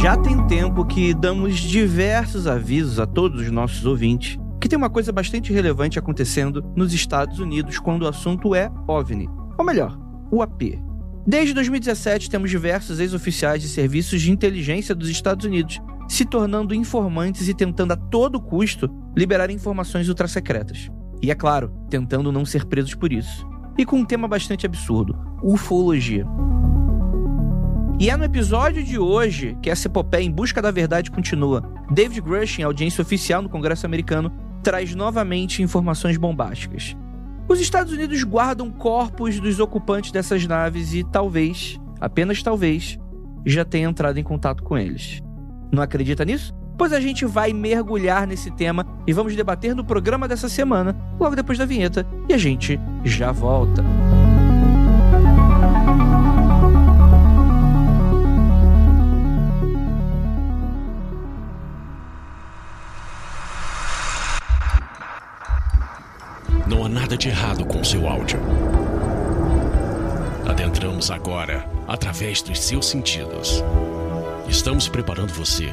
Já tem tempo que damos diversos avisos a todos os nossos ouvintes que tem uma coisa bastante relevante acontecendo nos Estados Unidos quando o assunto é OVNI. Ou melhor, UAP. Desde 2017, temos diversos ex-oficiais de serviços de inteligência dos Estados Unidos se tornando informantes e tentando a todo custo liberar informações ultrasecretas. E é claro, tentando não ser presos por isso. E com um tema bastante absurdo: ufologia. E é no episódio de hoje que essa epopeia em busca da verdade continua. David Grush, em audiência oficial no Congresso americano, traz novamente informações bombásticas. Os Estados Unidos guardam corpos dos ocupantes dessas naves e talvez, apenas talvez, já tenha entrado em contato com eles. Não acredita nisso? Pois a gente vai mergulhar nesse tema e vamos debater no programa dessa semana, logo depois da vinheta, e a gente já volta. Não há nada de errado com seu áudio. Adentramos agora através dos seus sentidos. Estamos preparando você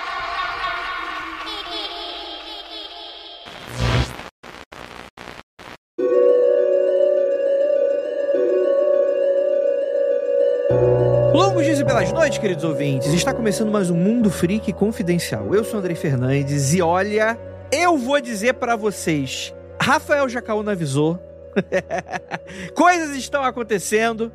E belas noites, queridos ouvintes. Está começando mais um Mundo Freak Confidencial. Eu sou Andrei Fernandes e olha, eu vou dizer para vocês, Rafael Jacaúna avisou. Coisas estão acontecendo.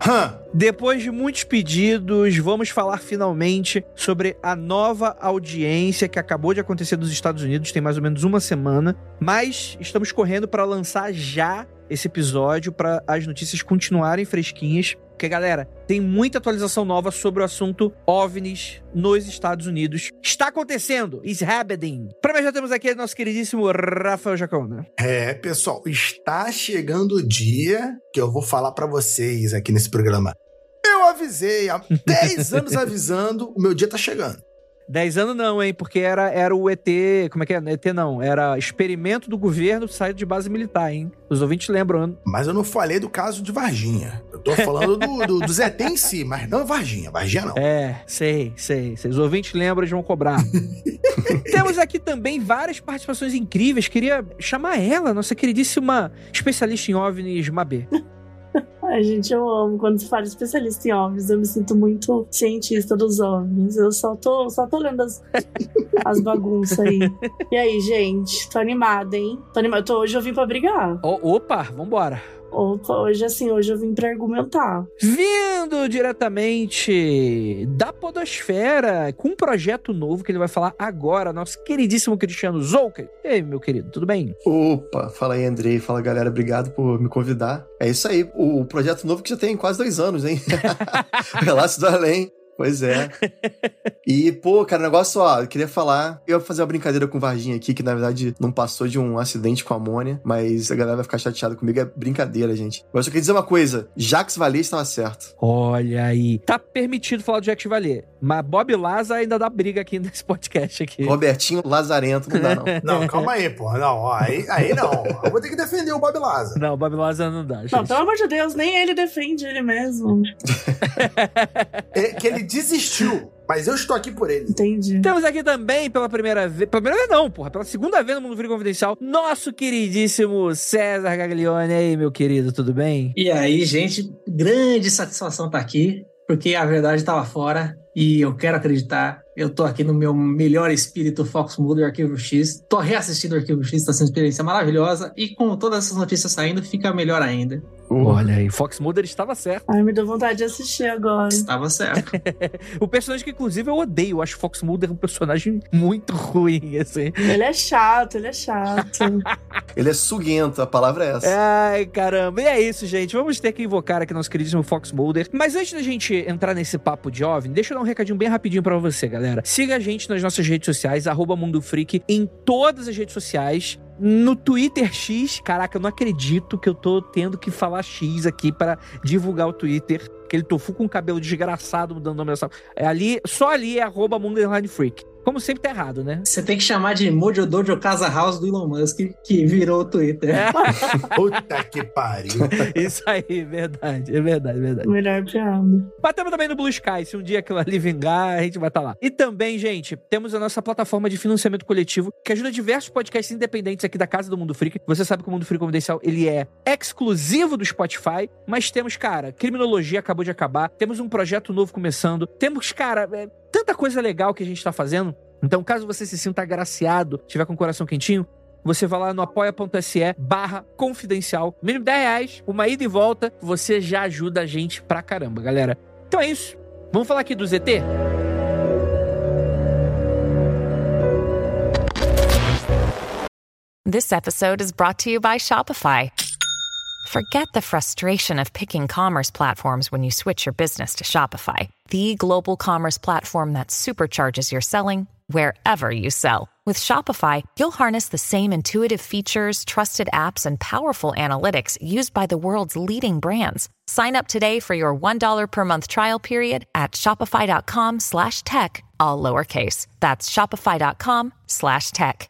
Depois de muitos pedidos, vamos falar finalmente sobre a nova audiência que acabou de acontecer nos Estados Unidos, tem mais ou menos uma semana, mas estamos correndo para lançar já esse episódio para as notícias continuarem fresquinhas. Porque, galera, tem muita atualização nova sobre o assunto OVNIs nos Estados Unidos. Está acontecendo! Is happening! Para mim, já temos aqui nosso queridíssimo Rafael Jacona. É, pessoal, está chegando o dia que eu vou falar para vocês aqui nesse programa. Eu avisei, há 10 anos avisando, o meu dia tá chegando. 10 anos não, hein? Porque era, era o ET. Como é que é? ET não. Era experimento do governo saído de base militar, hein? Os ouvintes lembram. Mas eu não falei do caso de Varginha. Eu tô falando do, do, do ZT em si, mas não Varginha. Varginha não. É, sei, sei, sei. Os ouvintes lembram e vão cobrar. Temos aqui também várias participações incríveis. Queria chamar ela, nossa queridíssima especialista em OVNIs, Mabê. Ai, gente, eu amo quando se fala especialista em OVNIs. Eu me sinto muito cientista dos OVNIs. Eu só tô, só tô lendo as, as bagunças aí. E aí, gente? Tô animada, hein? Tô animada. Hoje eu vim pra brigar. O, opa, vambora. Opa, hoje assim, hoje eu vim pra argumentar. Vindo diretamente da Podosfera, com um projeto novo que ele vai falar agora, nosso queridíssimo Cristiano Zouker. E aí, meu querido, tudo bem? Opa, fala aí, Andrei. Fala, galera. Obrigado por me convidar. É isso aí, o projeto novo que já tem quase dois anos, hein? Relatos do Além. Pois é. E, pô, cara, o negócio, ó, eu queria falar. Eu ia fazer uma brincadeira com o Varginha aqui, que na verdade não passou de um acidente com amônia, mas a galera vai ficar chateada comigo. É brincadeira, gente. Mas eu só queria dizer uma coisa: Jacques Vallée estava certo. Olha aí. Tá permitido falar do Jacques Vallée, mas Bob Laza ainda dá briga aqui nesse podcast aqui. Robertinho Lazarento, não dá, não. Não, calma aí, porra. Não, ó, aí, aí não. Eu vou ter que defender o Bob Laza. Não, Bob Laza não dá, gente. Não, pelo amor de Deus, nem ele defende ele mesmo. É que ele desistiu, mas eu estou aqui por ele. Entendi. Temos aqui também, pela primeira vez. Pela primeira vez, não, porra. Pela segunda vez no Mundo Frio Confidencial, nosso queridíssimo César Gaglione. E aí, meu querido, tudo bem? E aí, gente, grande satisfação estar aqui, porque a verdade estava fora e eu quero acreditar. Eu tô aqui no meu melhor espírito Fox Mulder Arquivo X. Tô reassistindo o Arquivo X, tá sendo uma experiência maravilhosa. E com todas essas notícias saindo, fica melhor ainda. Olha aí, Fox Mulder estava certo. Ai, me deu vontade de assistir agora. Estava certo. o personagem que, inclusive, eu odeio. Eu acho Fox Mulder um personagem muito ruim, assim. Ele é chato, ele é chato. Ele é suguento, a palavra é essa. Ai, caramba. E é isso, gente. Vamos ter que invocar aqui nosso queridíssimo Fox Mulder. Mas antes da gente entrar nesse papo de OVNI, deixa eu dar um recadinho bem rapidinho pra você, galera. Siga a gente nas nossas redes sociais, arroba Mundo Freak, em todas as redes sociais. No Twitter X, caraca, eu não acredito que eu tô tendo que falar X aqui para divulgar o Twitter. Aquele tofu com cabelo desgraçado mudando nome dessa. É ali, só ali é arroba Freak. Como sempre tá errado, né? Você tem que chamar de Mojo Dojo Casa House do Elon Musk, que virou o Twitter. É. Puta que pariu. Isso aí, verdade, é verdade, é verdade. Melhor piada. Batemos também no Blue Sky. Se um dia aquilo ali vingar, a gente vai estar lá. E também, gente, temos a nossa plataforma de financiamento coletivo, que ajuda diversos podcasts independentes aqui da Casa do Mundo Freak. Você sabe que o Mundo Freak Confidencial, ele é exclusivo do Spotify, mas temos, cara, Criminologia acabou de acabar, temos um projeto novo começando, temos, cara, é, tanta coisa legal que a gente tá fazendo. Então, caso você se sinta agraciado, tiver com o coração quentinho, você vai lá no apoia.se barra confidencial. Mínimo 10 reais, uma ida e volta, você já ajuda a gente pra caramba, galera. Então é isso. Vamos falar aqui do ZT? This episode is brought to you by Shopify. Forget the frustration of picking commerce platforms when you switch your business to Shopify, the global commerce platform that supercharges your selling wherever you sell. With Shopify, you'll harness the same intuitive features, trusted apps, and powerful analytics used by the world's leading brands. Sign up today for your $1 per month trial period at shopify.com slash tech, all lowercase. That's shopify.com slash tech.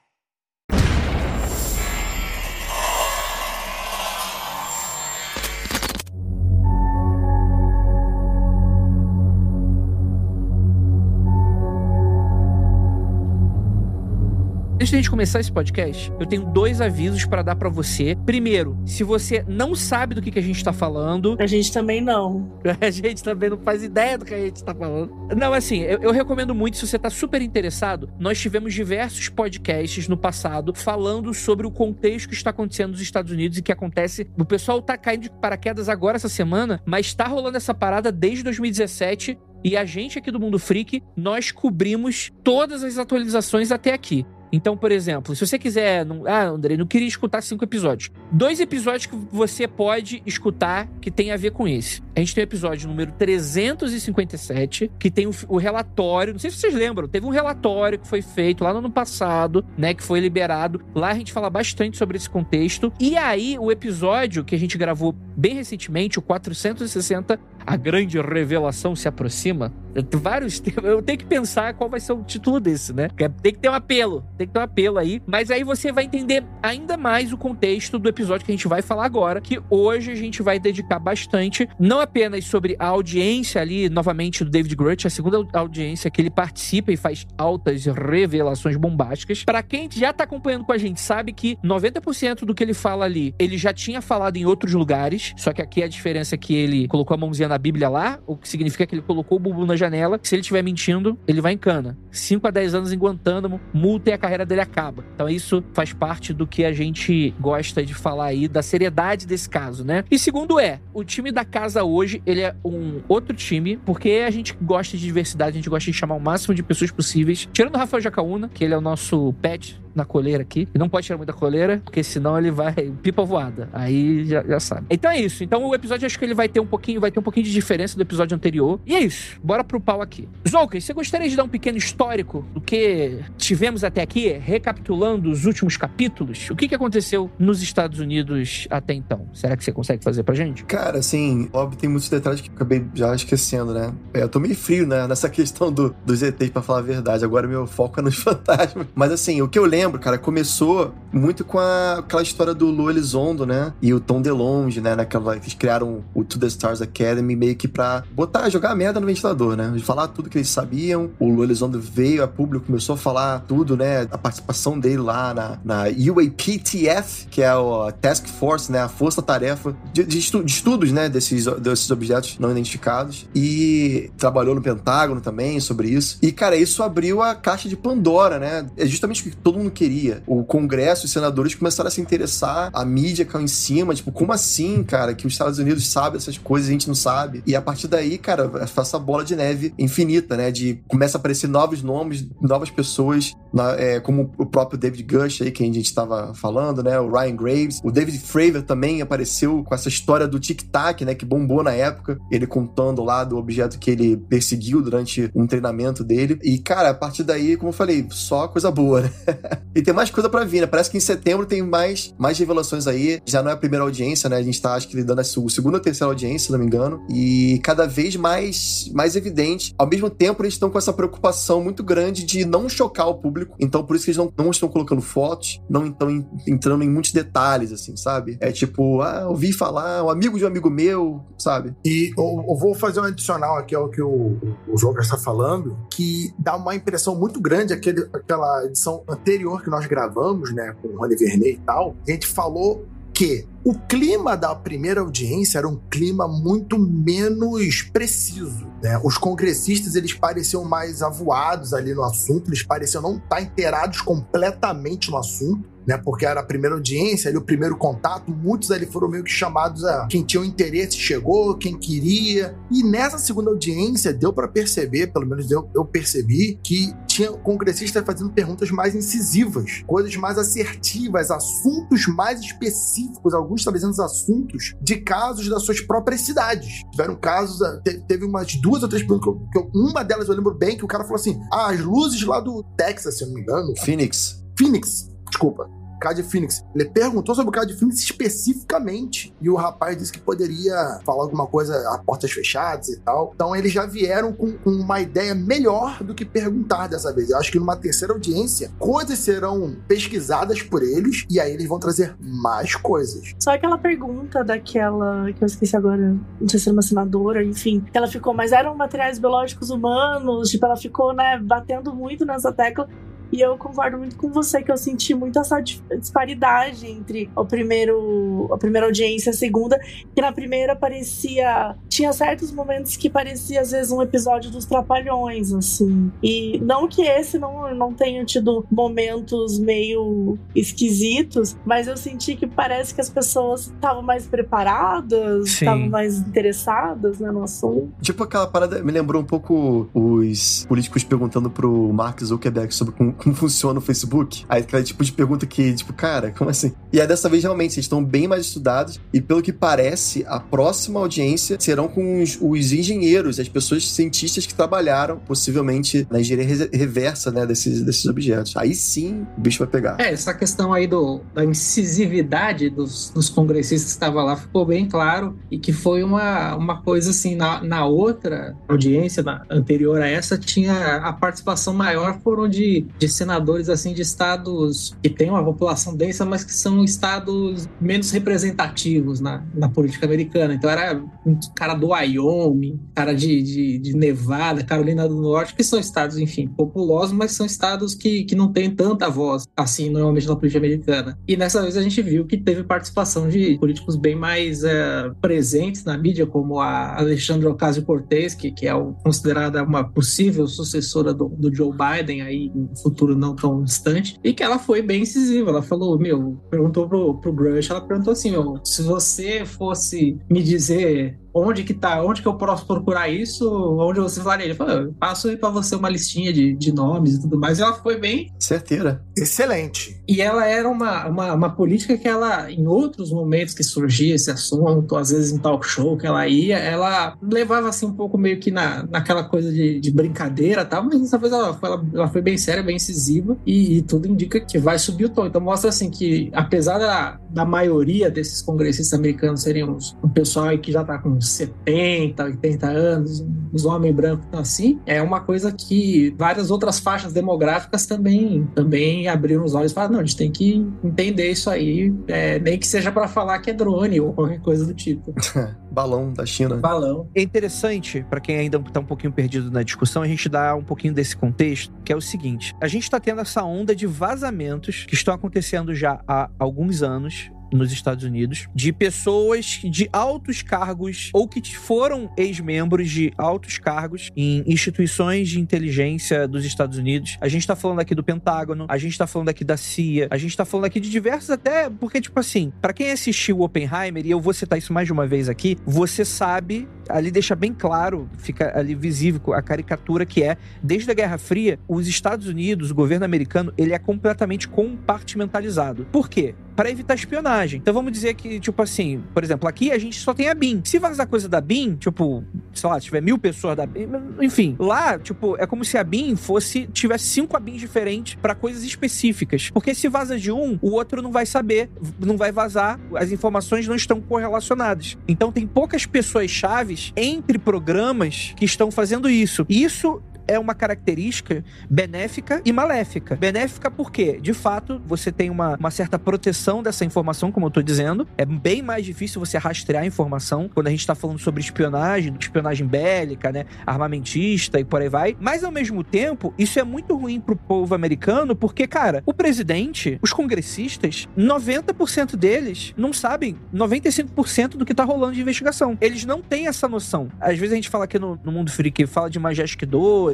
Antes da gente começar esse podcast, eu tenho dois avisos pra dar pra você. Primeiro, se você não sabe do que, que a gente tá falando, A gente também não. a gente também não faz ideia do que a gente tá falando. Não, assim, eu, eu recomendo muito, se você tá super interessado, nós tivemos diversos podcasts no passado falando sobre o contexto que está acontecendo nos Estados Unidos e que acontece. O pessoal tá caindo de paraquedas agora essa semana, mas tá rolando essa parada desde 2017. E a gente aqui do Mundo Freak, nós cobrimos todas as atualizações até aqui. Então, por exemplo, se você quiser. Não, ah, André, não queria escutar cinco episódios. Dois episódios que você pode escutar que tem a ver com esse. A gente tem o episódio número 357, que tem o, o relatório. Não sei se vocês lembram, teve um relatório que foi feito lá no ano passado, né? Que foi liberado. Lá a gente fala bastante sobre esse contexto. E aí, o episódio que a gente gravou bem recentemente, o 460, a grande revelação se aproxima. Vários. Eu tenho que pensar qual vai ser o título desse, né? Porque Tem que ter um apelo. Tem que ter um apelo aí. Mas aí você vai entender ainda mais o contexto do episódio que a gente vai falar agora. Que hoje a gente vai dedicar bastante, não apenas sobre a audiência ali, novamente, do David Grutch, a segunda audiência que ele participa e faz altas revelações bombásticas. Pra quem já tá acompanhando com a gente, sabe que 90% do que ele fala ali, ele já tinha falado em outros lugares. Só que aqui a diferença é que ele colocou a mãozinha na Bíblia lá, o que significa que ele colocou o bumbum na janela. Se ele estiver mentindo, ele vai em cana. 5 a 10 anos em Guantánamo, multa e a carreira dele acaba. Então isso faz parte do que a gente gosta de falar aí, da seriedade desse caso, né? E segundo é, o time da casa hoje, ele é um outro time, porque a gente gosta de diversidade, a gente gosta de chamar o máximo de pessoas possíveis. Tirando o Rafael Jacaúna, que ele é o nosso pet na coleira aqui. E não pode tirar muita coleira, porque senão ele vai pipa voada. Aí já, já sabe. Então é isso. Então o episódio acho que ele vai ter um pouquinho, vai ter um pouquinho de diferença do episódio anterior. E é isso. Bora pro pau aqui. Zolkey, você gostaria de dar um pequeno histórico do que tivemos até aqui, recapitulando os últimos capítulos? O que, que aconteceu nos Estados Unidos até então? Será que você consegue fazer pra gente? Cara, assim, óbvio, tem muitos detalhes que eu acabei já esquecendo, né? É, eu tô meio frio, né, nessa questão do, dos ETs, pra falar a verdade. Agora meu foco é nos fantasmas. Mas assim, o que eu lembro, cara, começou muito com a, aquela história do Lu Elizondo, né? E o Tom DeLonge, né? Naquela, eles criaram o To The Stars Academy meio que pra botar, jogar a merda no ventilador, né? Falar tudo que eles sabiam. O Lu Elizondo veio a público, começou a falar tudo, né? A participação dele lá na, na UAPTF, que é a Task Force, né? A força-tarefa de, de, estu, de estudos, né? Desses, desses objetos não identificados. E trabalhou no Pentágono também sobre isso. E, cara, isso abriu a caixa de Pandora, né? É justamente o que todo mundo queria. O Congresso os senadores começaram a se interessar, a mídia caiu em cima, tipo, como assim, cara, que os Estados Unidos sabem essas coisas e a gente não sabe? Sabe? E a partir daí, cara, essa bola de neve infinita, né? De começa a aparecer novos nomes, novas pessoas, na, é, como o próprio David Gush aí, que a gente estava falando, né? O Ryan Graves. O David Fravor também apareceu com essa história do tic-tac, né? Que bombou na época. Ele contando lá do objeto que ele perseguiu durante um treinamento dele. E, cara, a partir daí, como eu falei, só coisa boa, né? e tem mais coisa para vir, né? Parece que em setembro tem mais, mais revelações aí. Já não é a primeira audiência, né? A gente tá, acho que, lidando a segunda ou terceira audiência, se não me engano. E cada vez mais, mais evidente. Ao mesmo tempo, eles estão com essa preocupação muito grande de não chocar o público. Então, por isso que eles não, não estão colocando fotos, não estão entrando em muitos detalhes, assim, sabe? É tipo, ah, ouvi falar, um amigo de um amigo meu, sabe? E eu, eu vou fazer um adicional aqui ao que o, o João está falando, que dá uma impressão muito grande aquele, aquela edição anterior que nós gravamos, né, com o Rony Vernet e tal. A gente falou que o clima da primeira audiência era um clima muito menos preciso. Né? Os congressistas eles pareciam mais avoados ali no assunto, eles pareciam não estar inteirados completamente no assunto né? Porque era a primeira audiência, ali o primeiro contato, muitos ali foram meio que chamados a quem tinha um interesse chegou, quem queria. E nessa segunda audiência deu para perceber, pelo menos eu, eu percebi, que tinha congressistas fazendo perguntas mais incisivas, coisas mais assertivas, assuntos mais específicos, alguns trazendo assuntos de casos das suas próprias cidades. Tiveram casos, ah, teve umas duas ou três perguntas, que eu, uma delas eu lembro bem, que o cara falou assim: ah, as luzes lá do Texas, se eu não me engano. Phoenix. Phoenix Desculpa. Cad Phoenix. Ele perguntou sobre o Cad Phoenix especificamente e o rapaz disse que poderia falar alguma coisa a portas fechadas e tal. Então eles já vieram com, com, uma ideia melhor do que perguntar dessa vez. Eu acho que numa terceira audiência, coisas serão pesquisadas por eles e aí eles vão trazer mais coisas. Só aquela pergunta daquela que eu esqueci agora, não sei se era uma senadora, enfim, que ela ficou, mas eram materiais biológicos humanos, tipo, ela ficou, né, batendo muito nessa tecla e eu concordo muito com você que eu senti muito essa disparidade entre o primeiro, a primeira audiência e a segunda, que na primeira parecia tinha certos momentos que parecia às vezes um episódio dos Trapalhões, assim. E não que esse não não tenha tido momentos meio esquisitos, mas eu senti que parece que as pessoas estavam mais preparadas, estavam mais interessadas né, no assunto. Tipo aquela parada, me lembrou um pouco os políticos perguntando pro Mark Zuckerberg sobre como funciona o Facebook. Aí aquele tipo de pergunta que, tipo, cara, como assim? E aí dessa vez realmente eles estão bem mais estudados e pelo que parece, a próxima audiência serão com os, os engenheiros, as pessoas cientistas que trabalharam possivelmente na engenharia reversa, né, desses, desses objetos. Aí sim o bicho vai pegar. É, essa questão aí do, da incisividade dos, dos congressistas que estavam lá ficou bem claro e que foi uma, uma coisa assim, na, na outra audiência, na anterior a essa, tinha a participação maior foram de, de de senadores assim de estados que têm uma população densa, mas que são estados menos representativos na, na política americana. Então era um cara do Wyoming, cara de, de, de, Nevada, Carolina do Norte, que são estados, enfim, populosos, mas são estados que, que não têm tanta voz assim normalmente na política americana. E nessa vez a gente viu que teve participação de políticos bem mais é, presentes na mídia, como a Alexandra Ocasio-Cortez, que, que é o, considerada uma possível sucessora do, do Joe Biden aí no futuro futuro não tão distante, e que ela foi bem incisiva. Ela falou, meu, perguntou pro, pro Grush, ela perguntou assim, meu, se você fosse me dizer onde que tá, onde que eu posso procurar isso, onde você falaria? Ele falou, passo aí pra você uma listinha de, de nomes e tudo mais. E ela foi bem... Certeira. Excelente. E ela era uma, uma, uma, política que ela, em outros momentos que surgia esse assunto, às vezes em talk show que ela ia, ela levava assim um pouco meio que na, naquela coisa de, de brincadeira e tal, mas dessa vez ela, ela, ela foi bem séria, bem incisiva e, e, tudo indica que vai subir o tom. Então mostra assim que, apesar da, da maioria desses congressistas americanos uns, um pessoal aí que já tá com 70, 80 anos, os homens brancos estão assim, é uma coisa que várias outras faixas demográficas também, também abriram os olhos e falaram, não, a gente tem que entender isso aí, é, nem que seja para falar que é drone ou qualquer coisa do tipo. Balão da China. Balão. É interessante, para quem ainda tá um pouquinho perdido na discussão, a gente dá um pouquinho desse contexto, que é o seguinte, a gente tá tendo essa onda de vazamentos que estão acontecendo já há alguns anos nos Estados Unidos de pessoas de altos cargos ou que foram ex-membros de altos cargos em instituições de inteligência dos Estados Unidos. A gente tá falando aqui do Pentágono, a gente tá falando aqui da CIA, a gente tá falando aqui de diversos até, porque tipo assim, para quem assistiu Oppenheimer, e eu vou citar isso mais de uma vez aqui, você sabe ali deixa bem claro, fica ali visível a caricatura que é, desde a Guerra Fria, os Estados Unidos, o governo americano, ele é completamente compartimentalizado. Por quê? Para evitar espionagem. Então vamos dizer que, tipo assim, por exemplo, aqui a gente só tem a BIM. Se vazar coisa da BIM, tipo, sei lá, tiver mil pessoas da BIM, enfim, lá, tipo, é como se a BIM fosse, tivesse cinco ABINs diferentes para coisas específicas. Porque se vaza de um, o outro não vai saber, não vai vazar, as informações não estão correlacionadas. Então tem poucas pessoas chaves entre programas que estão fazendo isso. Isso é uma característica benéfica e maléfica. Benéfica porque, de fato, você tem uma, uma certa proteção dessa informação, como eu tô dizendo. É bem mais difícil você rastrear a informação quando a gente tá falando sobre espionagem, espionagem bélica, né? Armamentista e por aí vai. Mas, ao mesmo tempo, isso é muito ruim pro povo americano porque, cara, o presidente, os congressistas, 90% deles não sabem 95% do que tá rolando de investigação. Eles não têm essa noção. Às vezes a gente fala aqui no, no Mundo Freak, fala de Majestic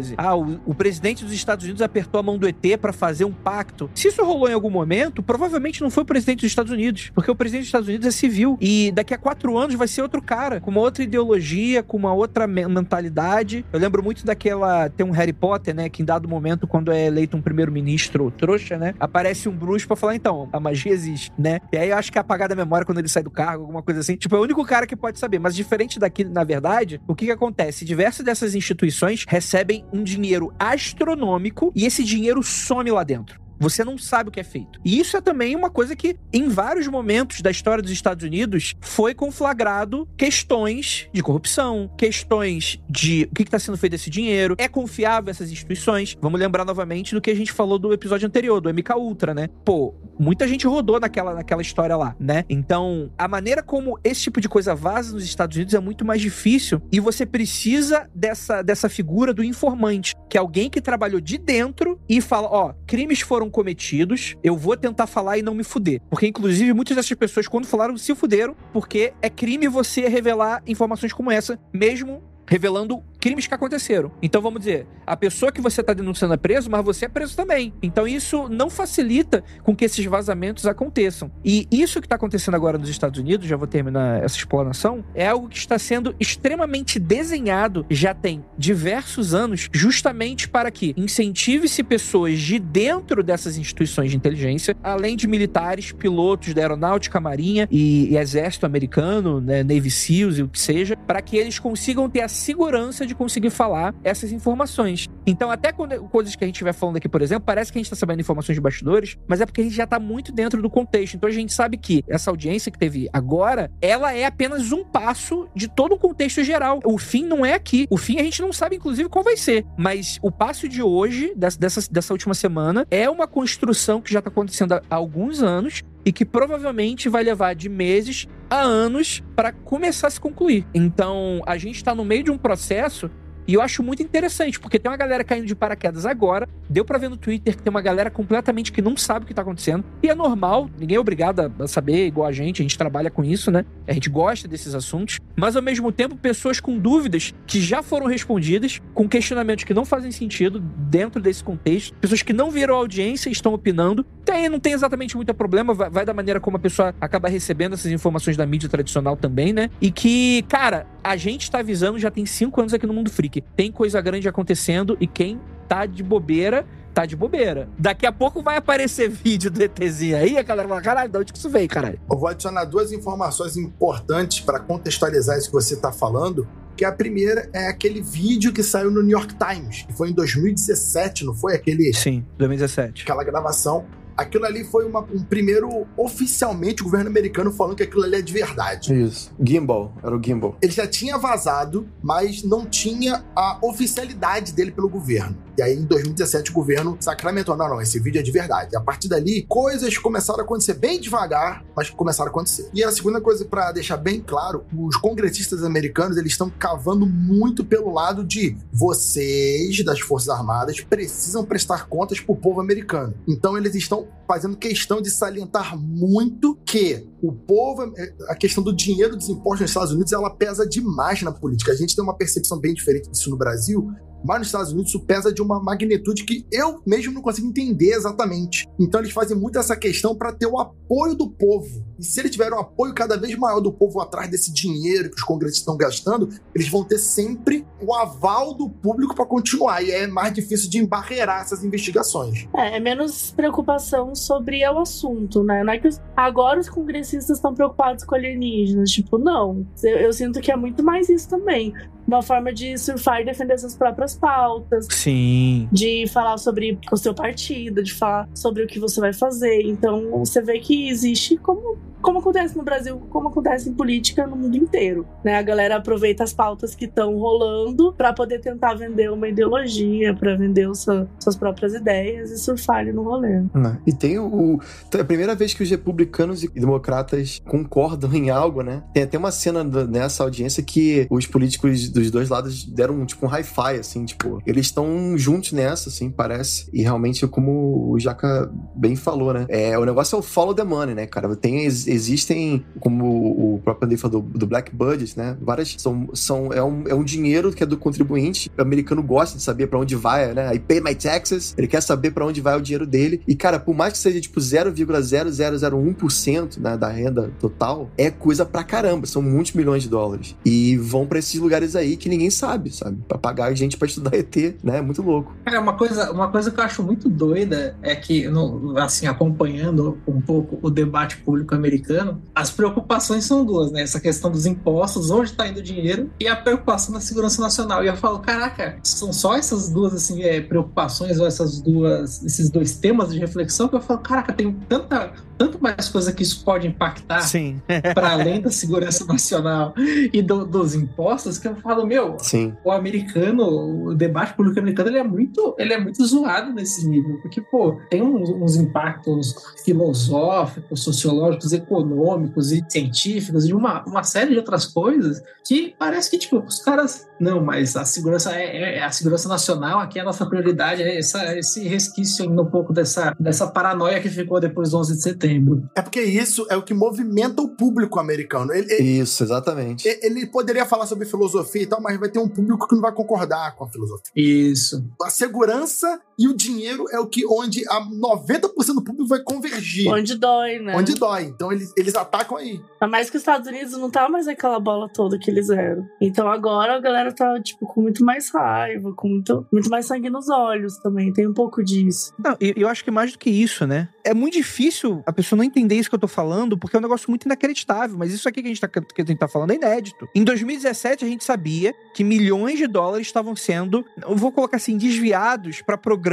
12, ah, o, o presidente dos Estados Unidos apertou a mão do ET para fazer um pacto. Se isso rolou em algum momento, provavelmente não foi o presidente dos Estados Unidos, porque o presidente dos Estados Unidos é civil e daqui a quatro anos vai ser outro cara, com uma outra ideologia, com uma outra mentalidade. Eu lembro muito daquela. Tem um Harry Potter, né? Que em dado momento, quando é eleito um primeiro-ministro trouxa, né? Aparece um bruxo pra falar, então, a magia existe, né? E aí eu acho que é apagada a memória quando ele sai do cargo, alguma coisa assim. Tipo, é o único cara que pode saber. Mas diferente daqui, na verdade, o que, que acontece? Diversas dessas instituições recebem um dinheiro astronômico e esse dinheiro some lá dentro. Você não sabe o que é feito. E isso é também uma coisa que, em vários momentos da história dos Estados Unidos, foi conflagrado questões de corrupção, questões de o que está sendo feito desse dinheiro, é confiável essas instituições. Vamos lembrar novamente do que a gente falou do episódio anterior, do MK Ultra, né? Pô, muita gente rodou naquela, naquela história lá, né? Então, a maneira como esse tipo de coisa vaza nos Estados Unidos é muito mais difícil e você precisa dessa, dessa figura do informante, que é alguém que trabalhou de dentro e fala: ó, crimes foram cometidos, eu vou tentar falar e não me fuder. Porque, inclusive, muitas dessas pessoas, quando falaram, se fuderam, porque é crime você revelar informações como essa, mesmo revelando crimes que aconteceram. Então vamos dizer, a pessoa que você está denunciando é preso, mas você é preso também. Então isso não facilita com que esses vazamentos aconteçam. E isso que está acontecendo agora nos Estados Unidos, já vou terminar essa explanação, é algo que está sendo extremamente desenhado já tem diversos anos, justamente para que incentive-se pessoas de dentro dessas instituições de inteligência, além de militares, pilotos da aeronáutica, marinha e, e exército americano, né, Navy SEALs e o que seja, para que eles consigam ter a segurança de conseguir falar essas informações. Então, até quando coisas que a gente estiver falando aqui, por exemplo, parece que a gente está sabendo informações de bastidores, mas é porque a gente já está muito dentro do contexto. Então, a gente sabe que essa audiência que teve agora, ela é apenas um passo de todo o contexto geral. O fim não é aqui. O fim a gente não sabe, inclusive, qual vai ser. Mas o passo de hoje, dessa, dessa última semana, é uma construção que já está acontecendo há alguns anos e que provavelmente vai levar de meses a anos para começar a se concluir. Então, a gente está no meio de um processo e eu acho muito interessante, porque tem uma galera caindo de paraquedas agora. Deu para ver no Twitter que tem uma galera completamente que não sabe o que tá acontecendo. E é normal, ninguém é obrigado a saber igual a gente, a gente trabalha com isso, né? A gente gosta desses assuntos. Mas ao mesmo tempo, pessoas com dúvidas que já foram respondidas, com questionamentos que não fazem sentido dentro desse contexto, pessoas que não viram audiência estão opinando. Tem, não tem exatamente muito problema, vai, vai da maneira como a pessoa acaba recebendo essas informações da mídia tradicional também, né? E que, cara, a gente tá avisando já tem cinco anos aqui no Mundo Freak tem coisa grande acontecendo e quem tá de bobeira tá de bobeira. Daqui a pouco vai aparecer vídeo do ETzinho aí, a galera vai caralho, de onde que isso veio, caralho? Eu vou adicionar duas informações importantes para contextualizar isso que você tá falando. Que a primeira é aquele vídeo que saiu no New York Times, que foi em 2017, não foi? Aquele. Sim, 2017. Aquela gravação aquilo ali foi uma, um primeiro, oficialmente, o governo americano falando que aquilo ali é de verdade. Isso. Gimbal, era o Gimbal. Ele já tinha vazado, mas não tinha a oficialidade dele pelo governo. E aí, em 2017, o governo sacramentou: não, não, esse vídeo é de verdade. A partir dali, coisas começaram a acontecer bem devagar, mas começaram a acontecer. E a segunda coisa, para deixar bem claro, os congressistas americanos eles estão cavando muito pelo lado de vocês, das Forças Armadas, precisam prestar contas pro povo americano. Então, eles estão fazendo questão de salientar muito que o povo, é, a questão do dinheiro dos impostos nos Estados Unidos, ela pesa demais na política. A gente tem uma percepção bem diferente disso no Brasil, mas nos Estados Unidos isso pesa de uma magnitude que eu mesmo não consigo entender exatamente. Então eles fazem muito essa questão para ter o apoio do povo. E se eles tiverem um apoio cada vez maior do povo atrás desse dinheiro que os congressistas estão gastando, eles vão ter sempre o aval do público para continuar. E é mais difícil de embarrear essas investigações. É, é menos preocupação sobre o assunto, né? Não é que os, agora os congressistas estão preocupados com alienígenas. Tipo, não. Eu, eu sinto que é muito mais isso também uma forma de surfar e defender suas próprias pautas. Sim. De falar sobre o seu partido, de falar sobre o que você vai fazer. Então, você vê que existe como como acontece no Brasil, como acontece em política no mundo inteiro, né? A galera aproveita as pautas que estão rolando para poder tentar vender uma ideologia, para vender os, suas próprias ideias e surfar ali no rolê. Né? E tem o, é a primeira vez que os republicanos e democratas concordam em algo, né? Tem até uma cena nessa audiência que os políticos dos dois lados deram tipo um hi-fi, assim, tipo, eles estão juntos nessa, assim, parece. E realmente, como o Jaca bem falou, né? É, o negócio é o follow the money, né, cara? Tem existem, como o próprio Andrei falou, do, do Black Budget, né? Várias são, são é, um, é um dinheiro que é do contribuinte. O americano gosta de saber para onde vai, né? I pay my taxes. Ele quer saber para onde vai o dinheiro dele. E, cara, por mais que seja tipo 0,0001% né, da renda total, é coisa pra caramba. São muitos milhões de dólares. E vão para esses lugares aí que ninguém sabe, sabe? Pra pagar gente para estudar ET, né? É muito louco. Cara, uma coisa, uma coisa que eu acho muito doida é que, no, assim, acompanhando um pouco o debate público americano, as preocupações são duas, né? Essa questão dos impostos, onde está indo o dinheiro, e a preocupação da segurança nacional. E eu falo, caraca, são só essas duas assim, é, preocupações ou essas duas, esses dois temas de reflexão que eu falo, caraca, tem tanta tanto mais coisa que isso pode impactar para além da segurança nacional e do, dos impostos que eu falo, meu, Sim. o americano, o debate público americano, ele é muito, ele é muito zoado nesse nível, porque, pô, tem uns, uns impactos filosóficos, sociológicos, econômicos e científicos e uma, uma série de outras coisas que parece que, tipo, os caras, não, mas a segurança é, é a segurança nacional aqui é a nossa prioridade, é essa, esse resquício ainda um pouco dessa, dessa paranoia que ficou depois do 11 de setembro setembro. É porque isso é o que movimenta o público americano. Ele, ele, isso, exatamente. Ele poderia falar sobre filosofia e tal, mas vai ter um público que não vai concordar com a filosofia. Isso. A segurança e o dinheiro é o que onde a 90% do público vai convergir. Onde dói, né? Onde dói. Então eles, eles atacam aí. Mas mais que os Estados Unidos não tá mais aquela bola toda que eles eram. Então agora a galera tá, tipo, com muito mais raiva, com muito, muito mais sangue nos olhos também. Tem um pouco disso. Não, eu acho que mais do que isso, né? É muito difícil a pessoa não entender isso que eu tô falando, porque é um negócio muito inacreditável. Mas isso aqui que a gente tá, que a gente tá falando é inédito. Em 2017, a gente sabia que milhões de dólares estavam sendo, eu vou colocar assim, desviados para programas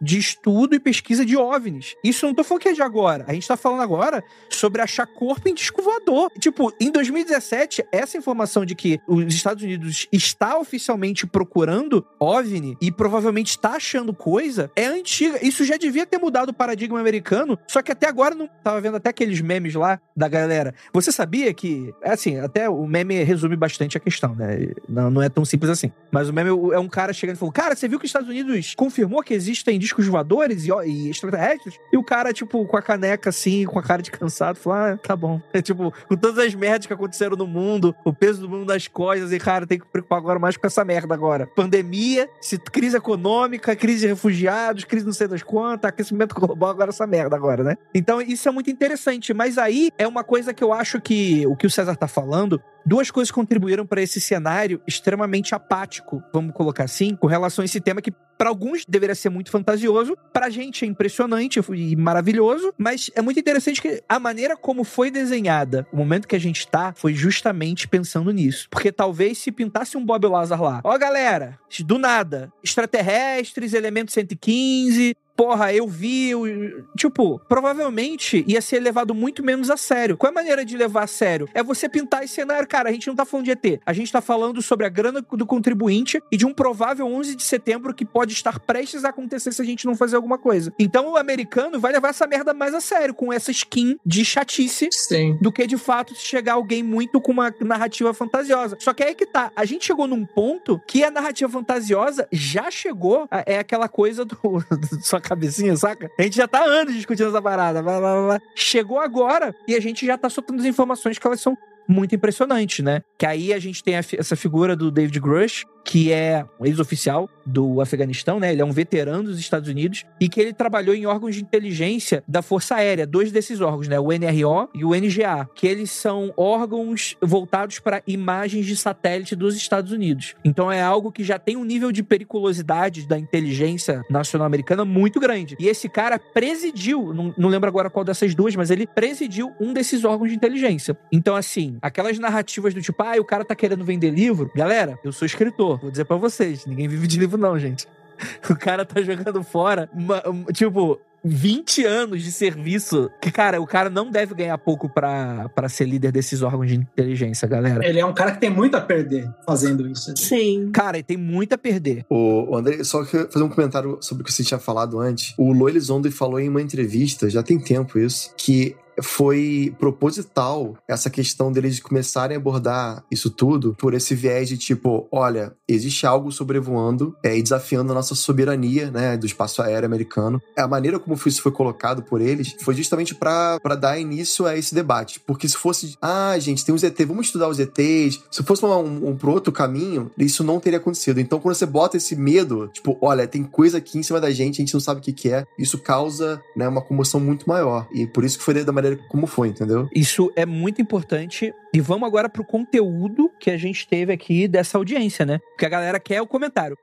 de estudo e pesquisa de OVNIs. Isso não tô falando que é de agora. A gente tá falando agora sobre achar corpo em disco voador. Tipo, em 2017, essa informação de que os Estados Unidos está oficialmente procurando OVNI e provavelmente está achando coisa é antiga. Isso já devia ter mudado o paradigma americano, só que até agora não tava vendo até aqueles memes lá da galera. Você sabia que, é assim, até o meme resume bastante a questão, né? Não, não é tão simples assim. Mas o meme é um cara chegando e falando: Cara, você viu que os Estados Unidos confirmou que existem discos voadores e, e extraterrestres? E o cara, tipo, com a caneca assim, com a cara de cansado, falou: Ah, tá bom. É tipo, com todas as merdas que aconteceram no mundo, o peso do mundo das coisas, e, cara, tem que preocupar agora mais com essa merda agora. Pandemia, crise econômica, crise de refugiados, crise não sei das quantas, aquecimento global, agora essa merda agora, né? Então, isso é muito interessante. Mas aí é uma coisa que eu acho que o que o César tá falando duas coisas contribuíram para esse cenário extremamente apático, vamos colocar assim, com relação a esse tema que para alguns deveria ser muito fantasioso, pra gente é impressionante e maravilhoso, mas é muito interessante que a maneira como foi desenhada, o momento que a gente tá, foi justamente pensando nisso. Porque talvez se pintasse um Bob Lazar lá, ó galera, do nada, extraterrestres, elemento 115, porra, eu vi. Eu... Tipo, provavelmente ia ser levado muito menos a sério. Qual é a maneira de levar a sério? É você pintar esse cenário, cara. A gente não tá falando de ET. A gente tá falando sobre a grana do contribuinte e de um provável 11 de setembro que pode estar prestes a acontecer se a gente não fazer alguma coisa. Então o americano vai levar essa merda mais a sério, com essa skin de chatice, Sim. do que de fato se chegar alguém muito com uma narrativa fantasiosa. Só que aí que tá. A gente chegou num ponto que a narrativa fantasiosa já chegou. É aquela coisa do. Só cabecinha, saca? A gente já tá anos discutindo essa parada. Blá, blá, blá. Chegou agora e a gente já tá soltando as informações que elas são muito impressionantes, né? Que aí a gente tem essa figura do David Grush, que é um ex-oficial do Afeganistão, né? Ele é um veterano dos Estados Unidos e que ele trabalhou em órgãos de inteligência da Força Aérea, dois desses órgãos, né? O NRO e o NGA, que eles são órgãos voltados para imagens de satélite dos Estados Unidos. Então é algo que já tem um nível de periculosidade da inteligência nacional americana muito grande. E esse cara presidiu, não, não lembro agora qual dessas duas, mas ele presidiu um desses órgãos de inteligência. Então, assim, aquelas narrativas do tipo, ah, o cara tá querendo vender livro. Galera, eu sou escritor, vou dizer para vocês, ninguém vive de livro não, gente. O cara tá jogando fora, uma, uma, tipo, 20 anos de serviço. Que, cara, o cara não deve ganhar pouco pra, pra ser líder desses órgãos de inteligência, galera. Ele é um cara que tem muito a perder fazendo isso. Sim. Cara, ele tem muito a perder. O, o André, só que fazer um comentário sobre o que você tinha falado antes. O Lo Elizondo falou em uma entrevista, já tem tempo isso, que foi proposital essa questão deles começarem a abordar isso tudo por esse viés de tipo, olha, existe algo sobrevoando é, e desafiando a nossa soberania, né, do espaço aéreo americano. A maneira como isso foi colocado por eles foi justamente para dar início a esse debate, porque se fosse, ah, gente, tem os ET, vamos estudar os ETs, se fosse um, um, um pro outro caminho, isso não teria acontecido. Então, quando você bota esse medo, tipo, olha, tem coisa aqui em cima da gente, a gente não sabe o que, que é, isso causa, né, uma comoção muito maior. E por isso que foi da maneira como foi, entendeu? Isso é muito importante. E vamos agora pro conteúdo que a gente teve aqui dessa audiência, né? Porque a galera quer o comentário.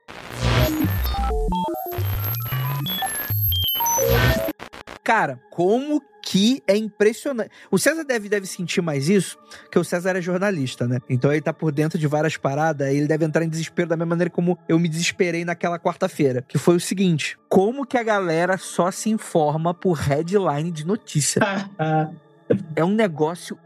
Cara, como que é impressionante. O César deve, deve sentir mais isso, que o César é jornalista, né? Então ele tá por dentro de várias paradas, ele deve entrar em desespero da mesma maneira como eu me desesperei naquela quarta-feira. Que foi o seguinte: como que a galera só se informa por headline de notícia? é um negócio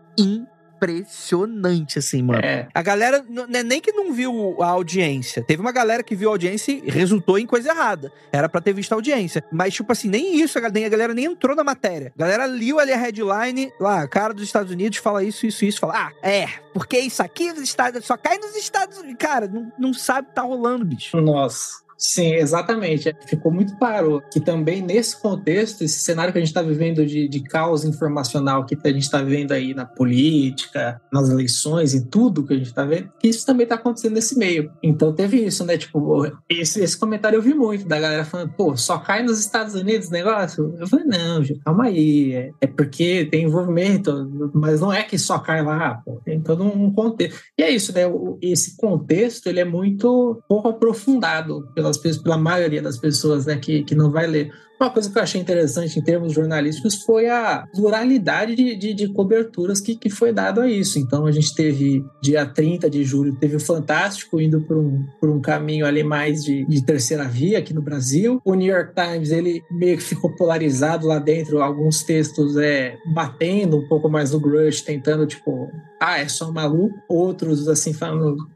impressionante, assim, mano. É. A galera, não é nem que não viu a audiência. Teve uma galera que viu a audiência e resultou em coisa errada. Era pra ter visto a audiência. Mas, tipo assim, nem isso, a galera, a galera nem entrou na matéria. A galera liu ali a headline, lá, cara dos Estados Unidos fala isso, isso, isso. Fala, ah, é, porque isso aqui nos Estados, só cai nos Estados Unidos. Cara, não, não sabe o que tá rolando, bicho. Nossa. Sim, exatamente. Ficou muito claro que também nesse contexto, esse cenário que a gente está vivendo de, de caos informacional que a gente está vendo aí na política, nas eleições, em tudo que a gente está vendo, que isso também está acontecendo nesse meio. Então teve isso, né? Tipo, esse, esse comentário eu vi muito da galera falando, pô, só cai nos Estados Unidos o negócio? Eu falei, não, gente, calma aí. É, é porque tem envolvimento, mas não é que só cai lá, pô, tem todo um contexto. E é isso, né? Esse contexto ele é muito pouco aprofundado pela pelas, pela maioria das pessoas né, que, que não vai ler. Uma coisa que eu achei interessante em termos jornalísticos foi a pluralidade de, de, de, coberturas que, que foi dado a isso. Então a gente teve, dia 30 de julho, teve o Fantástico indo por um, por um caminho ali mais de, de terceira via aqui no Brasil. O New York Times, ele meio que ficou polarizado lá dentro, alguns textos é, batendo um pouco mais no Grush, tentando tipo, ah, é só maluco. Outros, assim, falando,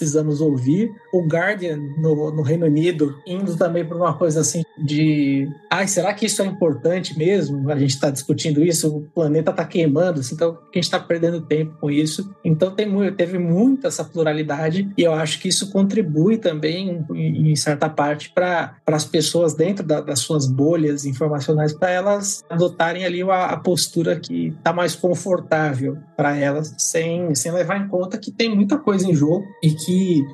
precisamos ouvir. O Guardian, no, no Reino Unido, indo também para uma coisa assim de. Ai, será que isso é importante mesmo? A gente está discutindo isso, o planeta está queimando, assim, então a gente está perdendo tempo com isso. Então tem, teve muito essa pluralidade e eu acho que isso contribui também, em, em certa parte, para as pessoas dentro da, das suas bolhas informacionais, para elas adotarem ali a, a postura que está mais confortável para elas, sem, sem levar em conta que tem muita coisa em jogo e que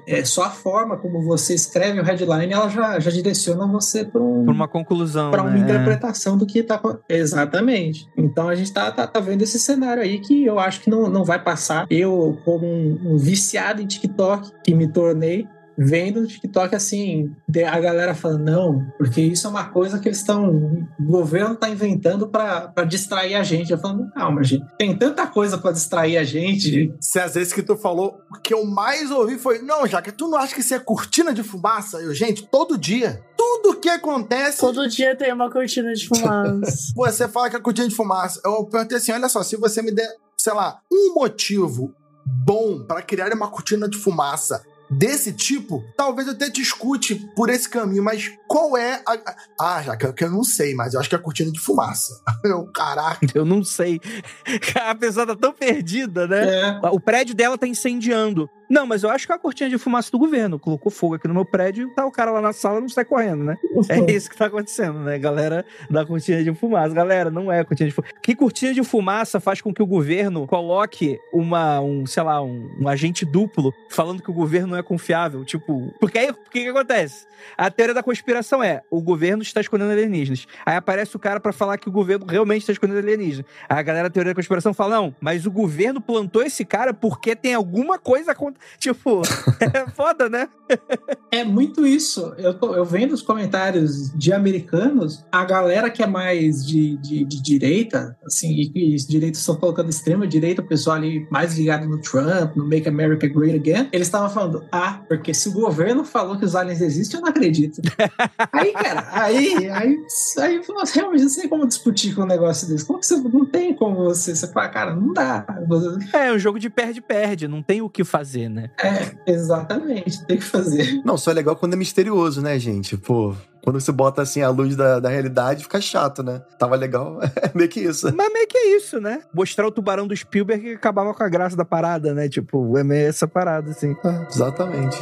é, só a forma como você escreve o headline ela já, já direciona você para um, uma conclusão. Para uma né? interpretação do que está. Exatamente. Então a gente está tá, tá vendo esse cenário aí que eu acho que não, não vai passar. Eu, como um, um viciado em TikTok, que me tornei, vendo no TikTok assim, a galera falando, não, porque isso é uma coisa que eles estão. O governo está inventando para distrair a gente. Eu falando, calma, gente, tem tanta coisa para distrair a gente. Se às vezes que tu falou, o que eu mais ouvi foi: não, já que tu não acha que isso é cortina de fumaça? Eu, gente, todo dia. Tudo que acontece. Todo dia tem uma cortina de fumaça. você fala que é cortina de fumaça. Eu perguntei assim: olha só, se você me der, sei lá, um motivo bom para criar uma cortina de fumaça desse tipo, talvez eu até te escute por esse caminho, mas qual é a. Ah, já que eu não sei, mas eu acho que é a cortina de fumaça. Eu, caraca. Eu não sei. A pessoa tá tão perdida, né? É. O prédio dela tá incendiando. Não, mas eu acho que é a cortina de fumaça do governo. Colocou fogo aqui no meu prédio, tá o cara lá na sala não sai correndo, né? É isso que tá acontecendo, né? Galera da cortina de fumaça. Galera, não é cortina de fumaça. Que cortina de fumaça faz com que o governo coloque uma, um, sei lá, um, um agente duplo falando que o governo não é confiável? Tipo, porque aí o que, que acontece? A teoria da conspiração é: o governo está escondendo alienígenas. Aí aparece o cara para falar que o governo realmente está escondendo alienígenas. Aí a galera da teoria da conspiração fala: não, mas o governo plantou esse cara porque tem alguma coisa acontecendo. Tipo, é foda, né? É muito isso. Eu, tô, eu vendo os comentários de americanos, a galera que é mais de, de, de direita, assim, e, os direitos estão colocando extrema direita, o pessoal ali mais ligado no Trump, no Make America Great Again, eles estavam falando, ah, porque se o governo falou que os aliens existem, eu não acredito. aí, cara, aí, aí, aí nossa, realmente não sei como discutir com um negócio desse. Como que você não tem como você, você fala, cara, não dá. É, é um jogo de perde-perde, não tem o que fazer, né? É, exatamente, tem que fazer. Não, só é legal quando é misterioso, né, gente? Pô, quando você bota assim a luz da, da realidade, fica chato, né? Tava legal, é meio que isso. Mas meio que é isso, né? Mostrar o tubarão do Spielberg que acabava com a graça da parada, né? Tipo, é meio essa parada, assim. É, exatamente.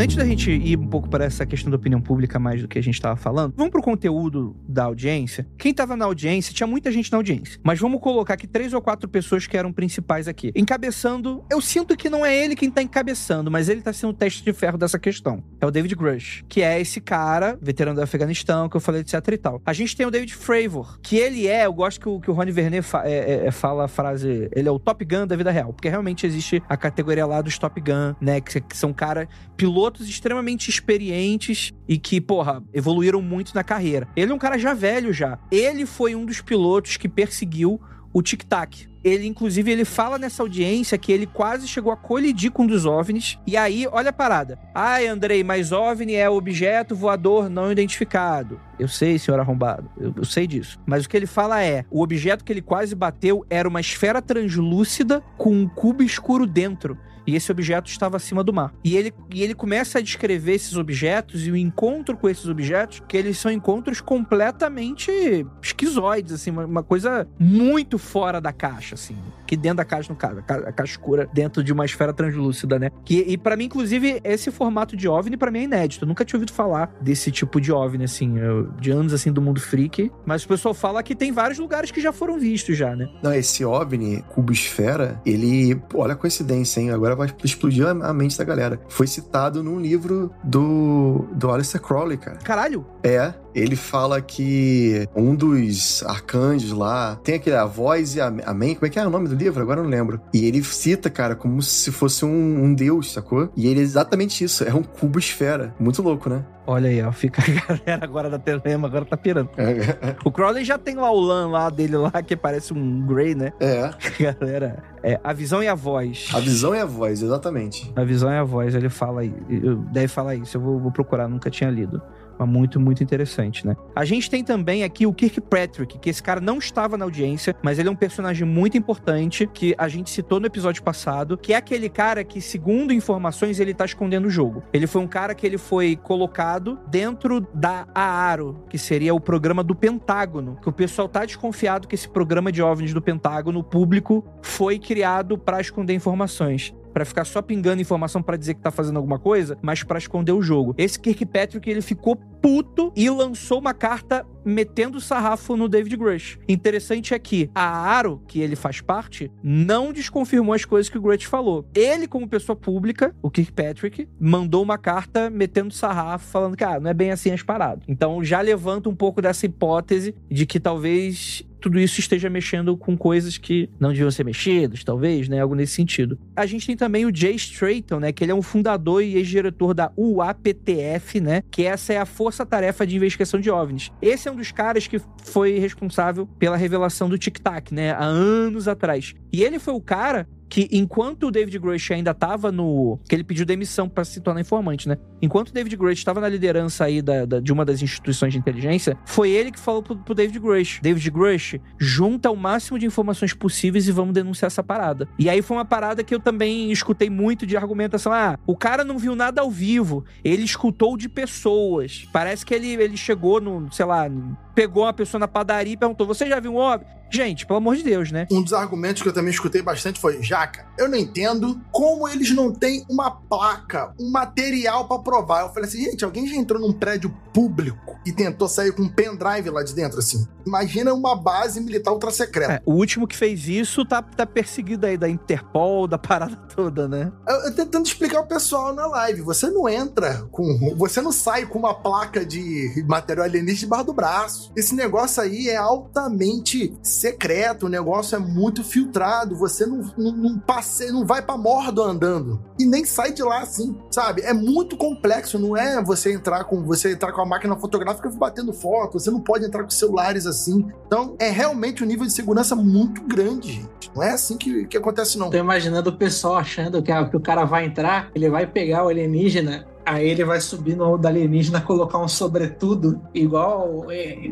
Antes da gente ir um pouco para essa questão da opinião pública mais do que a gente estava falando, vamos pro conteúdo da audiência. Quem estava na audiência, tinha muita gente na audiência, mas vamos colocar aqui três ou quatro pessoas que eram principais aqui. Encabeçando, eu sinto que não é ele quem tá encabeçando, mas ele tá sendo o teste de ferro dessa questão. É o David Grush, que é esse cara, veterano do Afeganistão, que eu falei, etc e tal. A gente tem o David Fravor, que ele é, eu gosto que o, que o Rony Vernet fa, é, é, é fala a frase, ele é o Top Gun da vida real, porque realmente existe a categoria lá dos Top Gun, né, que, que são cara pilotos extremamente experientes e que, porra, evoluíram muito na carreira. Ele é um cara já velho já. Ele foi um dos pilotos que perseguiu o Tic Tac. Ele, inclusive, ele fala nessa audiência que ele quase chegou a colidir com um dos OVNIs. E aí, olha a parada. Ai, Andrei, mas OVNI é objeto voador não identificado. Eu sei, senhor arrombado. Eu, eu, sei disso. Mas o que ele fala é: o objeto que ele quase bateu era uma esfera translúcida com um cubo escuro dentro. E esse objeto estava acima do mar. E ele, e ele começa a descrever esses objetos e o encontro com esses objetos, que eles são encontros completamente esquizoides, assim, uma, uma coisa muito fora da caixa, assim. Que dentro da caixa, no caso, a, ca a caixa escura, dentro de uma esfera translúcida, né? Que, e para mim, inclusive, esse formato de OVNI para mim é inédito. Eu nunca tinha ouvido falar desse tipo de OVNI, assim, eu, de anos, assim, do mundo freak. Mas o pessoal fala que tem vários lugares que já foram vistos já, né? Não, esse OVNI, cubo esfera, ele... Olha a coincidência, hein? Agora vai explodir a mente da galera. Foi citado num livro do, do Aleister Crowley, cara. Caralho! É, ele fala que um dos arcanjos lá tem aquele a voz e a, amém. Como é que é o nome do livro? Agora eu não lembro. E ele cita, cara, como se fosse um, um deus, sacou? E ele é exatamente isso. É um cubo esfera. Muito louco, né? Olha aí, ó. Fica a galera agora da Telema, agora tá pirando. o Crowley já tem lá o LAN lá dele lá, que parece um Grey, né? É. Galera, é a visão e a voz. A visão e a voz, exatamente. A visão e a voz, ele fala aí. Deve falar isso, eu vou, vou procurar, nunca tinha lido muito, muito interessante, né? A gente tem também aqui o Kirkpatrick, que esse cara não estava na audiência, mas ele é um personagem muito importante que a gente citou no episódio passado, que é aquele cara que, segundo informações, ele tá escondendo o jogo. Ele foi um cara que ele foi colocado dentro da AARO, que seria o programa do Pentágono, que o pessoal tá desconfiado que esse programa de OVNIs do Pentágono público foi criado para esconder informações para ficar só pingando informação para dizer que tá fazendo alguma coisa, mas para esconder o jogo. Esse Kirkpatrick, ele ficou puto e lançou uma carta metendo sarrafo no David Grush. Interessante é que a Aro, que ele faz parte, não desconfirmou as coisas que o Grush falou. Ele, como pessoa pública, o Kirkpatrick, mandou uma carta metendo sarrafo, falando que, ah, não é bem assim as paradas. Então já levanta um pouco dessa hipótese de que talvez tudo isso esteja mexendo com coisas que não deviam ser mexidas, talvez, né? Algo nesse sentido. A gente tem também o Jay Strayton, né? Que ele é um fundador e ex-diretor da UAPTF, né? Que essa é a Força Tarefa de Investigação de OVNIs. Esse é um dos caras que foi responsável pela revelação do Tic Tac, né? Há anos atrás. E ele foi o cara que enquanto o David Grush ainda tava no. que ele pediu demissão para se tornar informante, né? Enquanto o David Grush estava na liderança aí da, da, de uma das instituições de inteligência, foi ele que falou pro, pro David Grush: David Grush, junta o máximo de informações possíveis e vamos denunciar essa parada. E aí foi uma parada que eu também escutei muito de argumentação: ah, o cara não viu nada ao vivo, ele escutou de pessoas. Parece que ele, ele chegou no, sei lá, pegou uma pessoa na padaria e perguntou: Você já viu um OVNI? Gente, pelo amor de Deus, né? Um dos argumentos que eu também escutei bastante foi: Jaca, eu não entendo como eles não têm uma placa, um material para provar. Eu falei assim: gente, alguém já entrou num prédio público e tentou sair com um pendrive lá de dentro, assim? Imagina uma base militar ultra secreta. É, o último que fez isso tá, tá perseguido aí da Interpol, da parada toda, né? Eu, eu tentando explicar o pessoal na live: você não entra com. Você não sai com uma placa de material alienígena debaixo do braço. Esse negócio aí é altamente secreto, o negócio é muito filtrado. Você não, não, não não vai pra Mordor andando. E nem sai de lá assim, sabe? É muito complexo, não é você entrar com você entrar com a máquina fotográfica batendo foto, você não pode entrar com celulares assim. Então, é realmente um nível de segurança muito grande, gente. Não é assim que, que acontece, não. Tô imaginando o pessoal achando que, a, que o cara vai entrar, ele vai pegar o alienígena Aí ele vai subir no da alienígena, colocar um sobretudo, igual é,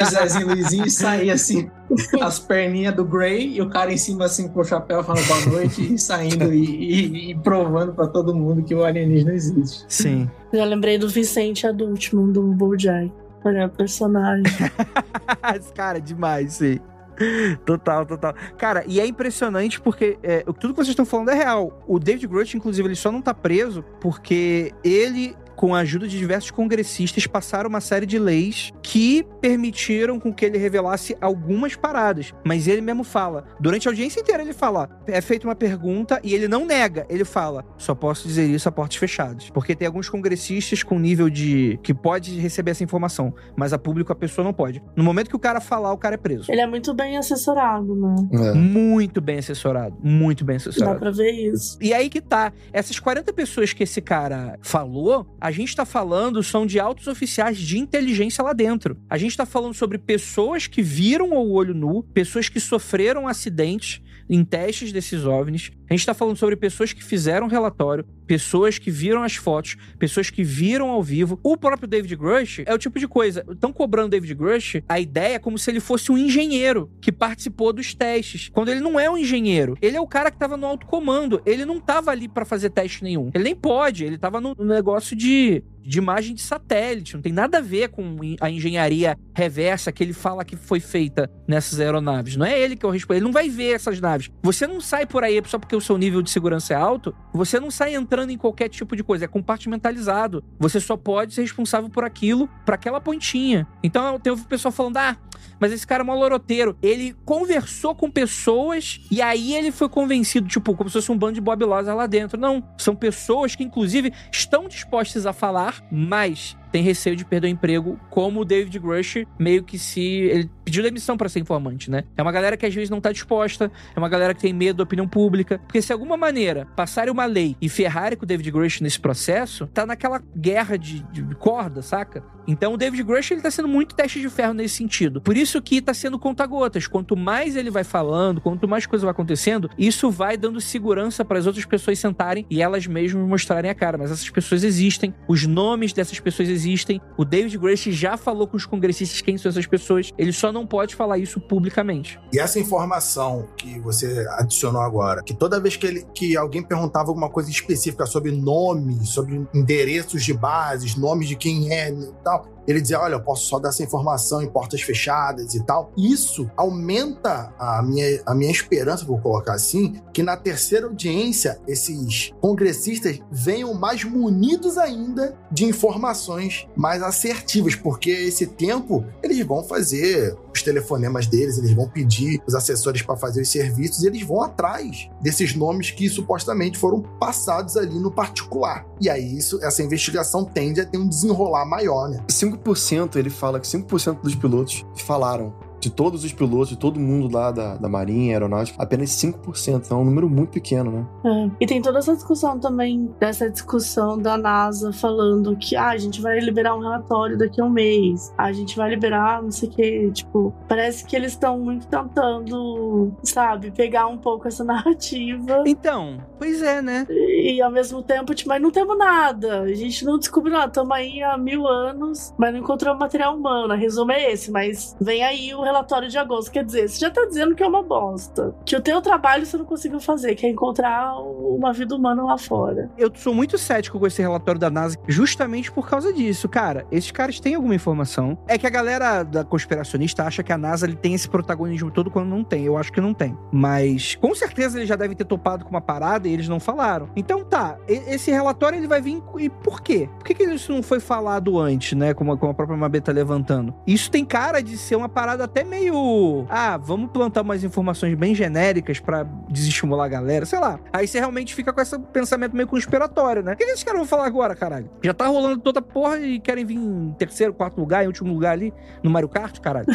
o Zezinho Luizinho, e sair assim, as perninhas do Grey, e o cara em cima assim com o chapéu falando boa noite, e saindo e, e, e provando para todo mundo que o alienígena existe. Sim. Já lembrei do Vicente Adultman, do Bojack. Olha, personagem. Esse cara, demais, sim. Total, total. Cara, e é impressionante porque é, tudo que vocês estão falando é real. O David Grush, inclusive, ele só não tá preso porque ele com a ajuda de diversos congressistas, passaram uma série de leis que permitiram com que ele revelasse algumas paradas. Mas ele mesmo fala, durante a audiência inteira ele fala, é feita uma pergunta e ele não nega, ele fala, só posso dizer isso a portas fechadas. Porque tem alguns congressistas com nível de... que pode receber essa informação, mas a público a pessoa não pode. No momento que o cara falar, o cara é preso. Ele é muito bem assessorado, né? É. Muito bem assessorado, muito bem assessorado. Dá pra ver isso. E aí que tá, essas 40 pessoas que esse cara falou, a gente está falando são de altos oficiais de inteligência lá dentro. A gente está falando sobre pessoas que viram ao olho nu, pessoas que sofreram acidentes em testes desses OVNIs. Gente está falando sobre pessoas que fizeram relatório, pessoas que viram as fotos, pessoas que viram ao vivo. O próprio David Grush é o tipo de coisa. Estão cobrando David Grush a ideia é como se ele fosse um engenheiro que participou dos testes. Quando ele não é um engenheiro, ele é o cara que estava no alto comando. Ele não estava ali para fazer teste nenhum. Ele nem pode. Ele estava no negócio de de imagem de satélite, não tem nada a ver com a engenharia reversa que ele fala que foi feita nessas aeronaves. Não é ele que é o responsável, ele não vai ver essas naves. Você não sai por aí só porque o seu nível de segurança é alto, você não sai entrando em qualquer tipo de coisa, é compartimentalizado. Você só pode ser responsável por aquilo, para aquela pontinha. Então tem o pessoal falando: "Ah, mas esse cara é um loroteiro. Ele conversou com pessoas e aí ele foi convencido, tipo, como se fosse um bando de Bob Lazar lá dentro. Não, são pessoas que, inclusive, estão dispostas a falar, mas tem receio de perder o emprego, como o David Grush meio que se. Ele pediu demissão para ser informante, né? É uma galera que às vezes não tá disposta, é uma galera que tem medo da opinião pública. Porque se de alguma maneira passarem uma lei e ferrarem com o David Grush nesse processo, tá naquela guerra de, de corda, saca? Então o David Grush ele tá sendo muito teste de ferro nesse sentido. Por isso que tá sendo conta-gotas. Quanto mais ele vai falando, quanto mais coisa vai acontecendo, isso vai dando segurança para as outras pessoas sentarem e elas mesmas mostrarem a cara. Mas essas pessoas existem, os nomes dessas pessoas existem. O David Grace já falou com os congressistas quem são essas pessoas. Ele só não pode falar isso publicamente. E essa informação que você adicionou agora, que toda vez que, ele, que alguém perguntava alguma coisa específica sobre nome, sobre endereços de bases, nomes de quem é e tal, ele dizia: Olha, eu posso só dar essa informação em portas fechadas e tal. Isso aumenta a minha, a minha esperança, vou colocar assim, que na terceira audiência esses congressistas venham mais munidos ainda de informações mais assertivas, porque esse tempo eles vão fazer os telefonemas deles, eles vão pedir os assessores para fazer os serviços e eles vão atrás desses nomes que supostamente foram passados ali no particular. E aí isso, essa investigação tende a ter um desenrolar maior, né? 5%, ele fala que 5% dos pilotos falaram De todos os pilotos, de todo mundo lá da, da Marinha, Aeronáutica, apenas 5%. Então é um número muito pequeno, né? É. E tem toda essa discussão também, dessa discussão da NASA falando que ah, a gente vai liberar um relatório daqui a um mês, a gente vai liberar não sei o que. Tipo, parece que eles estão muito tentando, sabe, pegar um pouco essa narrativa. Então, pois é, né? E, e ao mesmo tempo, tipo, mas não temos nada. A gente não descobriu nada. Estamos aí há mil anos, mas não encontramos material humano. O resumo é esse, mas vem aí o relatório de agosto. Quer dizer, você já tá dizendo que é uma bosta. Que o teu trabalho você não conseguiu fazer, que é encontrar uma vida humana lá fora. Eu sou muito cético com esse relatório da NASA, justamente por causa disso. Cara, esses caras têm alguma informação. É que a galera da conspiracionista acha que a NASA ele tem esse protagonismo todo quando não tem. Eu acho que não tem. Mas com certeza eles já devem ter topado com uma parada e eles não falaram. Então tá, esse relatório ele vai vir. E por quê? Por que, que isso não foi falado antes, né? Como, como a própria Mabê tá levantando? Isso tem cara de ser uma parada até meio. Ah, vamos plantar umas informações bem genéricas para desestimular a galera, sei lá. Aí você realmente fica com esse pensamento meio conspiratório, né? O que, que esses caras vão falar agora, caralho? Já tá rolando toda porra e querem vir em terceiro, quarto lugar, em último lugar ali no Mario Kart, caralho.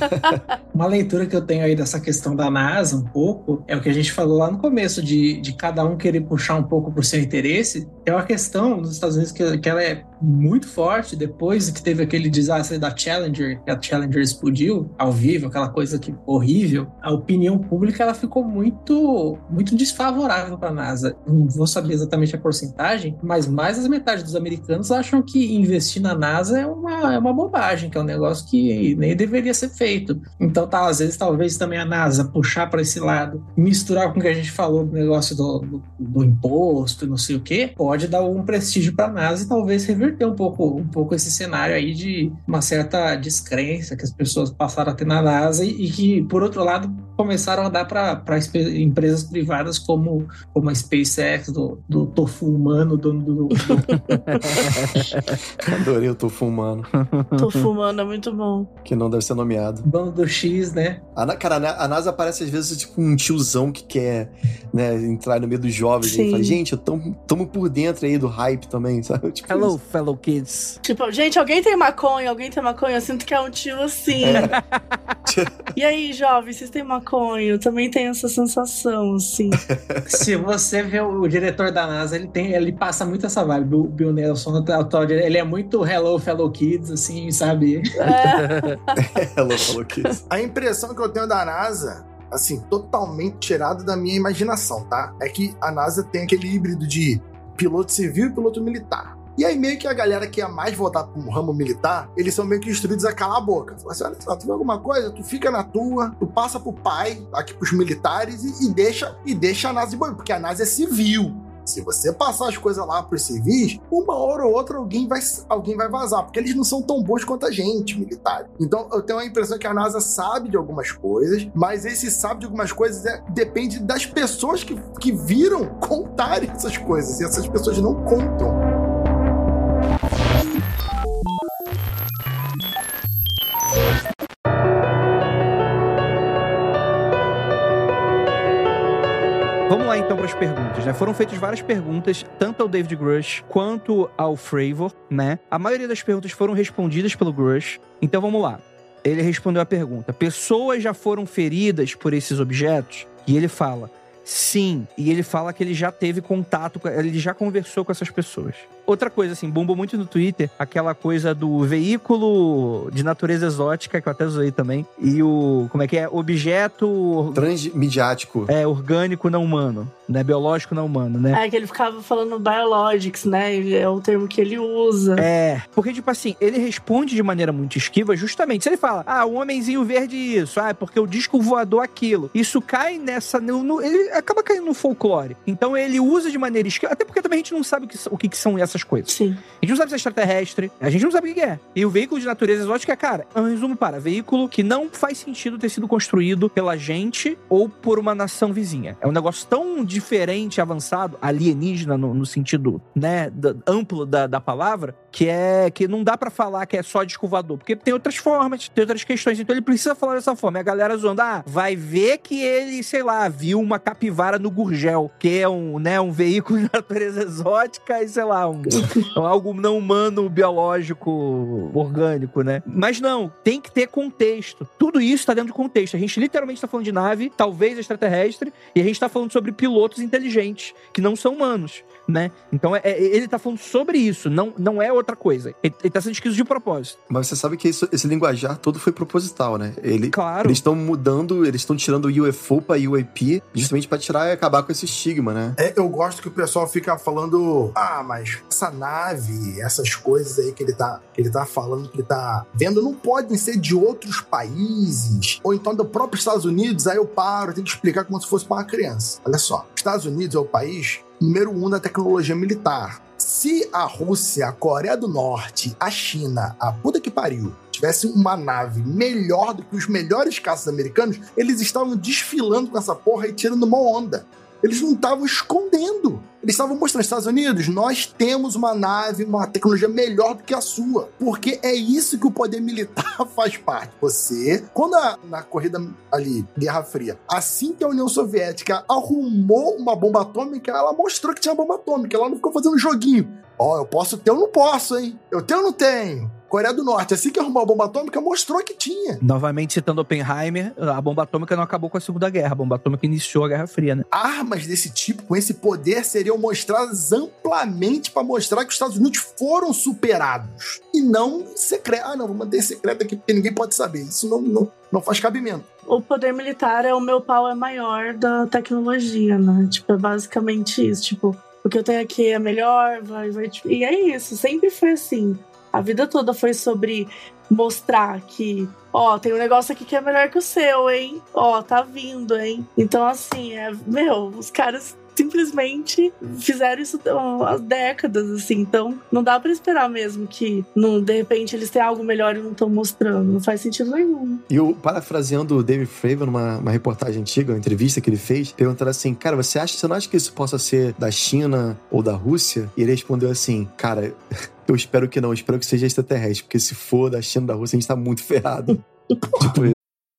Uma leitura que eu tenho aí dessa questão da NASA um pouco é o que a gente falou lá no começo, de, de cada um querer puxar um pouco pro seu interesse. É uma questão nos Estados Unidos que, que ela é muito forte depois que teve aquele desastre da Challenger, que a Challenger explodiu ao vivo, aquela coisa que horrível. A opinião pública ela ficou muito muito desfavorável para a NASA. Não vou saber exatamente a porcentagem, mas mais da metade dos americanos acham que investir na NASA é uma, é uma bobagem, que é um negócio que nem deveria ser feito. Então, tá, às vezes, talvez também a NASA puxar para esse lado, misturar com o que a gente falou do negócio do, do, do imposto não sei o que, pode dar um prestígio para a NASA e talvez reverter um pouco, um pouco esse cenário aí de uma certa descrença que as pessoas passaram a ter na NASA e, e que, por outro lado, começaram a dar para empresas privadas como, como a SpaceX, do, do tofu humano, dono do. do... Adorei o tofu humano. tofu humano é muito bom. Que não deve ser nomeado. Dono do X, né? A, cara, a NASA parece às vezes tipo um tiozão que quer né, entrar no meio dos jovens Sim. e fala, gente, eu tomo, tomo por dentro aí do hype também, sabe? Tipo Hello, isso. Fellow kids. Tipo, gente, alguém tem maconha? Alguém tem maconha? Eu sinto que é um tio assim. É. e aí, jovens, vocês têm maconha? Eu também tenho essa sensação, assim. Se você vê o diretor da NASA, ele tem, ele passa muito essa vibe. O Bill Nelson, ele é muito Hello, fellow kids, assim, sabe? É. hello, fellow kids. A impressão que eu tenho da NASA assim, totalmente tirado da minha imaginação, tá? É que a NASA tem aquele híbrido de piloto civil e piloto militar. E aí, meio que a galera que é mais voltada pro ramo militar, eles são meio que instruídos a calar a boca. Fala assim: olha só, tu vê alguma coisa, tu fica na tua, tu passa pro pai, aqui pros militares, e, e deixa e deixa a NASA de boa, porque a NASA é civil. Se você passar as coisas lá pros civis, uma hora ou outra alguém vai, alguém vai vazar, porque eles não são tão bons quanto a gente, militar. Então eu tenho a impressão que a NASA sabe de algumas coisas, mas esse sabe de algumas coisas é, depende das pessoas que, que viram contarem essas coisas, e essas pessoas não contam. Então para as perguntas, né? Foram feitas várias perguntas, tanto ao David Grush quanto ao Fravor, né? A maioria das perguntas foram respondidas pelo Grush. Então vamos lá. Ele respondeu a pergunta: Pessoas já foram feridas por esses objetos? E ele fala: Sim. E ele fala que ele já teve contato, ele já conversou com essas pessoas. Outra coisa, assim, bombou muito no Twitter, aquela coisa do veículo de natureza exótica, que eu até usei também, e o, como é que é? Objeto... Transmediático. É, orgânico não humano, né? Biológico não humano, né? É, que ele ficava falando biologics, né? É o termo que ele usa. É, porque, tipo assim, ele responde de maneira muito esquiva, justamente. Se ele fala, ah, o homenzinho verde isso, ah, é porque o disco voador aquilo. Isso cai nessa... No, no, ele acaba caindo no folclore. Então ele usa de maneira esquiva, até porque também a gente não sabe o que, o que, que são essas essas coisas. Sim. A gente não sabe se é extraterrestre, a gente não sabe o que é. E o veículo de natureza exótica é, cara, é um resumo para veículo que não faz sentido ter sido construído pela gente ou por uma nação vizinha. É um negócio tão diferente, avançado, alienígena no, no sentido, né, da, amplo da, da palavra, que é que não dá pra falar que é só disco voador, porque tem outras formas, tem outras questões, então ele precisa falar dessa forma. E a galera zoando, ah, vai ver que ele, sei lá, viu uma capivara no Gurgel, que é um, né, um veículo de natureza exótica e sei lá, um, algo não humano, biológico, orgânico, né? Mas não, tem que ter contexto. Tudo isso tá dentro de contexto. A gente literalmente tá falando de nave, talvez extraterrestre, e a gente tá falando sobre pilotos inteligentes, que não são humanos né? Então é, é, ele tá falando sobre isso, não, não é outra coisa. Ele, ele tá sendo escrito de propósito. Mas você sabe que isso, esse linguajar todo foi proposital, né? Ele, Claro. Eles estão mudando, eles estão tirando o UFO pra UAP justamente pra tirar e acabar com esse estigma, né? É, eu gosto que o pessoal fica falando, ah, mas essa nave, essas coisas aí que ele tá, que ele tá falando, que ele tá vendo, não podem ser de outros países, ou então do próprio Estados Unidos, aí eu paro, tenho que explicar como se fosse para uma criança. Olha só, Estados Unidos é o país número um da tecnologia militar. Se a Rússia, a Coreia do Norte, a China, a puta que pariu, tivesse uma nave melhor do que os melhores caças americanos, eles estavam desfilando com essa porra e tirando uma onda. Eles não estavam escondendo. Eles estavam mostrando, Estados Unidos, nós temos uma nave, uma tecnologia melhor do que a sua. Porque é isso que o poder militar faz parte. Você, quando a, na corrida ali, Guerra Fria, assim que a União Soviética arrumou uma bomba atômica, ela mostrou que tinha bomba atômica. Ela não ficou fazendo joguinho. Ó, eu posso ter ou não posso, hein? Eu tenho ou não tenho? Coreia do Norte, assim que arrumou a bomba atômica, mostrou que tinha. Novamente citando Oppenheimer, a bomba atômica não acabou com a Segunda Guerra, a bomba atômica iniciou a Guerra Fria, né? armas desse tipo, com esse poder, seriam mostradas amplamente para mostrar que os Estados Unidos foram superados. E não secreto. Ah, não, vou manter secreto aqui porque ninguém pode saber. Isso não, não, não faz cabimento. O poder militar é o meu pau é maior da tecnologia, né? Tipo, é basicamente isso. Tipo, o que eu tenho aqui é melhor, vai, vai. tipo, E é isso, sempre foi assim. A vida toda foi sobre mostrar que, ó, tem um negócio aqui que é melhor que o seu, hein? Ó, tá vindo, hein? Então, assim, é, meu, os caras simplesmente fizeram isso há décadas, assim. Então, não dá pra esperar mesmo que, não, de repente, eles têm algo melhor e não estão mostrando. Não faz sentido nenhum. E eu, parafraseando o David Fravor numa uma reportagem antiga, uma entrevista que ele fez, perguntaram assim: Cara, você acha, você não acha que isso possa ser da China ou da Rússia? E ele respondeu assim: Cara, eu espero que não, eu espero que seja extraterrestre, porque se for da China da Rússia, a gente tá muito ferrado. tipo,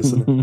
Isso, né?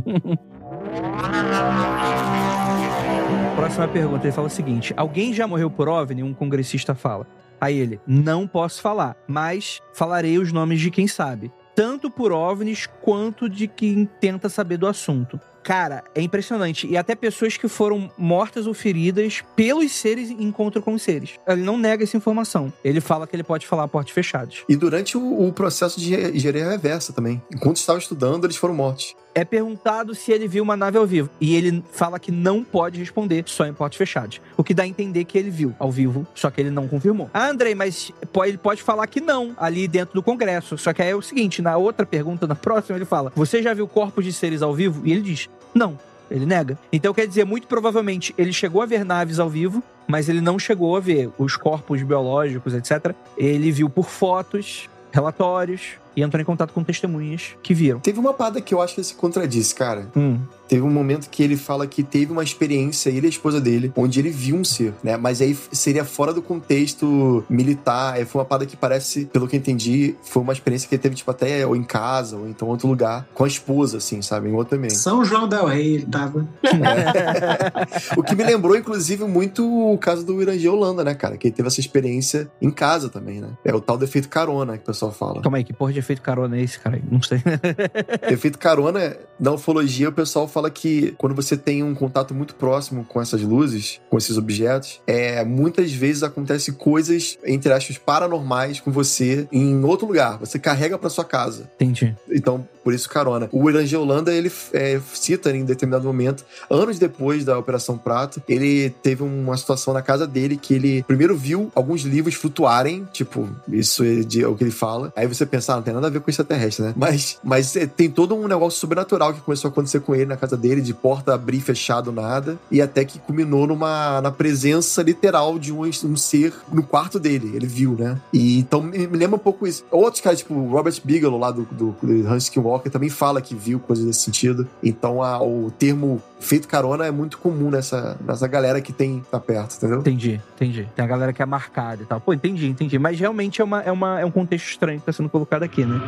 Próxima pergunta, ele fala o seguinte: alguém já morreu por OVNI? Um congressista fala. Aí ele, não posso falar, mas falarei os nomes de quem sabe. Tanto por OVNIs quanto de quem tenta saber do assunto. Cara, é impressionante. E até pessoas que foram mortas ou feridas pelos seres em encontro com os seres. Ele não nega essa informação. Ele fala que ele pode falar a portas fechadas. E durante o, o processo de engenharia reversa também. Enquanto estava estudando, eles foram mortos. É perguntado se ele viu uma nave ao vivo. E ele fala que não pode responder, só em portas fechadas. O que dá a entender que ele viu ao vivo, só que ele não confirmou. Ah, Andrei, mas ele pode falar que não, ali dentro do Congresso. Só que aí é o seguinte, na outra pergunta, na próxima, ele fala: Você já viu corpos de seres ao vivo? E ele diz: Não. Ele nega. Então quer dizer, muito provavelmente ele chegou a ver naves ao vivo, mas ele não chegou a ver os corpos biológicos, etc. Ele viu por fotos, relatórios e entrou em contato com testemunhas que viram. Teve uma parada que eu acho que ele se contradisse, cara. Hum. Teve um momento que ele fala que teve uma experiência, ele e a esposa dele, onde ele viu um ser, né? Mas aí seria fora do contexto militar. Aí foi uma parada que parece, pelo que eu entendi, foi uma experiência que ele teve, tipo, até ou em casa, ou então em outro lugar, com a esposa, assim, sabe? Em outro ambiente. São João Del Rey, ele tava. O que me lembrou, inclusive, muito o caso do Irangi Holanda, né, cara? Que ele teve essa experiência em casa também, né? É o tal do efeito carona que o pessoal fala. Calma aí, que porra de efeito carona é esse, cara? Não sei. efeito carona, na ufologia, o pessoal fala que quando você tem um contato muito próximo com essas luzes, com esses objetos, é, muitas vezes acontece coisas, entre aspas, paranormais com você em outro lugar. Você carrega para sua casa. Entendi. Então, por isso carona. O Irangê Holanda, ele é, cita em determinado momento, anos depois da Operação Prato, ele teve uma situação na casa dele que ele primeiro viu alguns livros flutuarem, tipo, isso é, de, é o que ele fala. Aí você pensa, ah, não tem nada a ver com extraterrestre, né? Mas, mas é, tem todo um negócio sobrenatural que começou a acontecer com ele na casa dele, de porta abrir e fechar do nada, e até que culminou numa na presença literal de um, um ser no quarto dele. Ele viu, né? E então me, me lembra um pouco isso. Outros caras, tipo Robert Bigelow, lá do, do, do Hans Skinwalker, também fala que viu coisas nesse sentido. Então a, o termo feito carona é muito comum nessa, nessa galera que tem tá perto, entendeu? Entendi, entendi. Tem a galera que é marcada e tal. Pô, entendi, entendi. Mas realmente é, uma, é, uma, é um contexto estranho que tá sendo colocado aqui, né?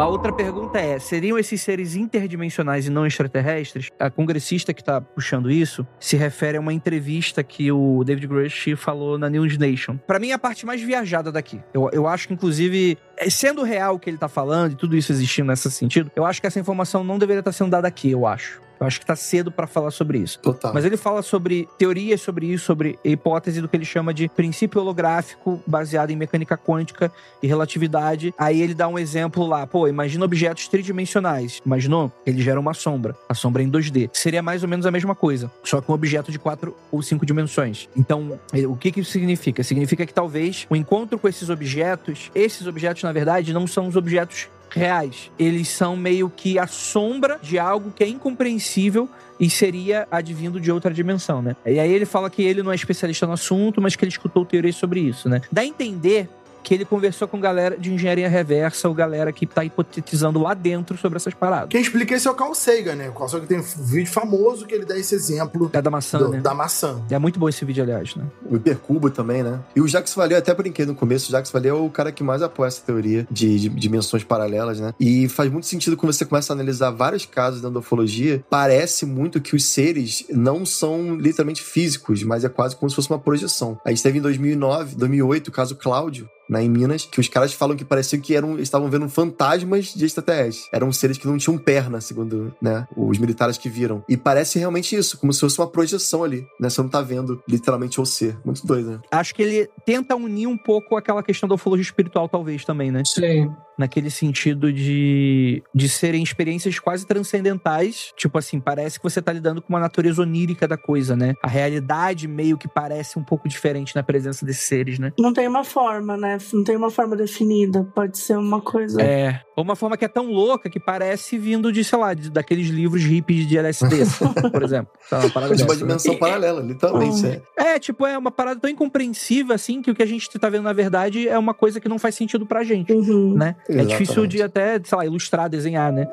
A outra pergunta é: seriam esses seres interdimensionais e não extraterrestres? A congressista que está puxando isso se refere a uma entrevista que o David Grush falou na News Nation. Para mim, é a parte mais viajada daqui. Eu, eu acho que, inclusive, sendo real o que ele está falando e tudo isso existindo nesse sentido, eu acho que essa informação não deveria estar tá sendo dada aqui, eu acho. Eu acho que tá cedo para falar sobre isso. Total. Mas ele fala sobre teorias sobre isso, sobre hipótese do que ele chama de princípio holográfico baseado em mecânica quântica e relatividade. Aí ele dá um exemplo lá, pô, imagina objetos tridimensionais. Imaginou? Ele gera uma sombra. A sombra é em 2D. Seria mais ou menos a mesma coisa, só com um objeto de quatro ou cinco dimensões. Então, o que que isso significa? Significa que talvez o encontro com esses objetos, esses objetos na verdade não são os objetos reais. Eles são meio que a sombra de algo que é incompreensível e seria advindo de outra dimensão, né? E aí ele fala que ele não é especialista no assunto, mas que ele escutou teorias sobre isso, né? Dá a entender que ele conversou com galera de engenharia reversa, ou galera que tá hipotetizando lá dentro sobre essas paradas. Quem explica isso é o Carl Sagan, né? O Carl Sagan tem um vídeo famoso que ele dá esse exemplo. É da maçã, do, né? Da maçã. É muito bom esse vídeo, aliás, né? O hipercubo também, né? E o Jacques Vallée, até brinquei no começo, o Jacques Vallée é o cara que mais apoia essa teoria de, de, dimensões paralelas, né? E faz muito sentido quando você começa a analisar vários casos dentro da ufologia, parece muito que os seres não são literalmente físicos, mas é quase como se fosse uma projeção. A gente teve em 2009, 2008 o caso Cláudio, né, em Minas, que os caras falam que parecia que eram, estavam vendo fantasmas de extraterrestres. Eram seres que não tinham perna, segundo né, os militares que viram. E parece realmente isso, como se fosse uma projeção ali, né? Você não tá vendo literalmente o ser. Muito doido, né? Acho que ele tenta unir um pouco aquela questão da ufologia espiritual, talvez, também, né? Sim naquele sentido de, de serem experiências quase transcendentais. Tipo assim, parece que você tá lidando com uma natureza onírica da coisa, né? A realidade meio que parece um pouco diferente na presença desses seres, né? Não tem uma forma, né? Não tem uma forma definida. Pode ser uma coisa. É. Ou uma forma que é tão louca que parece vindo de, sei lá, de, daqueles livros hippies de LSD, por exemplo. Tá, uma parada de uma dimensão né? paralela, literalmente. É. é, tipo, é uma parada tão incompreensível assim que o que a gente tá vendo na verdade é uma coisa que não faz sentido pra gente, uhum. né? Exatamente. É difícil de até, sei lá, ilustrar, desenhar, né?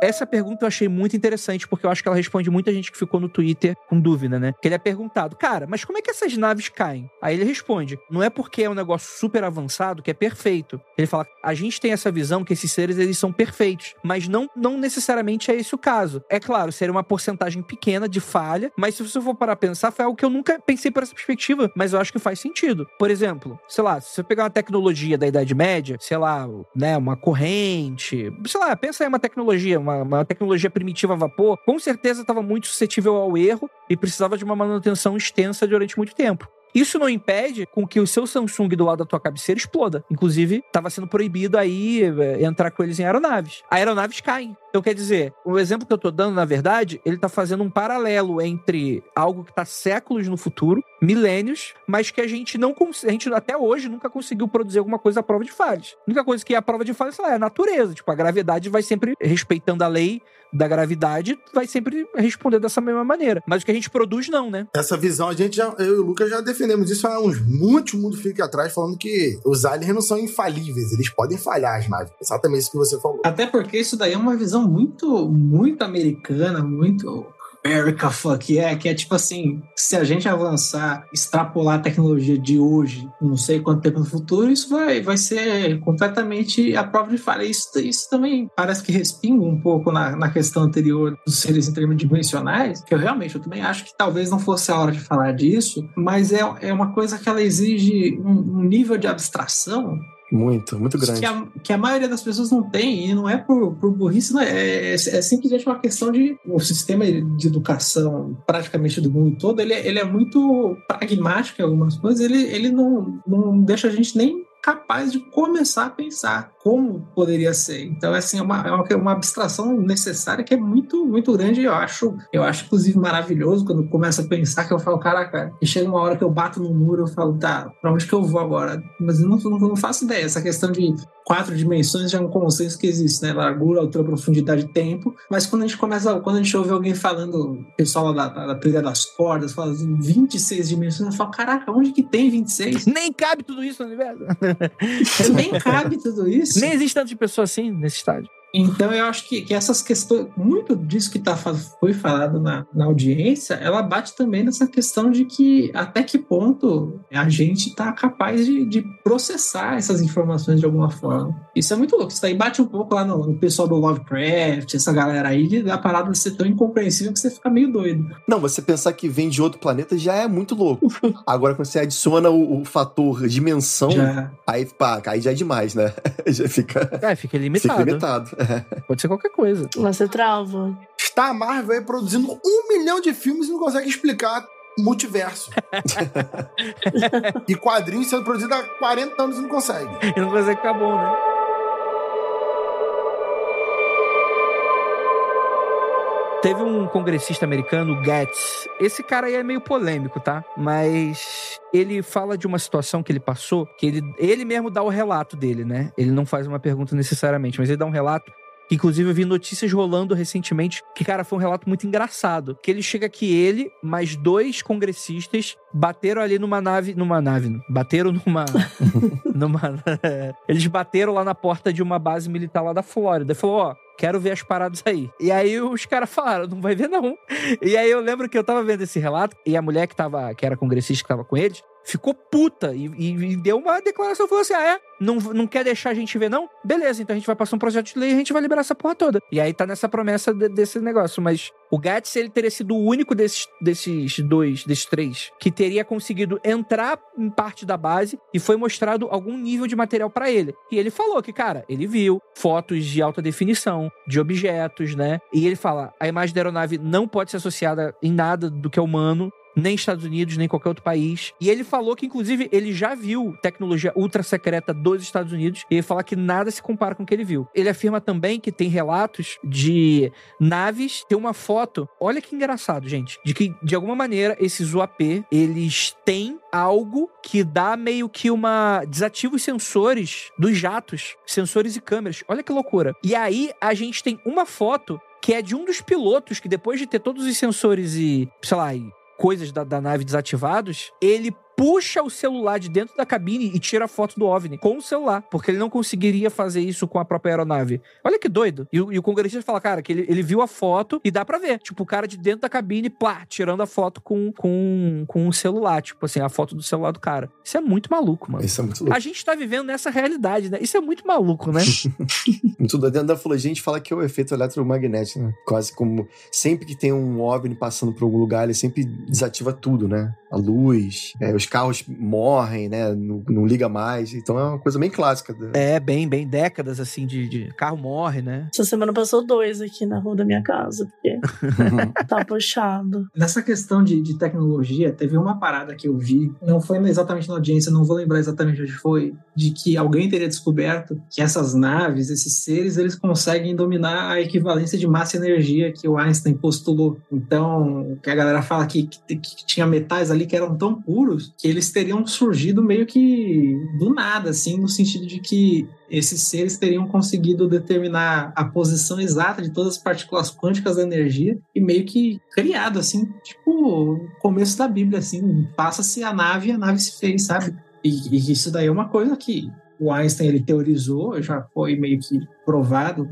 Essa pergunta eu achei muito interessante, porque eu acho que ela responde muita gente que ficou no Twitter com dúvida, né? Que ele é perguntado, cara, mas como é que essas naves caem? Aí ele responde: não é porque é um negócio super avançado que é perfeito. Ele fala: a gente tem essa visão que esses seres eles são perfeitos, mas não, não necessariamente é esse o caso. É claro, seria uma porcentagem pequena de falha, mas se você for parar a pensar, foi algo que eu nunca pensei por essa perspectiva, mas eu acho que faz sentido. Por exemplo, sei lá, se você pegar uma tecnologia da Idade Média, sei lá, né, uma corrente, sei lá, pensa em uma tecnologia, uma uma, uma tecnologia primitiva a vapor, com certeza estava muito suscetível ao erro e precisava de uma manutenção extensa durante muito tempo. Isso não impede com que o seu Samsung do lado da tua cabeceira exploda. Inclusive, estava sendo proibido aí é, entrar com eles em aeronaves. Aeronaves caem. Então, quer dizer, o exemplo que eu tô dando, na verdade, ele tá fazendo um paralelo entre algo que tá séculos no futuro, milênios, mas que a gente não a gente até hoje nunca conseguiu produzir alguma coisa à prova de falhas. A única coisa que é a prova de falhas é a natureza. Tipo, a gravidade vai sempre respeitando a lei da gravidade, vai sempre responder dessa mesma maneira. Mas o que a gente produz, não, né? Essa visão, a gente já, eu e o Lucas já defendemos isso há uns muitos mundos fique atrás, falando que os aliens não são infalíveis, eles podem falhar as naves. Exatamente isso que você falou. Até porque isso daí é uma visão muito, muito americana, muito America fuck yeah, que é tipo assim, se a gente avançar, extrapolar a tecnologia de hoje, não sei quanto tempo no futuro, isso vai, vai ser completamente a prova de falha. Isso, isso também parece que respinga um pouco na, na questão anterior dos seres interdimensionais, que eu realmente eu também acho que talvez não fosse a hora de falar disso, mas é, é uma coisa que ela exige um, um nível de abstração muito, muito grande. Que a, que a, maioria das pessoas não tem, e não é por, por burrice, não é, é, é, simplesmente uma questão de o sistema de educação praticamente do mundo todo, ele, é, ele é muito pragmático em algumas coisas, ele, ele não, não deixa a gente nem capaz de começar a pensar como poderia ser. Então, assim, é uma, é uma, uma abstração necessária que é muito, muito grande. Eu acho, eu acho, inclusive, maravilhoso quando começa a pensar que eu falo, caraca, e chega uma hora que eu bato no muro, eu falo, tá, pra onde que eu vou agora? Mas eu não, não, não faço ideia. Essa questão de quatro dimensões já é um consenso que existe, né? Largura, altura, profundidade e tempo. Mas quando a gente começa, quando a gente ouve alguém falando, o pessoal lá da, da teoria das cordas, fala assim, 26 dimensões, eu falo, caraca, onde que tem 26? Nem cabe tudo isso no universo. Nem cabe tudo isso. Nem existe tanto de pessoa assim nesse estádio. Então eu acho que, que essas questões, muito disso que tá, foi falado na, na audiência, ela bate também nessa questão de que até que ponto a gente está capaz de, de, processar essas informações de alguma forma. Isso é muito louco. Isso aí bate um pouco lá no, no pessoal do Lovecraft, essa galera aí, de, da parada ser tão incompreensível que você fica meio doido. Não, você pensar que vem de outro planeta já é muito louco. Agora, quando você adiciona o, o fator dimensão, já. aí, pá, aí já é demais, né? já fica. É, fica limitado. Fica limitado. Pode ser qualquer coisa. Você trava. Está a Marvel aí produzindo um milhão de filmes e não consegue explicar multiverso. e quadrinhos sendo produzidos há 40 anos e não consegue. E não consegue ficar bom, né? Teve um congressista americano, Getz. Esse cara aí é meio polêmico, tá? Mas ele fala de uma situação que ele passou, que ele, ele mesmo dá o relato dele, né? Ele não faz uma pergunta necessariamente, mas ele dá um relato Inclusive, eu vi notícias rolando recentemente que, cara, foi um relato muito engraçado. Que ele chega que ele, mais dois congressistas, bateram ali numa nave. Numa nave. Bateram numa. numa. eles bateram lá na porta de uma base militar lá da Flórida. Ele falou: ó. Quero ver as paradas aí. E aí os caras falaram, não vai ver não. E aí eu lembro que eu tava vendo esse relato e a mulher que tava, que era congressista que tava com eles, ficou puta e, e, e, deu uma declaração, falou assim, ah é? Não, não quer deixar a gente ver não? Beleza, então a gente vai passar um projeto de lei e a gente vai liberar essa porra toda. E aí tá nessa promessa de, desse negócio, mas o Gats, ele teria sido o único desses, desses dois, desses três, que teria conseguido entrar em parte da base e foi mostrado algum nível de material para ele. E ele falou que, cara, ele viu fotos de alta definição, de objetos, né? E ele fala, a imagem da aeronave não pode ser associada em nada do que é humano, nem Estados Unidos, nem qualquer outro país. E ele falou que, inclusive, ele já viu tecnologia ultra secreta dos Estados Unidos e ele fala que nada se compara com o que ele viu. Ele afirma também que tem relatos de naves, tem uma foto, olha que engraçado, gente, de que, de alguma maneira, esses UAP, eles têm algo que dá meio que uma... desativa os sensores dos jatos, sensores e câmeras. Olha que loucura. E aí, a gente tem uma foto que é de um dos pilotos que depois de ter todos os sensores e, sei lá, coisas da, da nave desativados, ele puxa o celular de dentro da cabine e tira a foto do OVNI com o celular, porque ele não conseguiria fazer isso com a própria aeronave. Olha que doido. E, e o congressista fala, cara, que ele, ele viu a foto e dá para ver. Tipo, o cara de dentro da cabine, plá, tirando a foto com, com, com o celular. Tipo assim, a foto do celular do cara. Isso é muito maluco, mano. Isso é muito louco. A gente tá vivendo nessa realidade, né? Isso é muito maluco, né? muito doido. Dentro da ufologia, a gente fala que é o efeito eletromagnético, né? Quase como... Sempre que tem um OVNI passando por algum lugar, ele sempre desativa tudo, né? A luz, é, os carros morrem, né? Não, não, liga mais. Então é uma coisa bem clássica. É, bem, bem décadas assim de, de, carro morre, né? Essa semana passou dois aqui na rua da minha casa, porque tá puxado. Nessa questão de, de tecnologia, teve uma parada que eu vi, não foi exatamente na audiência, não vou lembrar exatamente onde foi, de que alguém teria descoberto que essas naves, esses seres, eles conseguem dominar a equivalência de massa e energia que o Einstein postulou. Então, que a galera fala que, que, que tinha metais ali ali que eram tão puros que eles teriam surgido meio que do nada, assim, no sentido de que esses seres teriam conseguido determinar a posição exata de todas as partículas quânticas da energia e meio que criado, assim, tipo, começo da Bíblia, assim, passa-se a nave e a nave se fez, sabe? E, e, isso daí é uma coisa que o Einstein ele teorizou, já foi meio que provado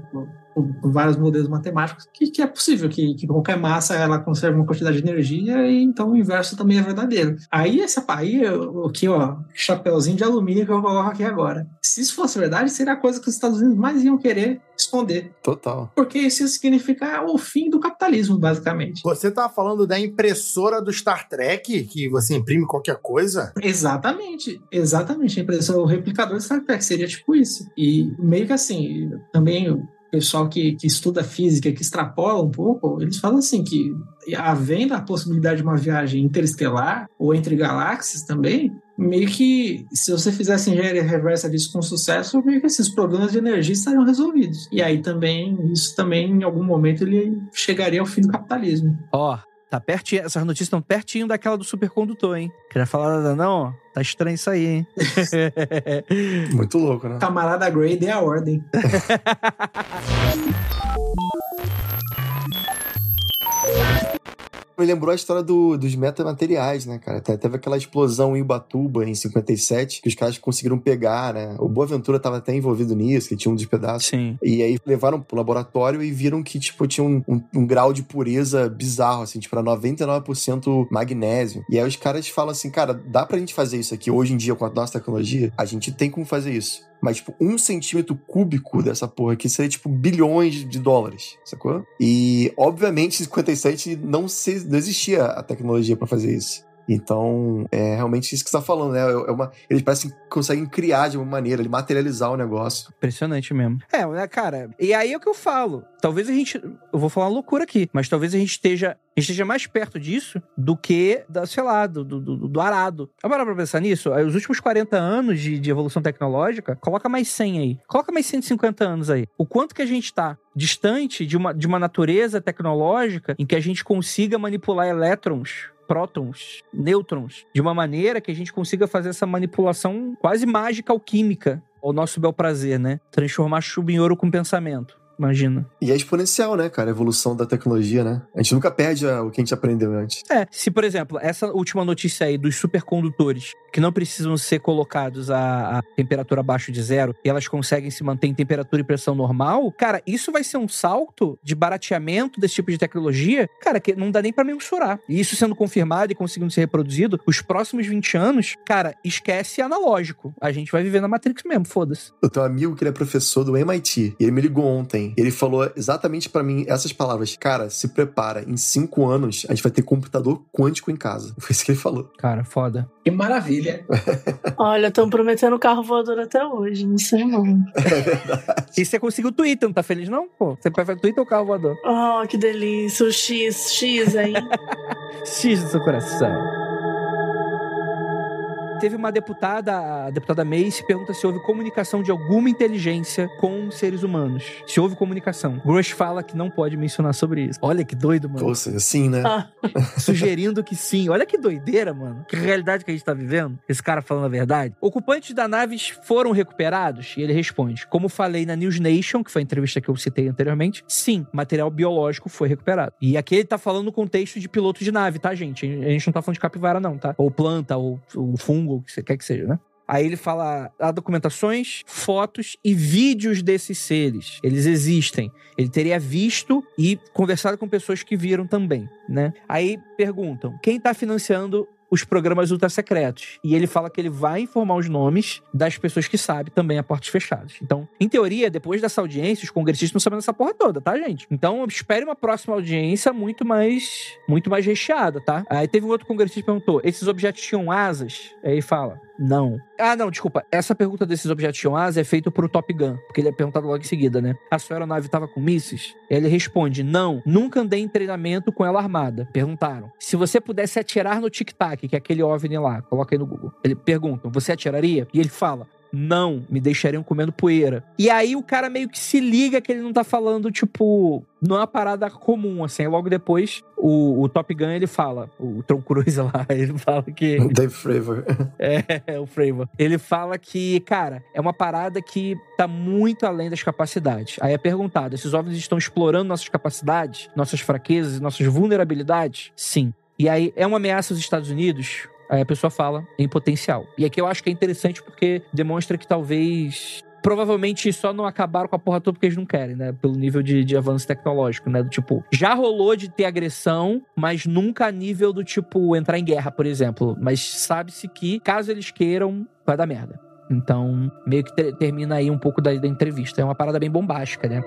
por, vários modelos matemáticos, que, que é possível que, que qualquer massa ela conserve uma quantidade de energia e então o inverso também é verdadeiro. Aí essa aí aqui ó, chapeuzinho de alumínio que eu coloco aqui agora. Se isso fosse verdade, seria a coisa que os Estados Unidos mais iam querer esconder. Total. Porque isso significa o fim do capitalismo, basicamente. Você tava falando da impressora do Star Trek, que você imprime qualquer coisa? Exatamente, exatamente. A impressora, o replicador do Star Trek seria tipo isso. E meio que assim, também pessoal que, que estuda física, que extrapola um pouco, eles falam assim que havendo a possibilidade de uma viagem interestelar ou entre galáxias também, meio que se você fizesse engenharia reversa disso com sucesso, meio que esses problemas de energia estariam resolvidos. E aí também, isso também em algum momento ele chegaria ao fim do capitalismo. Ó, oh, tá pertinho, essas notícias estão pertinho daquela do supercondutor, hein? Queria falar nada não. Tá estranho isso aí, hein? Muito louco, né? Camarada Gray dê a ordem. Me lembrou a história do, dos metamateriais, né, cara? Teve aquela explosão em Ubatuba, em 57, que os caras conseguiram pegar, né? O Boaventura tava até envolvido nisso, que tinha um dos pedaços. Sim. E aí levaram pro laboratório e viram que, tipo, tinha um, um, um grau de pureza bizarro, assim, tipo, era 99% magnésio. E aí os caras falam assim, cara, dá pra gente fazer isso aqui hoje em dia com a nossa tecnologia? A gente tem como fazer isso. Mas, tipo, um centímetro cúbico dessa porra aqui seria, tipo, bilhões de dólares, sacou? E, obviamente, em 57 não, se, não existia a tecnologia para fazer isso. Então, é realmente isso que você está falando, né? É uma, eles parecem que conseguem criar de uma maneira, de materializar o negócio. Impressionante mesmo. É, né, cara, e aí é o que eu falo. Talvez a gente. Eu vou falar uma loucura aqui, mas talvez a gente esteja, a gente esteja mais perto disso do que, da, sei lá, do, do, do, do arado. Agora, pra pensar nisso, os últimos 40 anos de, de evolução tecnológica, coloca mais 100 aí. Coloca mais 150 anos aí. O quanto que a gente tá distante de uma, de uma natureza tecnológica em que a gente consiga manipular elétrons prótons, nêutrons, de uma maneira que a gente consiga fazer essa manipulação quase mágica alquímica ao nosso bel prazer, né? Transformar chumbo em ouro com pensamento. Imagina. E é exponencial, né, cara? A evolução da tecnologia, né? A gente nunca perde o que a gente aprendeu antes. É, se, por exemplo, essa última notícia aí dos supercondutores, que não precisam ser colocados a, a temperatura abaixo de zero, e elas conseguem se manter em temperatura e pressão normal, cara, isso vai ser um salto de barateamento desse tipo de tecnologia, cara, que não dá nem para mensurar. E isso sendo confirmado e conseguindo ser reproduzido, os próximos 20 anos, cara, esquece analógico. A gente vai viver na Matrix mesmo, foda-se. Eu tenho um amigo que ele é professor do MIT, e ele me ligou ontem ele falou exatamente para mim essas palavras. Cara, se prepara, em cinco anos a gente vai ter computador quântico em casa. Foi isso que ele falou. Cara, foda. Que maravilha. Olha, estão prometendo carro voador até hoje, não sei não. É verdade. E você conseguiu o Twitter, não tá feliz não? Pô, você prefere Twitter ou carro voador? Oh, que delícia. O X, X aí. X do seu coração. Teve uma deputada, a deputada May, se pergunta se houve comunicação de alguma inteligência com seres humanos. Se houve comunicação. Grush fala que não pode mencionar sobre isso. Olha que doido, mano. Ou seja, sim, né? Ah, Sugerindo que sim. Olha que doideira, mano. Que realidade que a gente tá vivendo. Esse cara falando a verdade. Ocupantes da nave foram recuperados? E ele responde: Como falei na News Nation, que foi a entrevista que eu citei anteriormente, sim, material biológico foi recuperado. E aqui ele tá falando no contexto de piloto de nave, tá, gente? A gente não tá falando de capivara, não, tá? Ou planta, ou, ou fungo, o que você quer que seja, né? Aí ele fala há documentações, fotos e vídeos desses seres. Eles existem. Ele teria visto e conversado com pessoas que viram também, né? Aí perguntam: quem está financiando os programas ultra secretos? E ele fala que ele vai informar os nomes das pessoas que sabem também a portas fechadas. Então, em teoria, depois dessa audiência, os congressistas não sabem dessa porra toda, tá, gente? Então, espere uma próxima audiência muito mais muito mais recheada, tá? Aí teve um outro congressista que perguntou: esses objetos tinham asas? Aí fala: não. Ah, não, desculpa. Essa pergunta desses objetos tinham asas é feita pro Top Gun, porque ele é perguntado logo em seguida, né? A sua aeronave estava com mísseis? Ele responde: não, nunca andei em treinamento com ela armada. Perguntaram: se você pudesse atirar no Tic Tac, que é aquele OVNI lá, coloca aí no Google. Ele pergunta: você atiraria? E ele fala: não, me deixariam comendo poeira. E aí o cara meio que se liga que ele não tá falando, tipo, não é uma parada comum, assim. Logo depois, o, o Top Gun, ele fala, o Tom Cruise lá, ele fala que... Dave Fravor. É, o Fravor. Ele fala que, cara, é uma parada que tá muito além das capacidades. Aí é perguntado, esses OVNIs estão explorando nossas capacidades, nossas fraquezas e nossas vulnerabilidades? Sim. E aí, é uma ameaça aos Estados Unidos? Aí a pessoa fala em potencial. E aqui eu acho que é interessante porque demonstra que talvez provavelmente só não acabaram com a porra toda porque eles não querem, né? Pelo nível de, de avanço tecnológico, né? Do tipo, já rolou de ter agressão, mas nunca a nível do tipo entrar em guerra, por exemplo. Mas sabe-se que, caso eles queiram, vai dar merda. Então, meio que ter- termina aí um pouco da, da entrevista. É uma parada bem bombástica, né?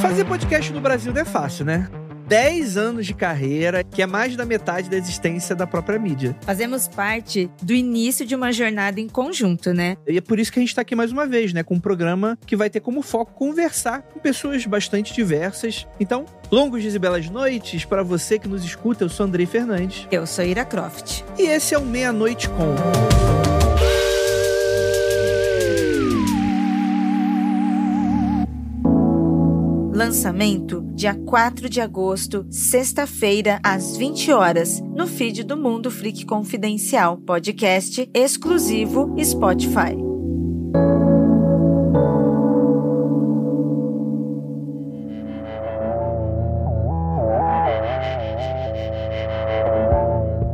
Fazer podcast no Brasil não é fácil, né? 10 anos de carreira, que é mais da metade da existência da própria mídia. Fazemos parte do início de uma jornada em conjunto, né? E é por isso que a gente tá aqui mais uma vez, né? Com um programa que vai ter como foco conversar com pessoas bastante diversas. Então, longos dias e belas noites para você que nos escuta. Eu sou Andrei Fernandes. Eu sou Ira Croft. E esse é o Meia-Noite Com. Lançamento dia 4 de agosto, sexta-feira, às 20 horas, no feed do Mundo Freak Confidencial, podcast exclusivo Spotify.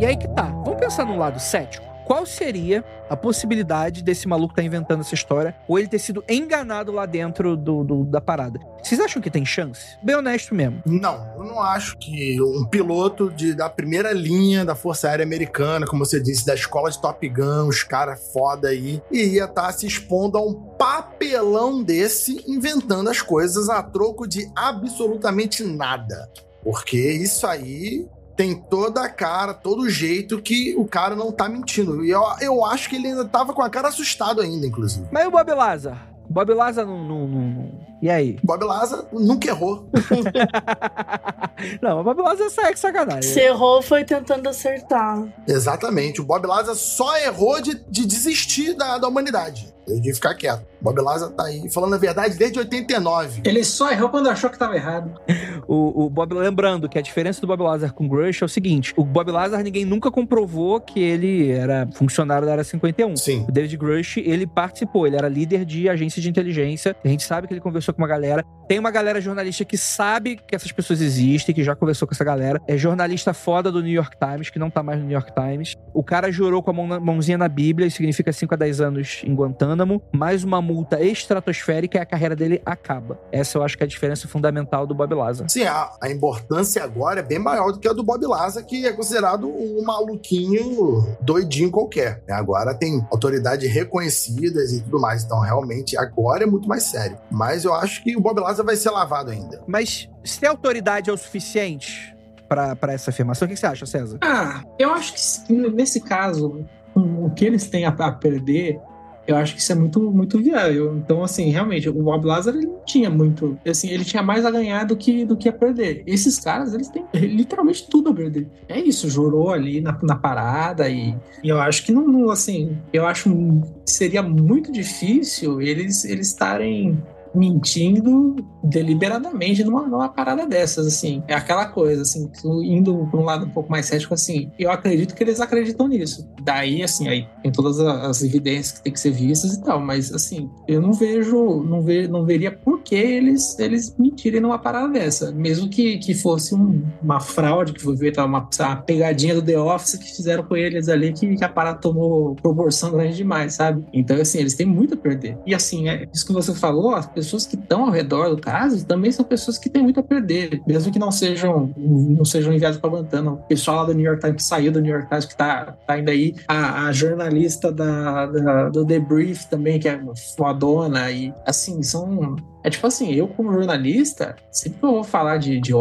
E aí que tá. Vamos pensar num lado cético. Qual seria a possibilidade desse maluco estar inventando essa história ou ele ter sido enganado lá dentro do, do- da parada? Vocês acham que tem chance? Bem honesto mesmo. Não, eu não acho que um piloto de, da primeira linha da Força Aérea Americana, como você disse, da escola de Top Gun, os caras foda aí, iria estar se expondo a um papelão desse, inventando as coisas a troco de absolutamente nada. Porque isso aí tem toda a cara, todo o jeito que o cara não tá mentindo. E eu, eu acho que ele ainda tava com a cara assustado ainda, inclusive. Mas e o Bob Lazar? Bob Lazar não, não- não- não- E aí? Bob Lazar nunca errou. não, o Bob Lazar sai que sacanagem. Se errou, foi tentando acertar. Exatamente. O Bob Lazar só errou de, de desistir da, da humanidade. De ficar quieto. O Bob Lazar tá aí falando a verdade desde 89. Ele só errou quando achou que tava errado. O, o Bob, lembrando que a diferença do Bob Lazar com o Grush é o seguinte: o Bob Lazar ninguém nunca comprovou que ele era funcionário da área 51. Sim. O David Grush, ele participou, ele era líder de agência de inteligência. A gente sabe que ele conversou com uma galera. Tem uma galera jornalista que sabe que essas pessoas existem, que já conversou com essa galera. É jornalista foda do New York Times, que não tá mais no New York Times. O cara jurou com a mão na- mãozinha na Bíblia, isso significa 5 a 10 anos em Guantánamo, mais uma multa estratosférica e a carreira dele acaba. Essa eu acho que é a diferença fundamental do Bob Lazar. Sim, a, a importância agora é bem maior do que a do Bob Lazar, que é considerado um maluquinho doidinho qualquer. né? Agora tem autoridades reconhecidas e tudo mais. Então, realmente, agora é muito mais sério. Mas eu acho que o Bob Lazar vai ser lavado ainda. Mas se a autoridade é o suficiente pra essa afirmação, o que você acha, César? Ah, eu acho que nesse caso, o que eles têm a, a perder, eu acho que isso é muito, muito viável. Então, assim, realmente, o Bob Lazar ele não tinha muito. Assim, ele tinha mais a ganhar do que, do que a perder. Esses caras, eles têm literalmente tudo a perder. É isso, jurou ali na, na parada e, e eu acho que não, não, assim, eu acho que seria muito difícil eles eles estarem mentindo deliberadamente numa, numa parada dessas, assim. É aquela coisa, assim, indo para um lado um pouco mais cético, assim, eu acredito que eles acreditam nisso. Daí, assim, aí tem todas as evidências que tem que ser vistas e tal, mas, assim, eu não vejo, não, ve, não veria por que eles, eles mentirem numa parada dessa. Mesmo que, que fosse um- uma fraude, que foi feita uma, uma pegadinha do The Office que fizeram com eles ali, que, que a parada tomou proporção grande demais, sabe? Então, assim, eles têm muito a perder. E, assim, é isso que você falou, as pessoas que estão ao redor do caso também são pessoas que têm muito a perder, mesmo que não sejam não sejam enviados para Guantánamo. O pessoal lá do New York Times que saiu do New York Times que tá, tá ainda aí, a, a jornalista da, da- do The Brief também, que é fodona, e assim, são. É tipo assim, eu como jornalista, sempre que eu vou falar de, de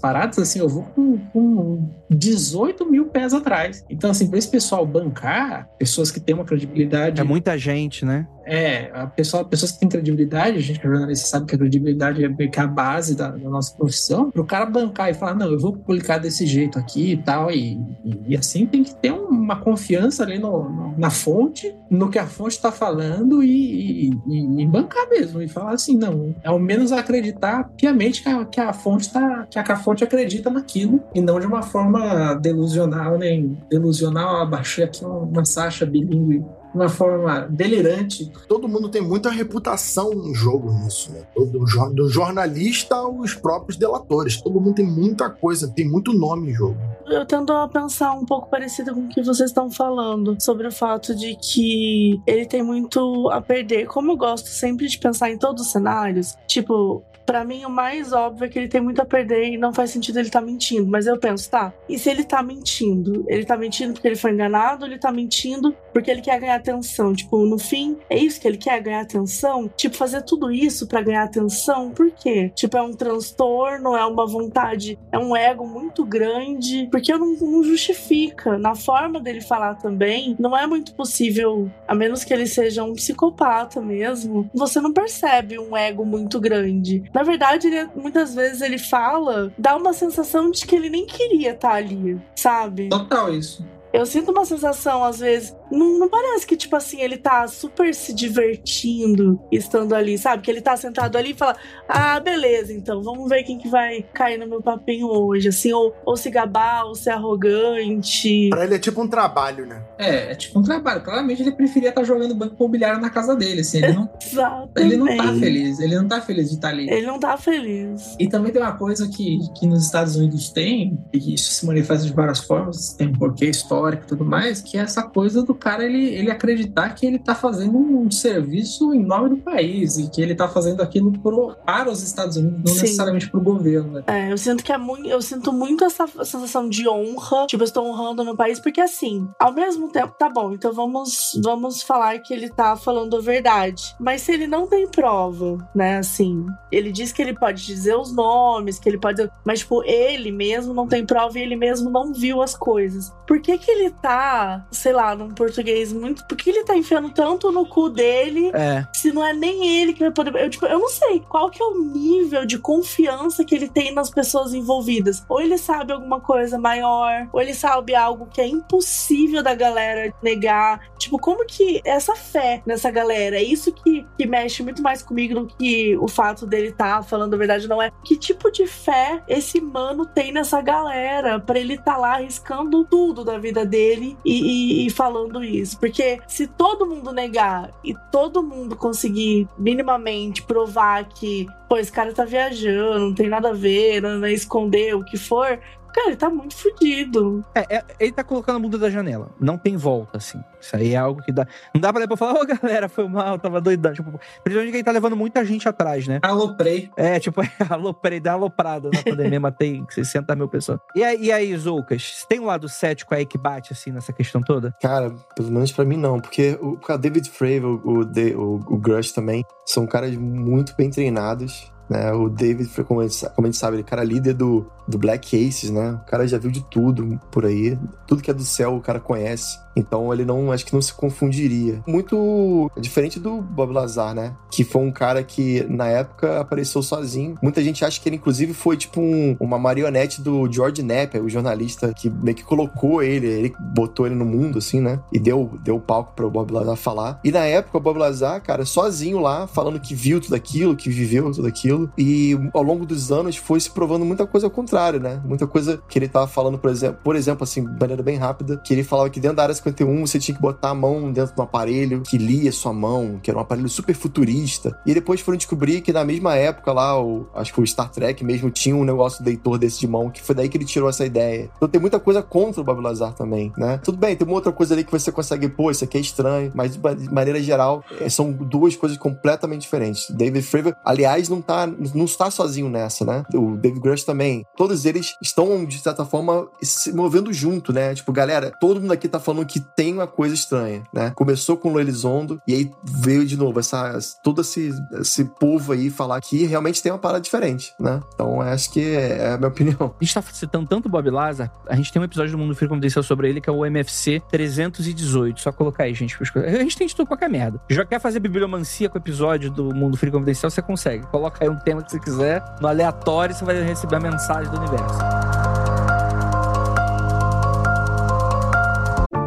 paradas, assim, eu vou com, com 18 mil pés atrás. Então, assim, para esse pessoal bancar, pessoas que têm uma credibilidade É muita gente, né? é, a pessoa, pessoas que têm credibilidade, a gente que é jornalista sabe que a credibilidade é meio que a base da, da nossa profissão, para o cara bancar e falar, não, eu vou publicar desse jeito aqui e tal, e, e, e assim tem que ter uma confiança ali no, no- na fonte, no que a fonte está falando e, e- e- e bancar mesmo, e falar assim, não, ao menos acreditar piamente que a, que a fonte tá, que a, que a fonte acredita naquilo, e não de uma forma delusional, nem delusional, abaixei aqui uma, Sasha bilíngue uma forma delirante. Todo mundo tem muita reputação em jogo nisso, né? Do, do jornalista aos próprios delatores. Todo mundo tem muita coisa, tem muito nome em jogo. Eu tendo a pensar um pouco parecido com o que vocês estão falando sobre o fato de que ele tem muito a perder. Como eu gosto sempre de pensar em todos os cenários, tipo, Pra mim, o mais óbvio é que ele tem muito a perder e não faz sentido ele estar mentindo. Mas eu penso, tá, e se ele tá mentindo? Ele tá mentindo porque ele foi enganado ou ele tá mentindo porque ele quer ganhar atenção? Tipo, no fim, é isso que ele quer, ganhar atenção? Tipo, fazer tudo isso pra ganhar atenção? Por quê? Tipo, é um transtorno, é uma vontade, é um ego muito grande, porque não, não justifica. Na forma dele falar também, não é muito possível, a menos que ele seja um psicopata mesmo, você não percebe um ego muito grande. Na verdade, ele, muitas vezes ele fala, dá uma sensação de que ele nem queria estar ali, sabe? Total isso. Eu sinto uma sensação, às vezes, não, não parece que, tipo assim, ele tá super se divertindo estando ali, sabe? Que ele tá sentado ali e fala, ah, beleza, então, vamos ver quem que vai cair no meu papinho hoje, assim, ou, ou se gabar, ou ser arrogante. Pra ele é tipo um trabalho, né? É, é tipo um trabalho. Claramente ele preferia estar jogando banco imobiliário na casa dele, assim. Ele não, Exatamente. ele não tá feliz. Ele não tá feliz de estar ali. Ele não tá feliz. E também tem uma coisa que, que nos Estados Unidos tem, e isso se manifesta de várias formas, tem um porquê histórico e tudo mais, que é essa coisa do cara ele, ele acreditar que ele tá fazendo um serviço em nome do país e que ele tá fazendo aquilo pro, para os Estados Unidos, não Sim. necessariamente pro governo. Né? É, eu sinto que é muito. Eu sinto muito essa sensação de honra. Tipo, eu estou honrando o meu país, porque assim, ao mesmo tempo, tá bom, então vamos, vamos falar que ele tá falando a verdade. Mas se ele não tem prova, né, assim, ele diz que ele pode dizer os nomes, que ele pode. Mas, tipo, ele mesmo não tem prova e ele mesmo não viu as coisas. Por que que ele tá, sei lá, num português muito. Por que ele tá enfiando tanto no cu dele É. se não é nem ele que vai poder. Eu, tipo, eu não sei qual que é o nível de confiança que ele tem nas pessoas envolvidas. Ou ele sabe alguma coisa maior, ou ele sabe algo que é impossível da galera negar. Tipo, como que essa fé nessa galera? É isso que, que mexe muito mais comigo do que o fato dele tá falando a verdade, não é? Que tipo de fé esse mano tem nessa galera pra ele tá lá arriscando tudo da vida dele e, e- e falando isso? Porque se todo mundo negar e todo mundo conseguir minimamente provar que, pô, esse cara tá viajando, não tem nada a ver, não, não esconder o que for, cara, ele tá muito fudido. É, é, ele tá colocando a bunda da janela. Não tem volta, assim. Isso aí é algo que dá. Não dá pra depois falar, ô galera, foi mal, tava doidão. Tipo, principalmente que ele tá levando muita gente atrás, né? Aloprei. É, tipo, aloprei, dá uma aloprada na pandemia, matei 60 mil pessoas. E aí, e aí Zoucas, tem um lado cético aí que bate, assim, nessa questão toda? Cara, pelo menos pra mim não, porque o David Fravor, o, o, o Grush também, são caras muito bem treinados. Né? O David, como a, gente, como a gente sabe, ele é cara líder do, do Black Aces, né? O cara já viu de tudo por aí. Tudo que é do céu o cara conhece. Então ele não, acho que não se confundiria. Muito diferente do Bob Lazar, né? Que foi um cara que na época apareceu sozinho. Muita gente acha que ele inclusive foi tipo um- uma marionete do George Knapp, o jornalista que meio que colocou ele, ele botou ele no mundo assim, né? E deu deu palco para o Bob Lazar falar. E na época o Bob Lazar, cara, sozinho lá, falando que viu tudo aquilo, que viveu tudo aquilo. E ao longo dos anos foi se provando muita coisa ao contrário, né? Muita coisa que ele tava falando, por exemplo, por exemplo, assim, de maneira bem rápida, que ele falava que dentro da área 51 você tinha que botar a mão dentro de um aparelho que lia sua mão, que era um aparelho super futurista. E depois foram descobrir que na mesma época lá, o, acho que o Star Trek mesmo tinha um negócio leitor desse de mão, que foi daí que ele tirou essa ideia. Então tem muita coisa contra o Bob Lazar também, né? Tudo bem, tem uma outra coisa ali que você consegue, pô, isso aqui é estranho, mas de ma- de maneira geral, é, são duas coisas completamente diferentes. David Fravor, aliás, não tá, não está sozinho nessa, né? O David Grush também. Todos eles estão, de certa forma, se movendo junto, né? Tipo, galera, todo mundo aqui tá falando que tem uma coisa estranha, né? Começou com o Elizondo e aí veio de novo essa, todo esse, esse povo aí falar que realmente tem uma parada diferente, né? Então, acho que é, é a minha opinião. A gente tá citando tanto Bob Lazar, a gente tem um episódio do Mundo Frio Confidencial sobre ele, que é o MFC 318. Só colocar aí, gente. A gente tem de tudo qualquer merda. Já quer fazer bibliomancia com o episódio do Mundo Frio Confidencial, você consegue. Coloca aí um tema que você quiser, no aleatório, você vai receber a mensagem do universo.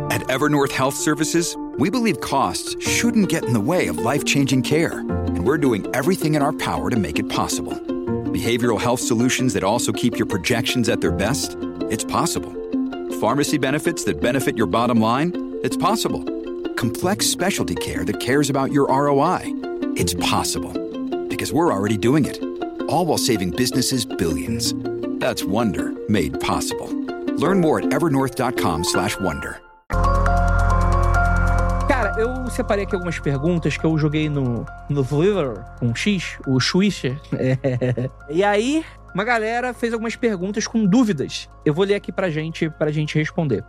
At Evernorth Health Services, we believe costs shouldn't get in the way of life changing care, and we're doing everything in our power to make it possible. Behavioral health solutions that also keep your projections at their best? It's possible. Pharmacy benefits that benefit your bottom line? It's possible. complex specialty care that cares about your ROI? It's possible because we're already doing it, all while saving businesses billions. That's Wonder made possible. Learn more at evernorth.com/wonder. Cara, eu separei aqui algumas perguntas que eu joguei no, no Twitter com X, o Swisher. É. E aí, uma galera fez algumas perguntas com dúvidas. Eu vou ler aqui pra gente, pra gente responder.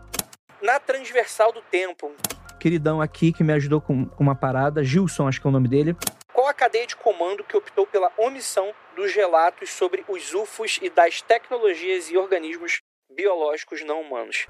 Na transversal do tempo, um queridão aqui que me ajudou com, com uma parada, Gilson, acho que é o nome dele. Qual a cadeia de comando que optou pela omissão dos relatos sobre os UFOs e das tecnologias e organismos biológicos não humanos?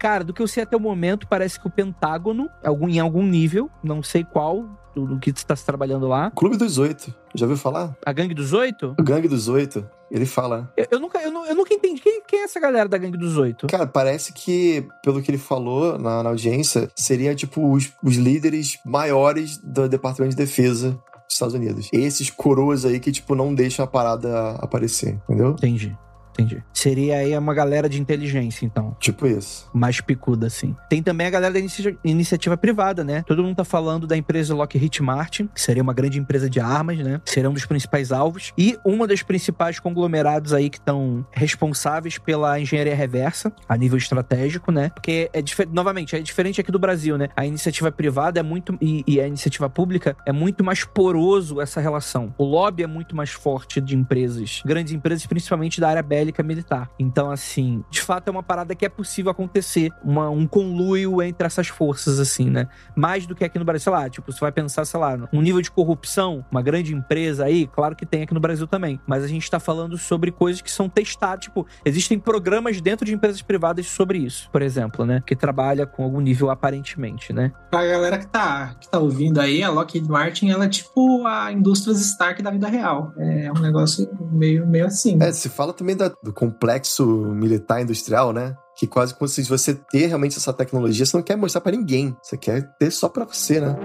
Cara, do que eu sei até o momento, parece que o Pentágono, algum, em algum nível, não sei qual, do, que está se trabalhando lá. Clube dos Oito. Já ouviu falar? A Gangue dos Oito? O Gangue dos Oito. Ele fala. Eu, eu nunca, eu, eu nunca entendi. Quem, quem é essa galera da Gangue dos Oito? Cara, parece que, pelo que ele falou na, na audiência, seria tipo os, os líderes maiores do Departamento de Defesa Estados Unidos. Esses coroas aí que, tipo, não deixam a parada aparecer, entendeu? Entendi. Entendi. Seria aí uma galera de inteligência, então. Tipo isso. Mais picuda, assim. Tem também a galera da inici- iniciativa privada, né? Todo mundo tá falando da empresa Lockheed Martin, que seria uma grande empresa de armas, né? Seria um dos principais alvos. E uma das principais conglomerados aí que estão responsáveis pela engenharia reversa, a nível estratégico, né? Porque, é novamente, é diferente aqui do Brasil, né? A iniciativa privada é muito. E, e a iniciativa pública é muito mais poroso essa relação. O lobby é muito mais forte de empresas, grandes empresas, principalmente da área bélica militar. Então, assim, de fato é uma parada que é possível acontecer, uma- um conluio entre essas forças, assim, né? Mais do que aqui no Brasil, sei lá, tipo, você vai pensar, sei lá, um nível de corrupção, uma grande empresa aí, claro que tem aqui no Brasil também, mas a gente tá falando sobre coisas que são testadas, tipo, existem programas dentro de empresas privadas sobre isso, por exemplo, né? Que trabalha com algum nível aparentemente, né? Pra galera que tá, que tá ouvindo aí, a Lockheed Martin, ela é tipo a indústrias Stark da vida real. É um negócio meio, meio assim. É, se fala também da- do complexo militar industrial, né? Que quase como se você ter realmente essa tecnologia, você não quer mostrar pra ninguém. Você quer ter só pra você, né?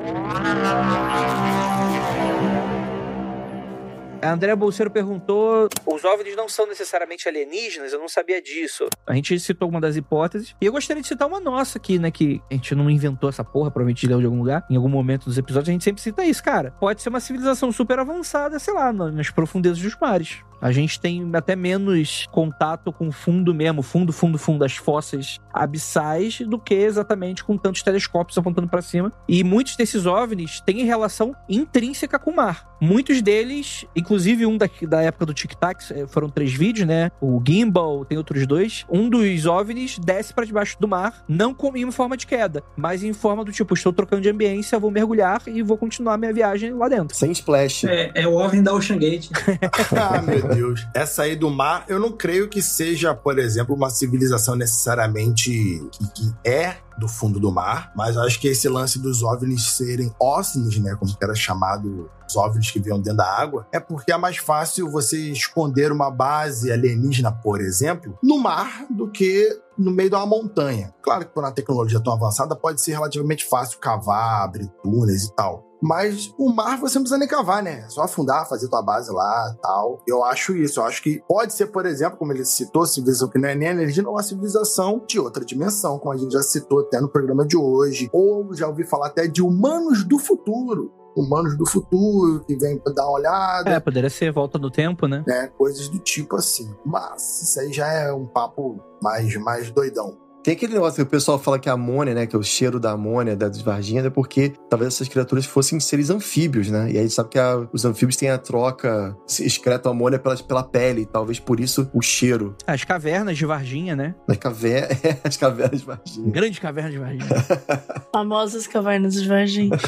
A Andrea Bolseiro perguntou: os OVNIs não são necessariamente alienígenas? Eu não sabia disso. A gente citou uma das hipóteses. E eu gostaria de citar uma nossa aqui, né? Que a gente não inventou essa porra, provavelmente leu de algum lugar. Em algum momento dos episódios, a gente sempre cita isso, cara. Pode ser uma civilização super avançada, sei lá, na- nas profundezas dos mares. A gente tem até menos contato com o fundo mesmo, fundo, fundo, fundo das fossas abissais, do que exatamente com tantos telescópios apontando pra cima. E muitos desses OVNIs têm relação intrínseca com o mar. Muitos deles, inclusive um da, da época do Tic Tac, eh, foram três vídeos, né? O Gimbal, tem outros dois. Um dos OVNIs desce pra debaixo do mar, não com, em forma de queda, mas em forma do tipo, estou trocando de ambiência, vou mergulhar e vou continuar minha viagem lá dentro. Sem splash. É, é o OVNI da Ocean Gate. ah, meu Deus. Essa aí do mar, eu não creio que seja, por exemplo, uma civilização necessariamente que, que é do fundo do mar, mas acho que esse lance dos OVNIs serem OSNIs, né, como era chamado os OVNIs que vinham dentro da água, é porque é mais fácil você esconder uma base alienígena, por exemplo, no mar do que no meio de uma montanha. Claro que por uma tecnologia tão avançada pode ser relativamente fácil cavar, abrir túneis e tal. Mas o mar você não precisa nem cavar, né? É só afundar, fazer tua base lá tal. Eu acho isso. Eu acho que pode ser, por exemplo, como ele citou, civilização que não é nem alienígena, ou uma civilização de outra dimensão, como a gente já citou até no programa de hoje. Ou já ouvi falar até de humanos do futuro. Humanos do futuro que pra dar uma olhada. É, poderia ser volta no tempo, né? Né? Coisas do tipo assim. Mas isso aí já é um papo mais, mais doidão. Tem aquele negócio que o pessoal fala que a amônia, né? Que é o cheiro da amônia, da Varginha, é porque talvez essas criaturas fossem seres anfíbios, né? E aí a gente sabe que a- os anfíbios têm a troca, se excretam amônia pela, pela pele, talvez por isso o cheiro. As cavernas de Varginha, né? As, caver... as cavernas de Varginha. Grandes cavernas de Varginha. Famosas cavernas de Varginha.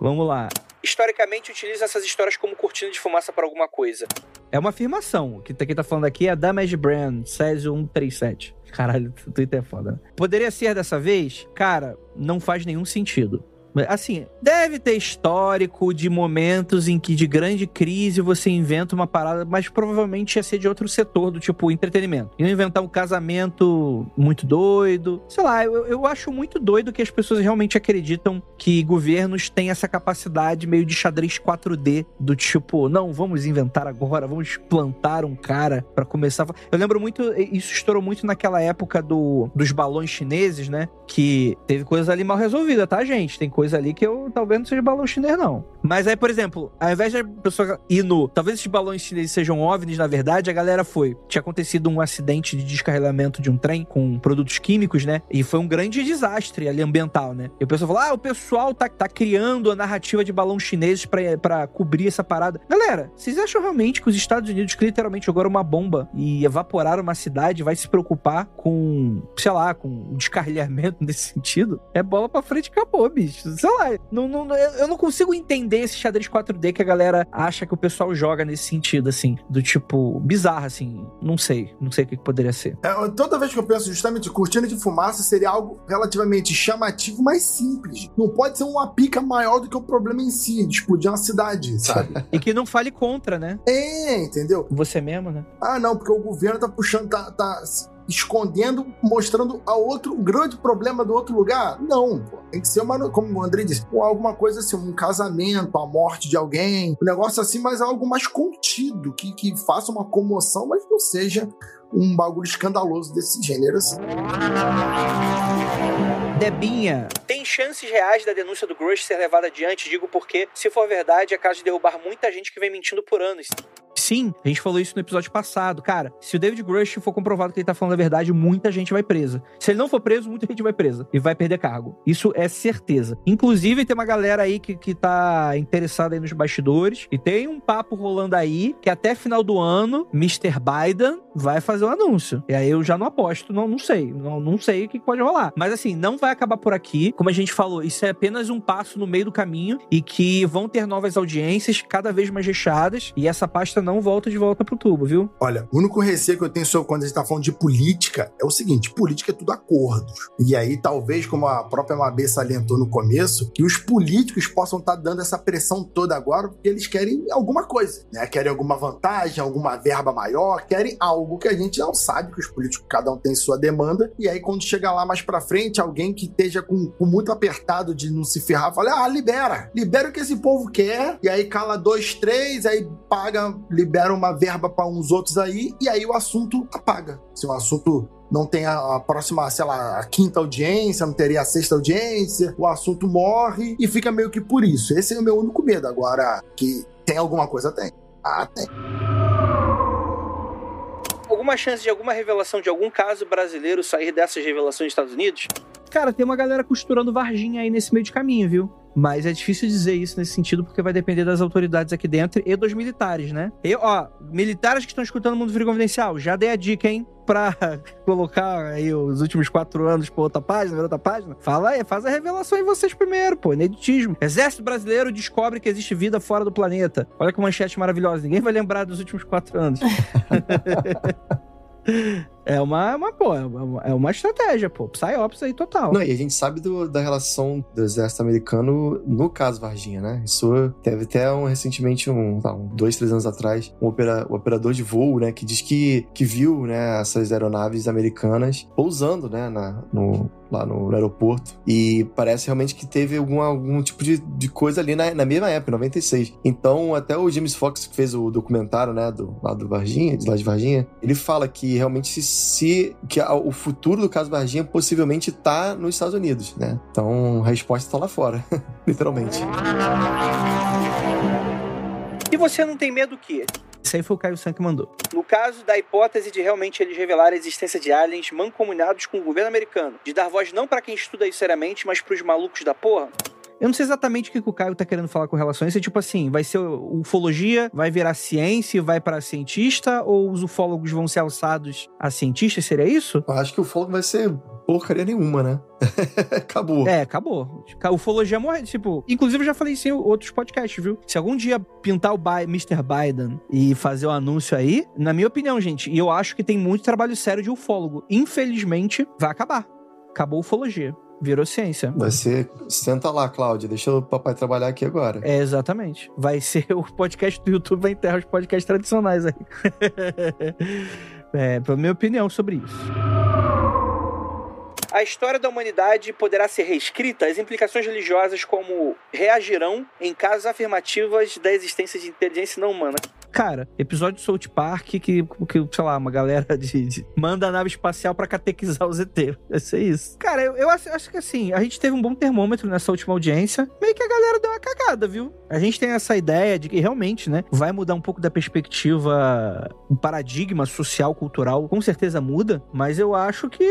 Vamos lá. Historicamente, utiliza essas histórias como cortina de fumaça para alguma coisa. É uma afirmação. O que tá- quem tá falando aqui é Damage Brand, Césio 137. Caralho, o Twitter é foda. né? Poderia ser dessa vez? Cara, não faz nenhum sentido. Assim, deve ter histórico de momentos em que de grande crise você inventa uma parada, mas provavelmente ia ser de outro setor, do tipo entretenimento. Iam inventar um casamento muito doido. Sei lá, eu, eu acho muito doido que as pessoas realmente acreditam que governos têm essa capacidade meio de xadrez 4D, do tipo, não, vamos inventar agora, vamos plantar um cara pra começar. a fa-" Eu lembro muito, isso estourou muito naquela época do, dos balões chineses, né? Que teve coisa ali mal resolvida, tá, gente? Tem coisa ali que eu talvez não seja balão chinês, não. Mas aí, por exemplo, ao invés da pessoa ir no. Talvez esses balões chineses sejam OVNIs, na verdade, a galera foi. Tinha acontecido um acidente de descarregamento de um trem com produtos químicos, né? E foi um grande desastre ali ambiental, né? E o pessoal falou: ah, o pessoal tá, tá criando a narrativa de balão chineses pra cobrir essa parada. Galera, vocês acham realmente que os Estados Unidos, que literalmente jogaram uma bomba e evaporaram uma cidade, vai se preocupar com, sei lá, com o descarrilhamento nesse sentido? É bola pra frente e acabou, bicho. Sei lá, não, não, eu não consigo entender esse xadrez 4D que a galera acha que o pessoal joga nesse sentido, assim, do tipo, bizarro, assim. Não sei, não sei o que que poderia ser. É, toda vez que eu penso justamente cortina de fumaça, seria algo relativamente chamativo, mas simples. Não pode ser uma pica maior do que o problema em si, de explodir uma cidade, sabe? E que não fale contra, né? é, entendeu? Você mesmo, né? Ah, não, porque o governo tá puxando, tá, tá escondendo, mostrando a outro, o grande problema do outro lugar. Não, pô. Tem que ser uma, como o André disse, alguma coisa assim, um casamento, a morte de alguém, um negócio assim, mas algo mais contido, que, que faça uma comoção, mas não seja um bagulho escandaloso desse gênero assim. Debinha, tem chances reais da denúncia do Grush ser levada adiante? Digo porque, se for verdade, é caso de derrubar muita gente que vem mentindo por anos. Sim, a gente falou isso no episódio passado. Cara, se o David Grush for comprovado que ele tá falando a verdade, muita gente vai presa. Se ele não for preso, muita gente vai presa e vai perder cargo. Isso é certeza. Inclusive, tem uma galera aí que, que tá interessada aí nos bastidores e tem um papo rolando aí que até final do ano, Mr. Biden vai fazer um anúncio. E aí eu já não aposto, não, não sei. Não, não sei o que pode rolar. Mas assim, não vai acabar por aqui. Como a gente falou, isso é apenas um passo no meio do caminho e que vão ter novas audiências cada vez mais recheadas e essa pasta não volta de volta pro tubo, viu? Olha, o único receio que eu tenho sobre quando a gente tá falando de política é o seguinte: política é tudo acordos. E aí, talvez, como a própria Mabê salientou no começo, que os políticos possam estar dando essa pressão toda agora porque eles querem alguma coisa, né? Querem alguma vantagem, alguma verba maior, querem algo que a gente não sabe que os políticos, cada um tem sua demanda. E aí, quando chega lá mais pra frente, alguém que esteja com, com muito apertado de não se ferrar, fala: ah, libera, libera o que esse povo quer. E aí cala dois, três, aí paga, libera uma verba pra uns outros aí, e aí o assunto apaga. Se o assunto não tem a, a próxima, sei lá, a quinta audiência, não teria a sexta audiência, o assunto morre e fica meio que por isso. Esse é o meu único medo. Agora, que tem alguma coisa, tem. Ah, tem. Alguma chance de alguma revelação de algum caso brasileiro sair dessas revelações dos Estados Unidos? Cara, tem uma galera costurando Varginha aí nesse meio de caminho, viu? Mas é difícil dizer isso nesse sentido, porque vai depender das autoridades aqui dentro e dos militares, né? E, ó, militares que estão escutando o Mundo Frio Confidencial, já dei a dica, hein? Pra colocar aí os últimos quatro anos pra outra página, pra outra página. Fala aí, faz a revelação em vocês primeiro, pô. Ineditismo. Exército Brasileiro descobre que existe vida fora do planeta. Olha que manchete maravilhosa. Ninguém vai lembrar dos últimos quatro anos. É uma, uma, pô, é uma, é uma estratégia, pô. Psyops aí total. Não, e a gente sabe do- da relação do exército americano no caso Varginha, né? Isso teve até um, recentemente, um, tá, um dois, três anos atrás, um, opera- um operador de voo, né? Que diz que, que viu, né, essas aeronaves americanas pousando, né, na, no, lá no, aeroporto. E parece realmente que teve algum, algum tipo de, de coisa ali na, na mesma época, em 96. Então, até o James Fox, que fez o documentário, né, do, lá do Varginha, de lá de Varginha, ele fala que realmente se, se que a- o futuro do caso Varginha possivelmente tá nos Estados Unidos, né? Então, a resposta tá lá fora, literalmente. E você não tem medo que? Isso aí foi o Caio San que mandou. No caso da hipótese de realmente eles revelarem a existência de aliens mancomunados com o governo americano, de dar voz não pra quem estuda isso seriamente, mas pros malucos da porra. Eu não sei exatamente o que o Caio tá querendo falar com relação a isso. É tipo assim, vai ser ufologia, vai virar ciência e vai pra cientista? Ou os ufólogos vão ser alçados a cientistas? Seria isso? Eu acho que o fogo vai ser porcaria nenhuma, né? Acabou. É, acabou. Ufologia morre. Tipo, inclusive eu já falei isso em outros podcasts, viu? Se algum dia pintar o Bi- Mr. Biden e fazer o anúncio aí, na minha opinião, gente, e eu acho que tem muito trabalho sério de ufólogo. Infelizmente, vai acabar. Acabou a ufologia. Virou ciência. Vai ser. Senta lá, Cláudia. Deixa o papai trabalhar aqui agora. É, exatamente. Vai ser o podcast do YouTube vai enterrar os podcasts tradicionais aí. é, minha opinião sobre isso. A história da humanidade poderá ser reescrita? As implicações religiosas como reagirão em casos afirmativos da existência de inteligência não humana? Cara, episódio de South Park que, que sei lá, uma galera de, de manda a nave espacial para catequizar os ET. Vai ser isso. Cara, eu, eu acho, acho, que assim, a gente teve um bom termômetro nessa última audiência. Meio que a galera deu uma cagada, viu? A gente tem essa ideia de que realmente, né, vai mudar um pouco da perspectiva, o paradigma social, cultural, com certeza muda, mas eu acho que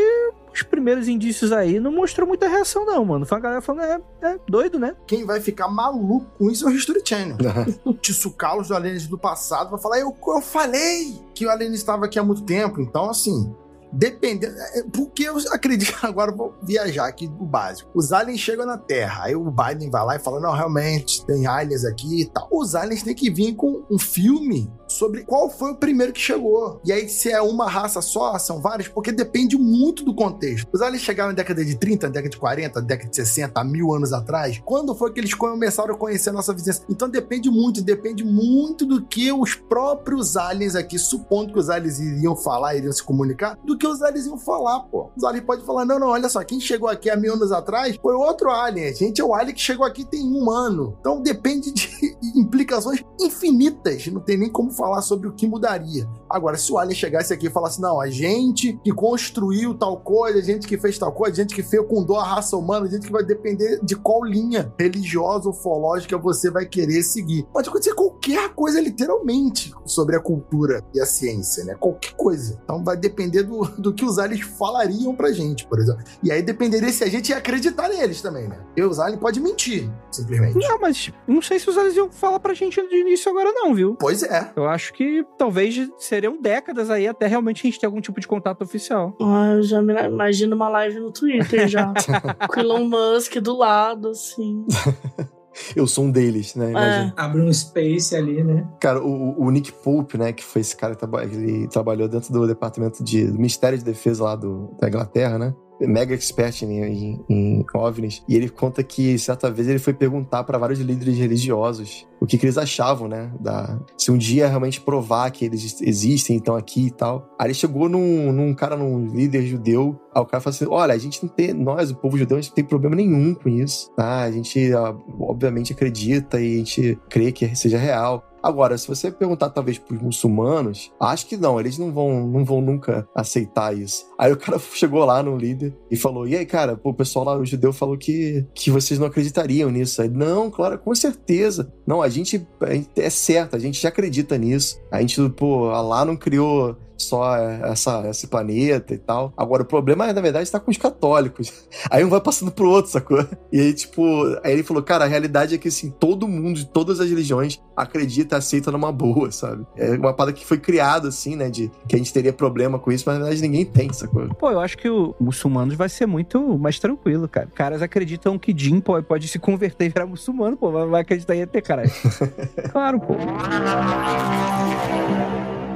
os primeiros indícios aí não mostrou muita reação, não, mano. Foi a galera falando, é, é doido, né? Quem vai ficar maluco com isso é o History Channel. Tissucalos do Aliens do passado vai falar, eu, eu falei que o Alien estava aqui há muito tempo. Então, assim, dependendo. É, porque eu acredito, agora eu vou viajar aqui do básico. Os aliens chegam na Terra, aí o Biden vai lá e fala: não, realmente, tem aliens aqui e tal. Os aliens têm que vir com um filme sobre qual foi o primeiro que chegou. E aí, se é uma raça só, são várias, porque depende muito do contexto. Os aliens chegaram na década de 30, na década de 40, na década de 60, mil anos atrás. Quando foi que eles começaram a conhecer a nossa vizinhança? Então depende muito, depende muito do que os próprios aliens aqui, supondo que os aliens iriam falar, iriam se comunicar, do que os aliens iam falar, pô. Os aliens podem falar: não, não, olha só, quem chegou aqui há mil anos atrás foi outro alien. A gente é o alien que chegou aqui tem um ano. Então depende de implicações infinitas. Não tem nem como falar sobre o que mudaria. Agora, se o alien chegasse aqui e falasse: não, a gente que construiu tal coisa, a gente que fez tal coisa, a gente que fecundou a raça humana, a gente que vai depender de qual linha religiosa ou ufológica você vai querer seguir. Pode acontecer qualquer coisa, literalmente, sobre a cultura e a ciência, né? Qualquer coisa. Então vai depender do, do que os aliens falariam pra gente, por exemplo. E aí dependeria se a gente ia acreditar neles também, né? E os aliens podem mentir, simplesmente. Não, mas não sei se os aliens iam falar pra gente de início agora, não, viu? Pois é. Eu acho que talvez seriam décadas aí até realmente a gente ter algum tipo de contato oficial. Ah, eu já me imagino uma live no Twitter já. com Elon Musk do lado, assim. Eu sou um deles, né? É. Abre um space ali, né? Cara, o, o, Nick Pope, né, que foi esse cara que ele trabalhou dentro do departamento de do Ministério de Defesa lá do, da Inglaterra, né? Mega expert em, em, em, OVNIs, e ele conta que certa vez ele foi perguntar para vários líderes religiosos o que, que, eles achavam, né? Da, se um dia realmente provar que eles existem, então aqui e tal. Aí ele chegou num, num cara, num líder judeu, aí o cara falou assim: olha, a gente não tem, nós, o povo judeu, a gente não tem problema nenhum com isso, tá? A gente, obviamente, acredita e a gente crê que seja real. Agora, se você perguntar talvez para os muçulmanos, acho que não, eles não vão, não vão nunca aceitar isso. Aí o cara chegou lá no líder e falou: "E aí, cara, pô, o pessoal lá o judeu falou que que vocês não acreditariam nisso". Aí, não, claro, com certeza. Não, a gente, a gente é certo, a gente já acredita nisso. A gente, pô, Allah não criou só essa, esse planeta e tal. Agora, o problema, na verdade, está com os católicos. Aí um vai passando pro outro, sacou? E aí, tipo, aí ele falou, cara, a realidade é que, assim, todo mundo, de todas as religiões, acredita, aceita numa boa, sabe? É uma parada que foi criada, assim, né, de que a gente teria problema com isso, mas na verdade ninguém tem, sacou? Pô, eu acho que o muçulmano vai ser muito mais tranquilo, cara. Caras acreditam que Jim pode, pode se converter e virar muçulmano, pô, vai acreditar em ET, caralho. claro, pô.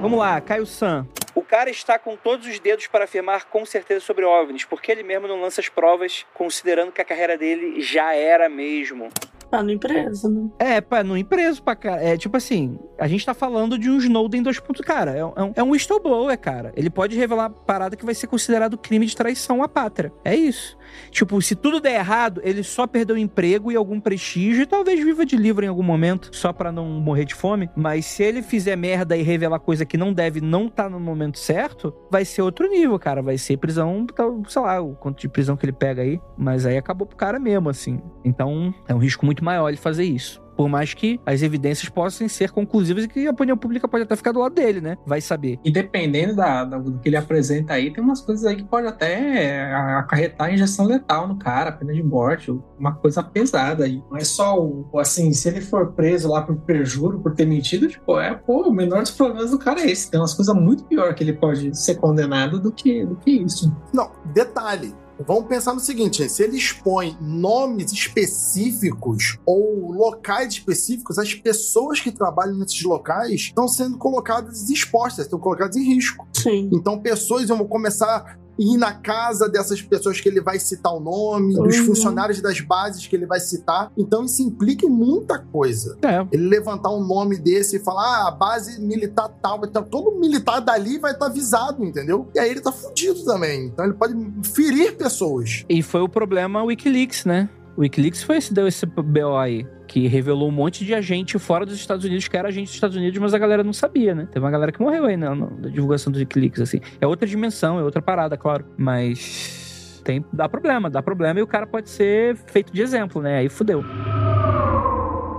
Vamos lá, Caio San. O cara está com todos os dedos para afirmar com certeza sobre OVNIs, porque ele mesmo não lança as provas, considerando que a carreira dele já era mesmo. Tá no empresa, né? É, pá, no empresa pra cara. É tipo assim, a gente tá falando de um Snowden 2. Cara, é, um, é um whistleblower, cara. Ele pode revelar parada que vai ser considerado crime de traição à pátria. É isso. Tipo, se tudo der errado, ele só perdeu emprego e algum prestígio e talvez viva de livro em algum momento, só para não morrer de fome. Mas se ele fizer merda e revelar coisa que não deve, não tá no momento certo, vai ser outro nível, cara. Vai ser prisão, sei lá, o quanto de prisão que ele pega aí. Mas aí acabou pro cara mesmo, assim. Então, é um risco muito maior ele fazer isso. Por mais que as evidências possam ser conclusivas e que a opinião pública pode até ficar do lado dele, né? Vai saber. E dependendo da, da, do que ele apresenta aí, tem umas coisas aí que pode até acarretar injeção letal no cara, pena de morte, uma coisa pesada aí. Não é só o, assim, se ele for preso lá por perjuro, por ter mentido, tipo, é, pô, o menor dos problemas do cara é esse. Tem umas coisas muito pior que ele pode ser condenado do que, do que isso. Não, detalhe Vamos pensar no seguinte: se ele expõe nomes específicos ou locais específicos, as pessoas que trabalham nesses locais estão sendo colocadas expostas, estão colocadas em risco. Sim. Então, pessoas vão começar ir na casa dessas pessoas que ele vai citar o nome, dos Uhum. funcionários das bases que ele vai citar. Então isso implica em muita coisa. É. Ele levantar um nome desse e falar, ah, a base militar tal, então todo militar dali vai estar avisado, entendeu? E aí ele tá fudido também. Então ele pode ferir pessoas. E foi o problema Wikileaks, né? O Wikileaks foi esse, deu esse BO aí. Que revelou um monte de agente fora dos Estados Unidos, que era agente dos Estados Unidos, mas a galera não sabia, né? Teve uma galera que morreu aí, né? Na na divulgação do Wikileaks, assim. É outra dimensão, é outra parada, claro. Mas. Tem, dá problema, dá problema e o cara pode ser feito de exemplo, né? Aí fudeu.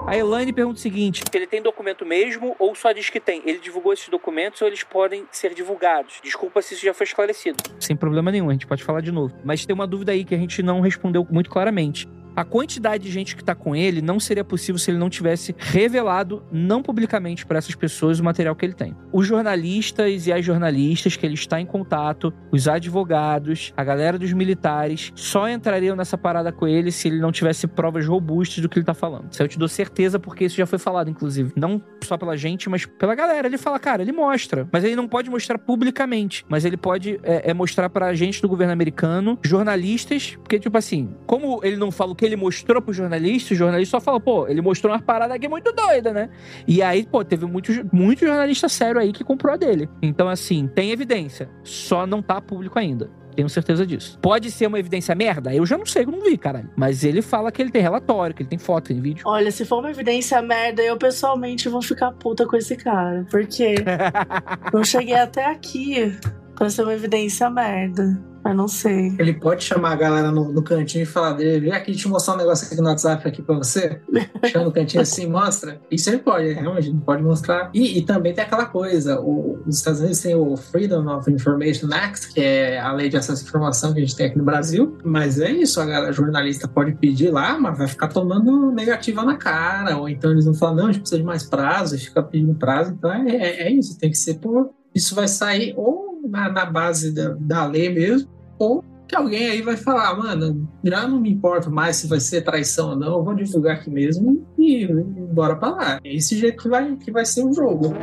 A Elaine pergunta o seguinte: ele tem documento mesmo ou só diz que tem? Ele divulgou esses documentos ou eles podem ser divulgados? Desculpa se isso já foi esclarecido. Sem problema nenhum, a gente pode falar de novo. Mas tem uma dúvida aí que a gente não respondeu muito claramente. A quantidade de gente que tá com ele não seria possível se ele não tivesse revelado, não publicamente, para essas pessoas o material que ele tem. Os jornalistas e as jornalistas que ele está em contato, os advogados, a galera dos militares, só entrariam nessa parada com ele se ele não tivesse provas robustas do que ele tá falando. Isso eu te dou certeza, porque isso já foi falado, inclusive. Não só pela gente, mas pela galera. Ele fala, cara, ele mostra. Mas ele não pode mostrar publicamente. Mas ele pode é, é mostrar pra gente do governo americano, jornalistas, porque, tipo assim, como ele não fala o que ele mostrou pro jornalista, o jornalista só fala, pô, ele mostrou umas paradas aqui muito doida, né? E aí, pô, teve muito, muito jornalista sério aí que comprou a dele. Então, assim, tem evidência. Só não tá público ainda. Tenho certeza disso. Pode ser uma evidência merda? Eu já não sei, eu não vi, caralho. Mas ele fala que ele tem relatório, que ele tem foto, tem vídeo. Olha, se for uma evidência merda, eu pessoalmente vou ficar puta com esse cara. Porque eu cheguei até aqui pra ser uma evidência merda. Mas não sei. Ele pode chamar a galera no, no cantinho e falar dele, vem aqui te mostrar um negócio aqui no WhatsApp aqui pra você. Chama no cantinho assim, mostra. Isso ele pode, realmente, ele pode mostrar. E, e também tem aquela coisa, o, os Estados Unidos tem o Freedom of Information Act, que é a lei de acesso à informação que a gente tem aqui no Brasil. Mas é isso, a galera jornalista pode pedir lá, mas vai ficar tomando negativa na cara. Ou então eles vão falar, não, a gente precisa de mais prazo, e fica pedindo prazo. Então é, é, é isso, tem que ser por. Isso vai sair ou na, na base da, da lei mesmo, ou que alguém aí vai falar, mano, já não me importo mais se vai ser traição ou não, eu vou divulgar aqui mesmo e, e bora pra lá. É esse jeito que vai, que vai ser o jogo.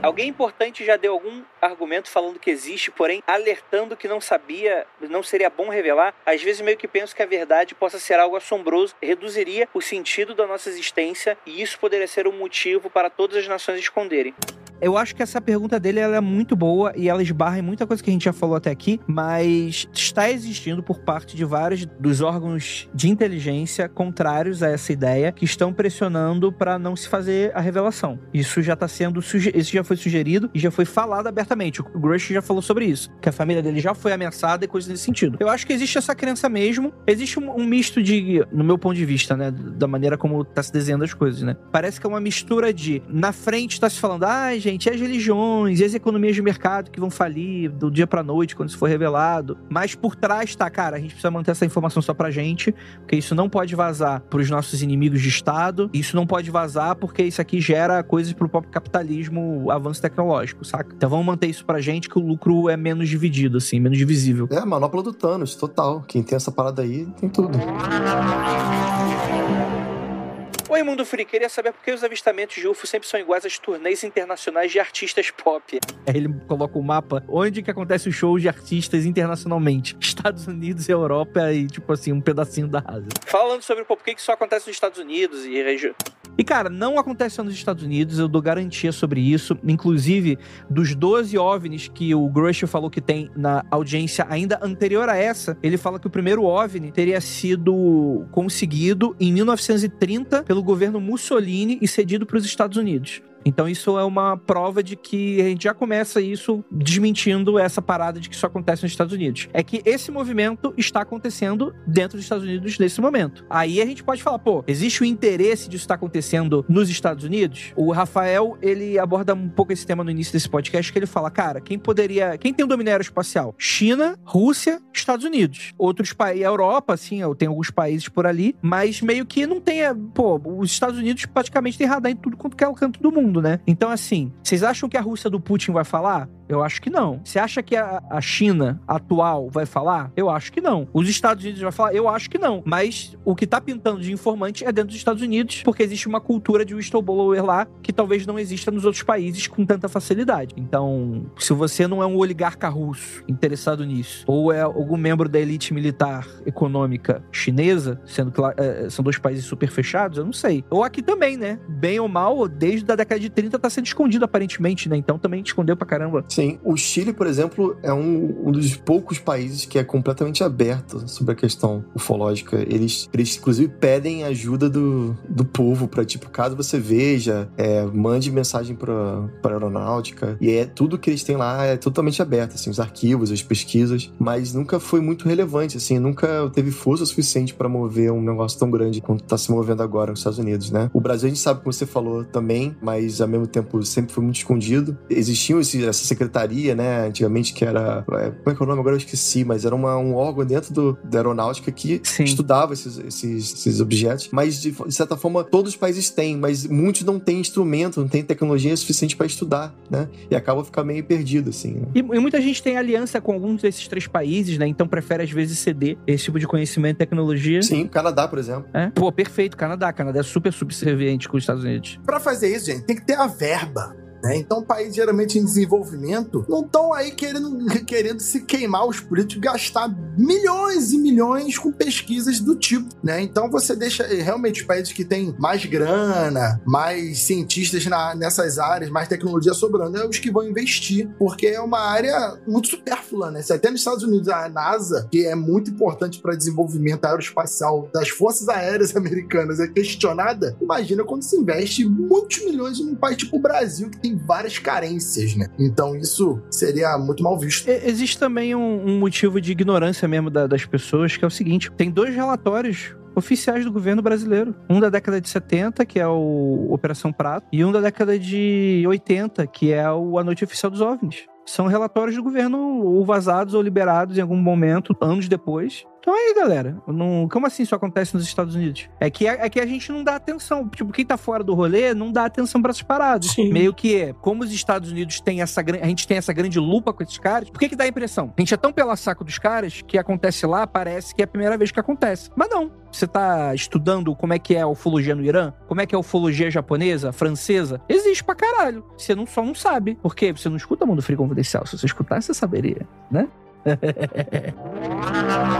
Alguém importante já deu algum argumento falando que existe, porém alertando que não sabia, não seria bom revelar? Às vezes meio que penso que a verdade possa ser algo assombroso, reduziria o sentido da nossa existência e isso poderia ser um motivo para todas as nações esconderem. Eu acho que essa pergunta dele é muito boa e ela esbarra em muita coisa que a gente já falou até aqui, mas está existindo por parte de vários dos órgãos de inteligência contrários a essa ideia que estão pressionando para não se fazer a revelação. Isso já está sendo isso já foi sugerido e já foi falado abertamente. O Grush já falou sobre isso, que a família dele já foi ameaçada e coisas nesse sentido. Eu acho que existe essa crença mesmo. Existe um, um misto de, no meu ponto de vista, né, da maneira como tá se desenhando as coisas, né? Parece que é uma mistura de na frente tá se falando, ah, e as religiões, e as economias de mercado que vão falir do dia pra noite quando isso for revelado. Mas por trás tá, cara, a gente precisa manter essa informação só pra gente, porque isso não pode vazar pros nossos inimigos de Estado, isso não pode vazar porque isso aqui gera coisas pro próprio capitalismo, avanço tecnológico, saca? Então vamos manter isso pra gente que o lucro é menos dividido, assim, menos divisível. É, manopla do Thanos, total. Quem tem essa parada aí tem tudo. Oi, Mundo Free, queria saber por que os avistamentos de UFO sempre são iguais às turnês internacionais de artistas pop. Aí ele coloca o mapa onde que acontece o show de artistas internacionalmente. Estados Unidos e Europa e, tipo assim, um pedacinho da Ásia. Falando sobre por que só acontece nos Estados Unidos e região... E, cara, não acontece só nos Estados Unidos, eu dou garantia sobre isso. Inclusive, dos 12 OVNIs que o Grush falou que tem na audiência ainda anterior a essa, ele fala que o primeiro OVNI teria sido conseguido em 1930 pelo governo Mussolini e cedido para os Estados Unidos. Então isso é uma prova de que a gente já começa isso desmentindo essa parada de que só acontece nos Estados Unidos. É que esse movimento está acontecendo dentro dos Estados Unidos nesse momento. Aí a gente pode falar, pô, existe o interesse disso estar acontecendo nos Estados Unidos? O Rafael, ele aborda um pouco esse tema no início desse podcast, que ele fala, cara, quem poderia... Quem tem o domínio aeroespacial? China, Rússia, Estados Unidos. Outros países, Europa, assim, tem alguns países por ali, mas meio que não tem... Pô, os Estados Unidos praticamente tem radar em tudo quanto é o canto do mundo né? Então, assim, vocês acham que a Rússia do Putin vai falar? Eu acho que não. Você acha que a, a China atual vai falar? Eu acho que não. Os Estados Unidos vai falar? Eu acho que não. Mas o que tá pintando de informante é dentro dos Estados Unidos, porque existe uma cultura de whistleblower lá que talvez não exista nos outros países com tanta facilidade. Então, se você não é um oligarca russo interessado nisso, ou é algum membro da elite militar econômica chinesa, sendo que lá, é, são dois países super fechados, eu não sei. Ou aqui também, né? Bem ou mal, desde a década de 30 tá sendo escondido aparentemente, né? Então também escondeu pra caramba. Sim, o Chile, por exemplo, é um, um dos poucos países que é completamente aberto sobre a questão ufológica. Eles, eles inclusive, pedem ajuda do, do povo para tipo, caso você veja, é, mande mensagem pra, pra aeronáutica. E é tudo que eles têm lá é totalmente aberto, assim, os arquivos, as pesquisas, mas nunca foi muito relevante, assim, nunca teve força suficiente para mover um negócio tão grande quanto tá se movendo agora nos Estados Unidos, né? O Brasil a gente sabe, como você falou também, mas ao mesmo tempo sempre foi muito escondido. Existiam esse, essa secretaria, né, antigamente, que era. É, como é que é o nome? Agora eu esqueci, mas era uma, um órgão dentro do, da aeronáutica que Sim. estudava esses, esses, esses objetos, mas de, de certa forma todos os países têm, mas muitos não têm instrumento, não têm tecnologia suficiente para estudar, né? E acaba ficando meio perdido, assim. Né? E, e, muita gente tem aliança com alguns desses três países, né? Então prefere às vezes ceder esse tipo de conhecimento e tecnologia. Sim, o Canadá, por exemplo. É? Pô, perfeito, Canadá. Canadá é super subserviente com os Estados Unidos. Para fazer isso, gente, tem que ter a verba. Né? Então, países geralmente em desenvolvimento não estão aí querendo, querendo se queimar os políticos, gastar milhões e milhões com pesquisas do tipo. Né? Então, você deixa eh, realmente os países que têm mais grana, mais cientistas na, nessas áreas, mais tecnologia sobrando, é os que vão investir, porque é uma área muito supérflua. Né? Até nos Estados Unidos a NASA, que é muito importante para desenvolvimento aeroespacial das forças aéreas americanas, é questionada, imagina quando se investe muitos milhões em um país tipo o Brasil, que tem várias carências, né? Então isso seria muito mal visto. Existe também um, um motivo de ignorância mesmo da, das pessoas, que é o seguinte: tem dois relatórios oficiais do governo brasileiro. Um da década de 70, que é o Operação Prato, e um da década de 80, que é o A Noite Oficial dos OVNIs. São relatórios do governo ou vazados ou liberados em algum momento, anos depois, então aí, galera, não, como assim isso acontece nos Estados Unidos? É que, é, que a gente não dá atenção. Tipo, quem tá fora do rolê não dá atenção para essas paradas. Sim. Meio que, como os Estados Unidos têm essa a gente tem essa grande lupa com esses caras, por que que dá a impressão? A gente é tão pela saco dos caras que acontece lá, parece que é a primeira vez que acontece. Mas não. Você tá estudando como é que é a ufologia no Irã? Como é que é a ufologia japonesa, francesa? Existe pra caralho. Você não, só não sabe. Por quê? Você não escuta Mundo Frio Confidencial. Se você escutasse, você saberia, né?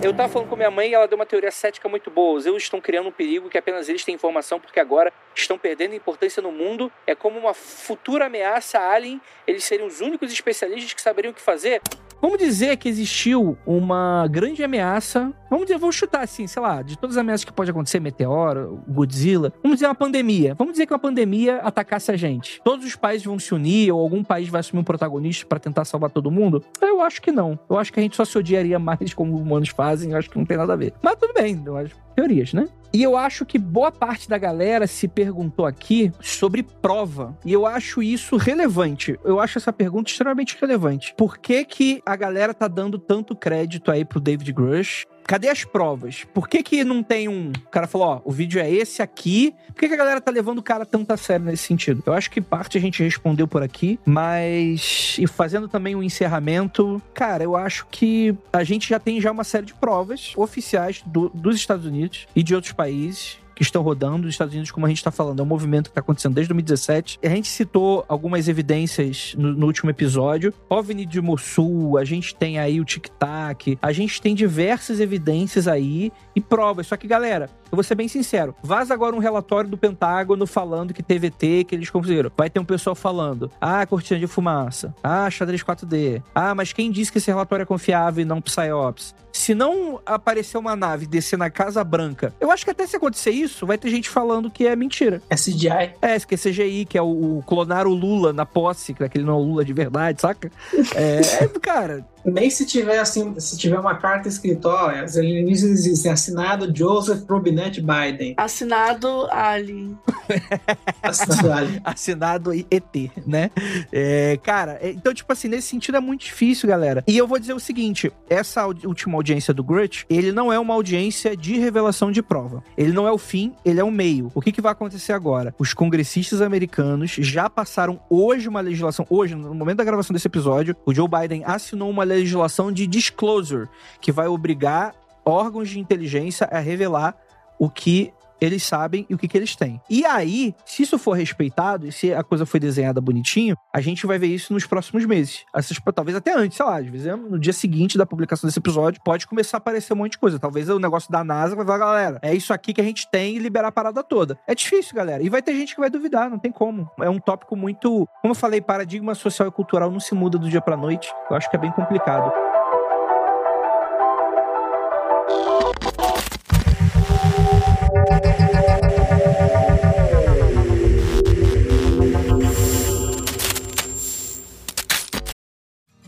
Eu tava falando com minha mãe e ela deu uma teoria cética muito boa. Os eus estão criando um perigo que apenas eles têm informação porque agora estão perdendo importância no mundo. É como uma futura ameaça alien. Eles seriam os únicos especialistas que saberiam o que fazer. Vamos dizer que existiu uma grande ameaça. Vamos dizer, vou chutar assim, sei lá, de todas as ameaças que pode acontecer, meteoro, Godzilla. Vamos dizer uma pandemia. Vamos dizer que uma pandemia atacasse a gente. Todos os países vão se unir ou algum país vai assumir um protagonista para tentar salvar todo mundo? Eu acho que não. Eu acho que a gente só se odiaria mais como humanos fazem. Eu acho que não tem nada a ver. Mas tudo bem, eu acho. Teorias, né? E eu acho que boa parte da galera se perguntou aqui sobre prova. E eu acho isso relevante. Eu acho essa pergunta extremamente relevante. Por que, que a galera tá dando tanto crédito aí pro David Grush? Cadê as provas? Por que, que não tem um. O cara falou, ó, o vídeo é esse aqui. Por que, que a galera tá levando o cara tanto a sério nesse sentido? Eu acho que parte a gente respondeu por aqui, mas. E fazendo também um encerramento, cara, eu acho que a gente já tem já uma série de provas oficiais do, dos Estados Unidos e de outros países que estão rodando. Os Estados Unidos, como a gente está falando, é um movimento que está acontecendo desde 2017. A gente citou algumas evidências no, no último episódio. OVNI de Mossul, a gente tem aí o Tic Tac, a gente tem diversas evidências aí e provas. Só que, galera, eu vou ser bem sincero. Vaza agora um relatório do Pentágono falando que TVT, que eles conseguiram. Vai ter um pessoal falando: ah, cortina de fumaça. Ah, xadrez 4D. Ah, mas quem disse que esse relatório é confiável e não PSYOPS? Se não aparecer uma nave descer na Casa Branca, eu acho que até se acontecer isso, vai ter gente falando que é mentira. É CGI. É, que é CGI, que é o, o clonar o Lula na posse, que aquele não é o Lula de verdade, saca? É, é, cara, Nem se tiver assim, se tiver uma carta escrita, ó, as alienígenas existem, assinado Joseph Robinette Biden. Assinado Alien. Assinado Alien. assinado ET, né? É, cara, é, então, tipo assim, nesse sentido é muito difícil, galera. E eu vou dizer o seguinte: essa audi- última audiência do Grudge, ele não é uma audiência de revelação de prova. Ele não é o fim, ele é o meio. O que, que vai acontecer agora? Os congressistas americanos já passaram hoje uma legislação, hoje, no momento da gravação desse episódio, o Joe Biden assinou uma legislação de disclosure, que vai obrigar órgãos de inteligência a revelar o que eles sabem o que, que eles têm. E aí, se isso for respeitado e se a coisa foi desenhada bonitinho, a gente vai ver isso nos próximos meses. Essas, talvez até antes, sei lá, às vezes no dia seguinte da publicação desse episódio, pode começar a aparecer um monte de coisa. Talvez o negócio da NASA vai falar, galera, é isso aqui que a gente tem e liberar a parada toda. É difícil, galera. E vai ter gente que vai duvidar, não tem como. É um tópico muito. Como eu falei, paradigma social e cultural não se muda do dia pra noite. Eu acho que é bem complicado.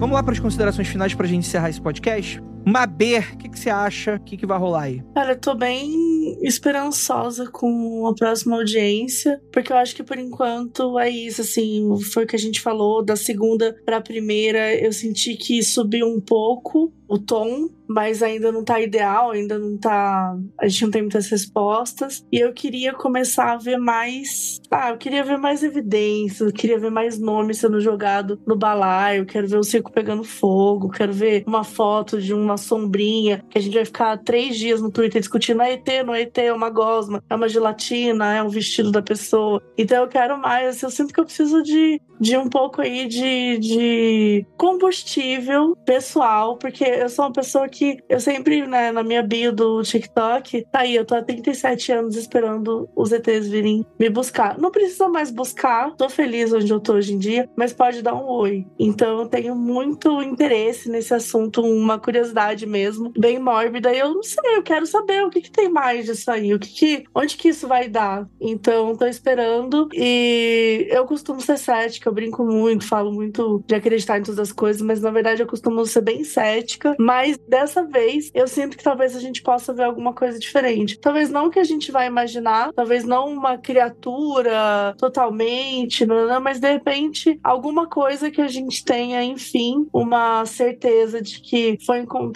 Vamos lá para as considerações finais pra gente encerrar esse podcast? Maber, o que, que você acha? O que, que vai rolar aí? Cara, eu tô bem esperançosa com a próxima audiência, porque eu acho que por enquanto é isso, assim, foi o que a gente falou, da segunda pra primeira, eu senti que subiu um pouco o tom, mas ainda não tá ideal, ainda não tá. A gente não tem muitas respostas. E eu queria começar a ver mais. Ah, eu queria ver mais evidências, eu queria ver mais nomes sendo jogado no balaio, quero ver o circo pegando fogo, quero ver uma foto de uma sombrinha, que a gente vai ficar três dias no Twitter discutindo: é ET, não é ET, é uma gosma, é uma gelatina, é um vestido da pessoa. Então eu quero mais, eu sinto que eu preciso de, de um pouco aí de, de combustível pessoal, porque eu sou uma pessoa que eu sempre, né, na minha bio do TikTok, tá aí, eu tô há 37 anos esperando os ETs virem me buscar. Não precisa mais buscar, tô feliz onde eu tô hoje em dia, mas pode dar um oi. Então eu tenho muito interesse nesse assunto, uma curiosidade mesmo, bem mórbida. E eu não sei, eu quero saber o que, que tem mais disso aí, o que, que onde que isso vai dar. Então tô esperando e eu costumo ser cética, eu brinco muito, falo muito de acreditar em todas as coisas, mas na verdade eu costumo ser bem cética. Mas dessa vez eu sinto que talvez a gente possa ver alguma coisa diferente. Talvez não que a gente vai imaginar, talvez não uma criatura totalmente, não, não, mas de repente alguma coisa que a gente tenha, enfim, uma certeza de que foi encontrada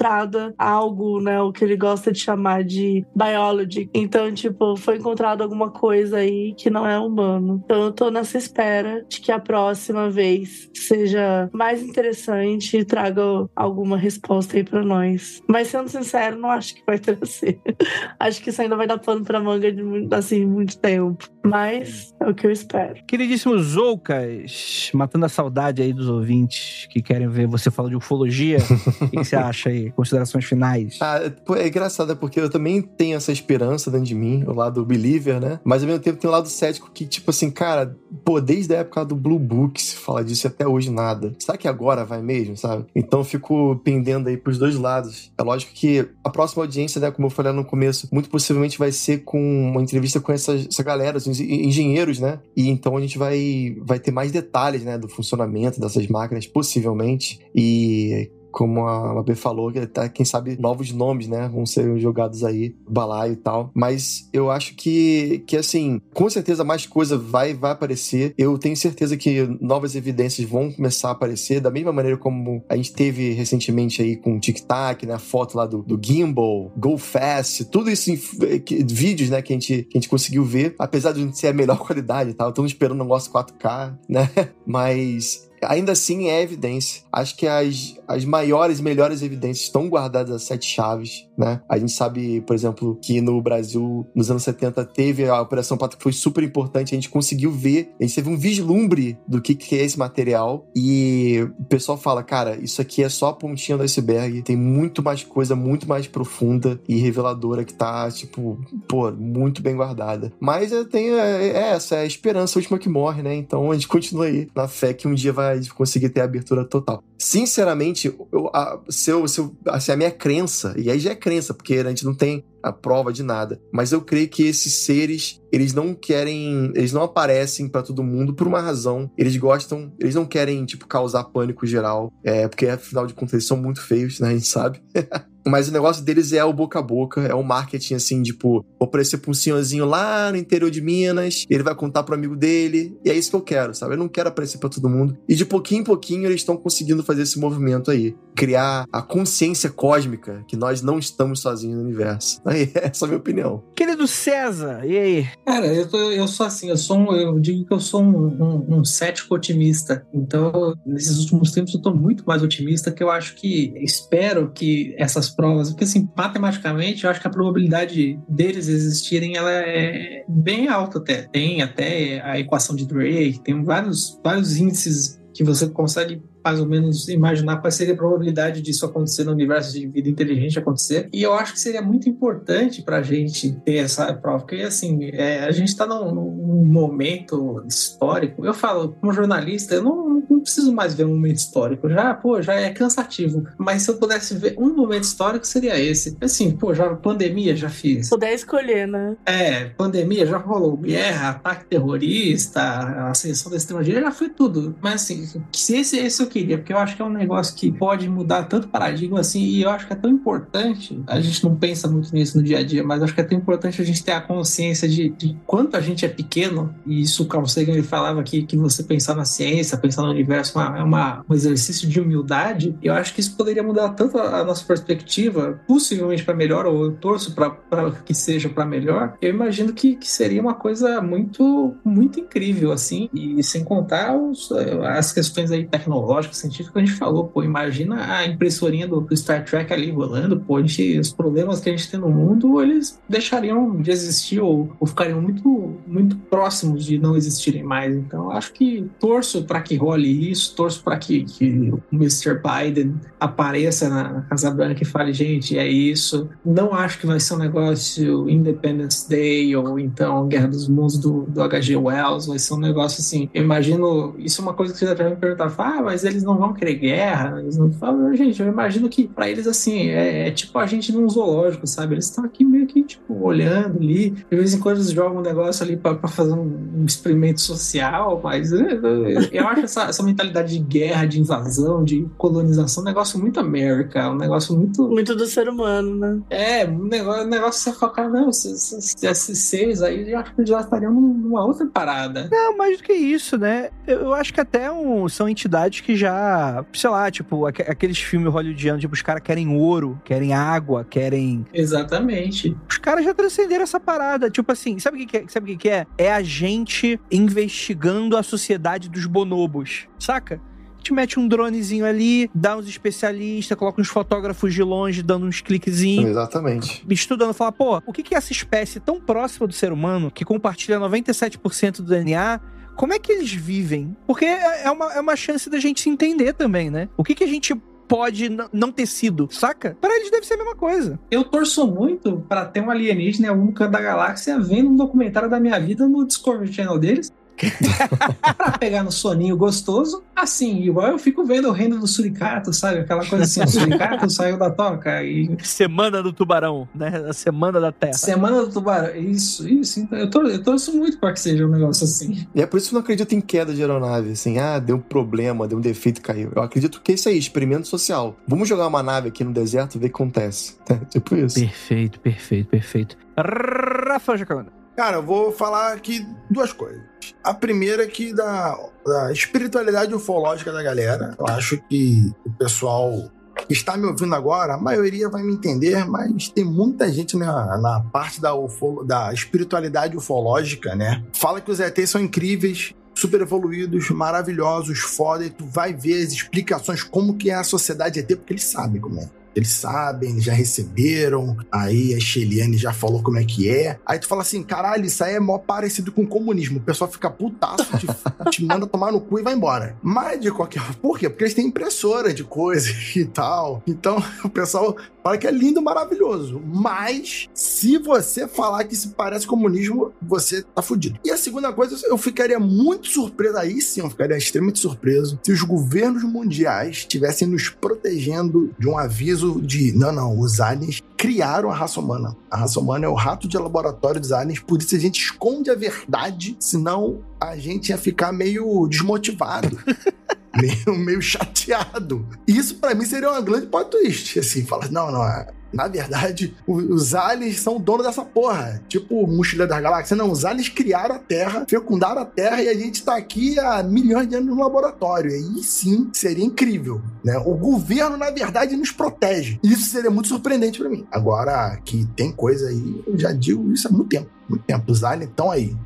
algo, né, o que ele gosta de chamar de biology. Então, tipo, foi encontrado alguma coisa aí que não é humano. Então eu tô nessa espera de que a próxima vez seja mais interessante e traga alguma resposta aí pra nós. Mas sendo sincero, não acho que vai ter ser. acho que isso ainda vai dar pano pra manga de assim, muito tempo. Mas é o que eu espero. Queridíssimos Zoucas, matando a saudade aí dos ouvintes que querem ver você falar de ufologia, o que você acha aí? Considerações finais? Ah, é engraçado, porque eu também tenho essa esperança dentro de mim, o lado believer, né? Mas ao mesmo tempo tem um lado cético que, tipo assim, cara, pô, desde a época do Blue Book se fala disso e até hoje nada. Será que agora vai mesmo, sabe? Então eu fico pendendo aí pros dois lados. É lógico que a próxima audiência, né, como eu falei no começo, muito possivelmente vai ser com uma entrevista com essa, essa galera, os engenheiros, né? E então a gente vai, vai ter mais detalhes, né, do funcionamento dessas máquinas, possivelmente. E como a Mabê falou, que tá, quem sabe novos nomes, né, vão ser jogados aí, balaio e tal. Mas eu acho que, que assim, com certeza mais coisa vai, vai aparecer. Eu tenho certeza que novas evidências vão começar a aparecer, da mesma maneira como a gente teve recentemente aí com o Tic Tac, né, a foto lá do, do Gimbal, Go Fast, tudo isso em que, vídeos, né, que a, gente, que a gente conseguiu ver, apesar de não ser a melhor qualidade e tal. Estamos esperando um negócio 4K, né, mas ainda assim é evidência. Acho que as, as maiores, melhores evidências estão guardadas a sete chaves. Né? A gente sabe, por exemplo, que no Brasil, nos anos 70, teve a Operação Pato que foi super importante. A gente conseguiu ver, a gente teve um vislumbre do que, que é esse material. E o pessoal fala, cara, isso aqui é só a pontinha do iceberg. Tem muito mais coisa, muito mais profunda e reveladora que tá, tipo, pô, muito bem guardada. Mas eu tenho, é, é essa, é a esperança última que morre, né? Então a gente continua aí na fé que um dia vai conseguir ter a abertura total. Sinceramente, eu, a, se, eu, se, eu, assim, a minha crença, e aí já é crença, porque a gente não tem a prova de nada. Mas eu creio que esses seres, eles não querem, eles não aparecem para todo mundo por uma razão. Eles gostam, eles não querem, tipo, causar pânico geral. É, porque afinal de contas eles são muito feios, né? A gente sabe. Mas o negócio deles é o boca a boca, é o marketing assim, tipo, vou aparecer pra um senhorzinho lá no interior de Minas, ele vai contar pro amigo dele, e é isso que eu quero, sabe? Eu não quero aparecer para todo mundo. E de pouquinho em pouquinho eles estão conseguindo fazer esse movimento aí, criar a consciência cósmica que nós não estamos sozinhos no universo. Aí, essa é a minha opinião. Querido César, e aí? Cara, eu, tô, eu sou assim, eu sou um, eu digo que eu sou um, um, um cético otimista. Então, nesses últimos tempos eu tô muito mais otimista, que eu acho que espero que essas provas, porque assim, matematicamente, eu acho que a probabilidade deles existirem ela é bem alta até. Tem até a equação de Drake, tem vários, vários índices que você consegue mais ou menos imaginar qual seria a probabilidade disso acontecer no universo de vida inteligente acontecer. E eu acho que seria muito importante para a gente ter essa prova, porque assim, é, a gente está num, num, momento histórico. Eu falo, como jornalista, eu não, não, preciso mais ver um momento histórico. Já, pô, já é cansativo. Mas se eu pudesse ver um momento histórico, seria esse. Assim, pô, já pandemia já fiz. Puder escolher, né? É, pandemia já rolou guerra, ataque terrorista, ascensão da extrema-direita, já foi tudo. Mas assim, se esse, esse eu queria, porque eu acho que é um negócio que pode mudar tanto paradigma assim, e eu acho que é tão importante, a gente não pensa muito nisso no dia a dia, mas acho que é tão importante a gente ter a consciência de, de quanto a gente é pequeno, e isso o Carl Sagan ele falava aqui, que você pensar na ciência, pensar no universo é uma, um exercício de humildade, eu acho que isso poderia mudar tanto a, a nossa perspectiva, possivelmente para melhor, ou eu torço para que seja para melhor, eu imagino que, que seria uma coisa muito, muito incrível, assim, e sem contar os, as questões aí tecnológicas lógica científica, a gente falou, pô, imagina a impressorinha do, do Star Trek ali rolando, pô, gente, os problemas que a gente tem no mundo, eles deixariam de existir ou, ou ficariam muito, muito próximos de não existirem mais. Então, acho que torço para que role isso, torço para que, que o Mr. Biden apareça na, Casa Branca e fale, gente, é isso. Não acho que vai ser um negócio Independence Day ou então Guerra dos Mundos do, do H.G. Wells, vai ser um negócio assim. Eu imagino, isso é uma coisa que você já me perguntar, ah, mas eles não vão querer guerra, eles não falam, gente, eu imagino que para eles assim, é, é, tipo a gente num zoológico, sabe? Eles estão aqui meio que tipo olhando ali, de vez em quando eles jogam um negócio ali para fazer um, um, experimento social, mas eu, é, eu, é, eu acho essa, essa, mentalidade de guerra, de invasão, de colonização um negócio muito América, um negócio muito muito do ser humano, né? É, um negócio, um negócio você focar, não, esses, esses seres aí eu acho que já estariam numa outra parada. Não, mais do que isso, né? Eu, eu acho que até um, são entidades que já, sei lá, tipo, aqueles filmes hollywoodianos, tipo, os caras querem ouro, querem água, querem. Exatamente. Os caras já transcenderam essa parada. Tipo assim, sabe o que, é? Sabe o que é? É a gente investigando a sociedade dos bonobos, saca? te mete um dronezinho ali, dá uns especialistas, coloca uns fotógrafos de longe dando uns cliquezinhos. Exatamente. Estudando, fala, pô, o que, que é essa espécie tão próxima do ser humano, que compartilha 97% do DNA, como é que eles vivem? Porque é, é uma, é uma chance da gente se entender também, né? O que, que a gente pode não ter sido, saca? Para eles deve ser a mesma coisa. Eu torço muito para ter um alienígena em algum canto da galáxia vendo um documentário da minha vida no Discovery Channel deles pra pegar no soninho gostoso, assim, igual eu fico vendo o reino do suricato, sabe? Aquela coisa assim, o suricato saiu da toca e... Semana do tubarão, né? A semana da terra. Semana do tubarão, isso, isso. Então, eu, torço, eu torço muito pra que seja um negócio assim. E é por isso que eu não acredito em queda de aeronave, assim, ah, deu um problema, deu um defeito e caiu. Eu acredito que é isso aí, experimento social. Vamos jogar uma nave aqui no deserto e ver o que acontece. tipo isso. Perfeito, perfeito, perfeito. Rafa Jacona. Cara, eu vou falar aqui duas coisas. A primeira é que da, da espiritualidade ufológica da galera. Eu acho que o pessoal que está me ouvindo agora, a maioria vai me entender, mas tem muita gente na, na parte da, ufo, da espiritualidade ufológica, né? Fala que os ETs são incríveis, super evoluídos, maravilhosos, foda, e tu vai ver as explicações como que é a sociedade ET, porque eles sabem como é. Eles sabem, já receberam. Aí a Sheliane já falou como é que é. Aí tu fala assim: caralho, isso aí é mó parecido com o comunismo. O pessoal fica putaço, te, te manda tomar no cu e vai embora. Mas de qualquer. Por quê? Porque eles têm impressora de coisas e tal. Então o pessoal fala que é lindo, maravilhoso. Mas se você falar que se parece comunismo, você tá fudido. E a segunda coisa, eu ficaria muito surpreso. Aí sim, eu ficaria extremamente surpreso se os governos mundiais estivessem nos protegendo de um aviso de não, não, os aliens criaram a raça humana. A raça humana é o rato de laboratório dos aliens, por isso a gente esconde a verdade, senão a gente ia ficar meio desmotivado. meio, meio chateado. Isso para mim seria uma grande plot twist, assim, fala, não, não, é, na verdade, os aliens são donos dessa porra. Tipo Mochila das Galáxias. Não, os aliens criaram a Terra, fecundaram a Terra e a gente tá aqui há milhões de anos no laboratório. E aí sim, seria incrível. Né? O governo, na verdade, nos protege. Isso seria muito surpreendente para mim. Agora, que tem coisa aí, eu já digo isso há muito tempo. Muito tempo. Os aliens estão aí.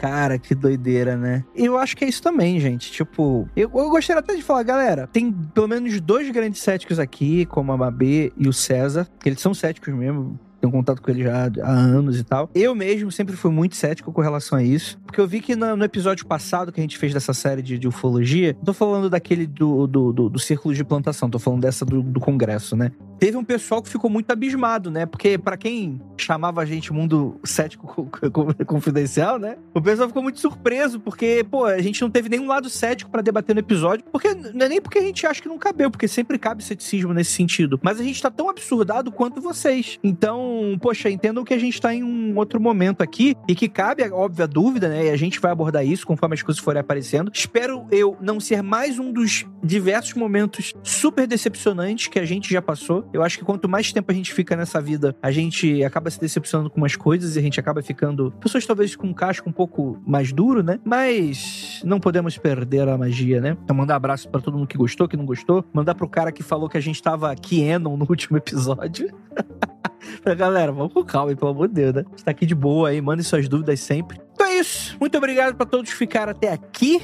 Cara, que doideira, né? Eu acho que é isso também, gente. Tipo, eu, eu gostaria até de falar, galera, tem pelo menos dois grandes céticos aqui, como a Mabê e o César, que eles são céticos mesmo tenho contato com ele já há anos e tal. Eu mesmo sempre fui muito cético com relação a isso, porque eu vi que no, no episódio passado que a gente fez dessa série de, de ufologia, tô falando daquele do, do, do, do círculo de plantação, tô falando dessa do, do congresso, né? Teve um pessoal que ficou muito abismado, né? Porque para quem chamava a gente mundo cético confidencial, né? O pessoal ficou muito surpreso, porque, pô, a gente não teve nenhum lado cético para debater no episódio, porque não é nem porque a gente acha que não cabeu, porque sempre cabe ceticismo nesse sentido, mas a gente tá tão absurdado quanto vocês. Então, poxa, entendam que a gente tá em um outro momento aqui e que cabe, óbvio, a dúvida, né? E a gente vai abordar isso conforme as coisas forem aparecendo. Espero eu não ser mais um dos diversos momentos super decepcionantes que a gente já passou. Eu acho que quanto mais tempo a gente fica nessa vida, a gente acaba se decepcionando com umas coisas e a gente acaba ficando pessoas talvez com um casco um pouco mais duro, né? Mas não podemos perder a magia, né? Então mandar abraço para todo mundo que gostou, que não gostou, mandar pro cara que falou que a gente tava Kienon no último episódio. galera, vamos com calma, pelo amor de Deus, né? Está aqui de boa aí, mandem suas dúvidas sempre. Isso. Muito obrigado para todos que ficaram até aqui.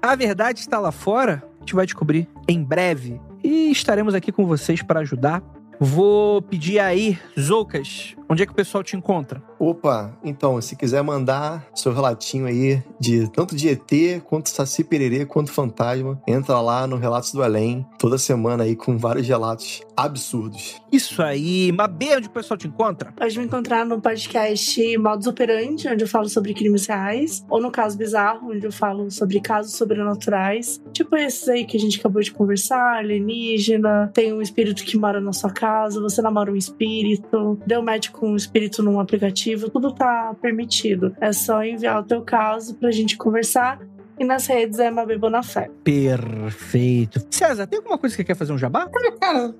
A verdade está lá fora. A gente vai descobrir em breve. E estaremos aqui com vocês para ajudar. Vou pedir aí, Zoucas, onde é que o pessoal te encontra? Opa, então, se quiser mandar seu relatinho aí de tanto de ET, quanto Saci Pererê, quanto Fantasma, entra lá no Relatos do Além, toda semana aí com vários relatos absurdos. Isso aí. Mabê, onde o pessoal te encontra? Pode me encontrar no podcast Modus Operandi, onde eu falo sobre crimes reais, ou no Caso Bizarro, onde eu falo sobre casos sobrenaturais, tipo esses aí que a gente acabou de conversar, alienígena, tem um espírito que mora na sua casa, você namora um espírito, deu match com um espírito num aplicativo aplicativo, tudo tá permitido. É só enviar o teu caso pra gente conversar. E nas redes é Mabê Bonafé. Perfeito. César, tem alguma coisa que quer fazer um jabá? Cara,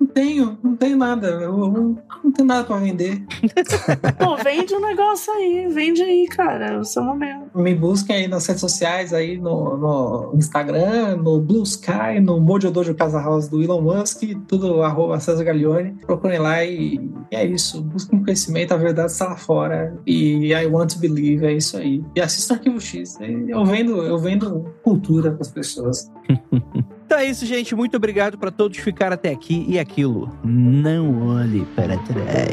não tenho, não tenho nada. Eu não, não tenho nada pra vender. Pô, vende um negócio aí, vende aí, cara. É o seu momento. Me busquem aí nas redes sociais, aí no, no Instagram, no Blue Sky, no Mojo Dojo Casa House do Elon Musk, tudo arroba César Gaglione. Procurem lá e, e é isso. Busquem conhecimento, a verdade está lá fora. E I want to believe, é isso aí. E assista o Arquivo X. Eu vendo eu vendo cultura para as pessoas. então é isso, gente. Muito obrigado para todos ficar até aqui e aquilo. Não olhe para trás.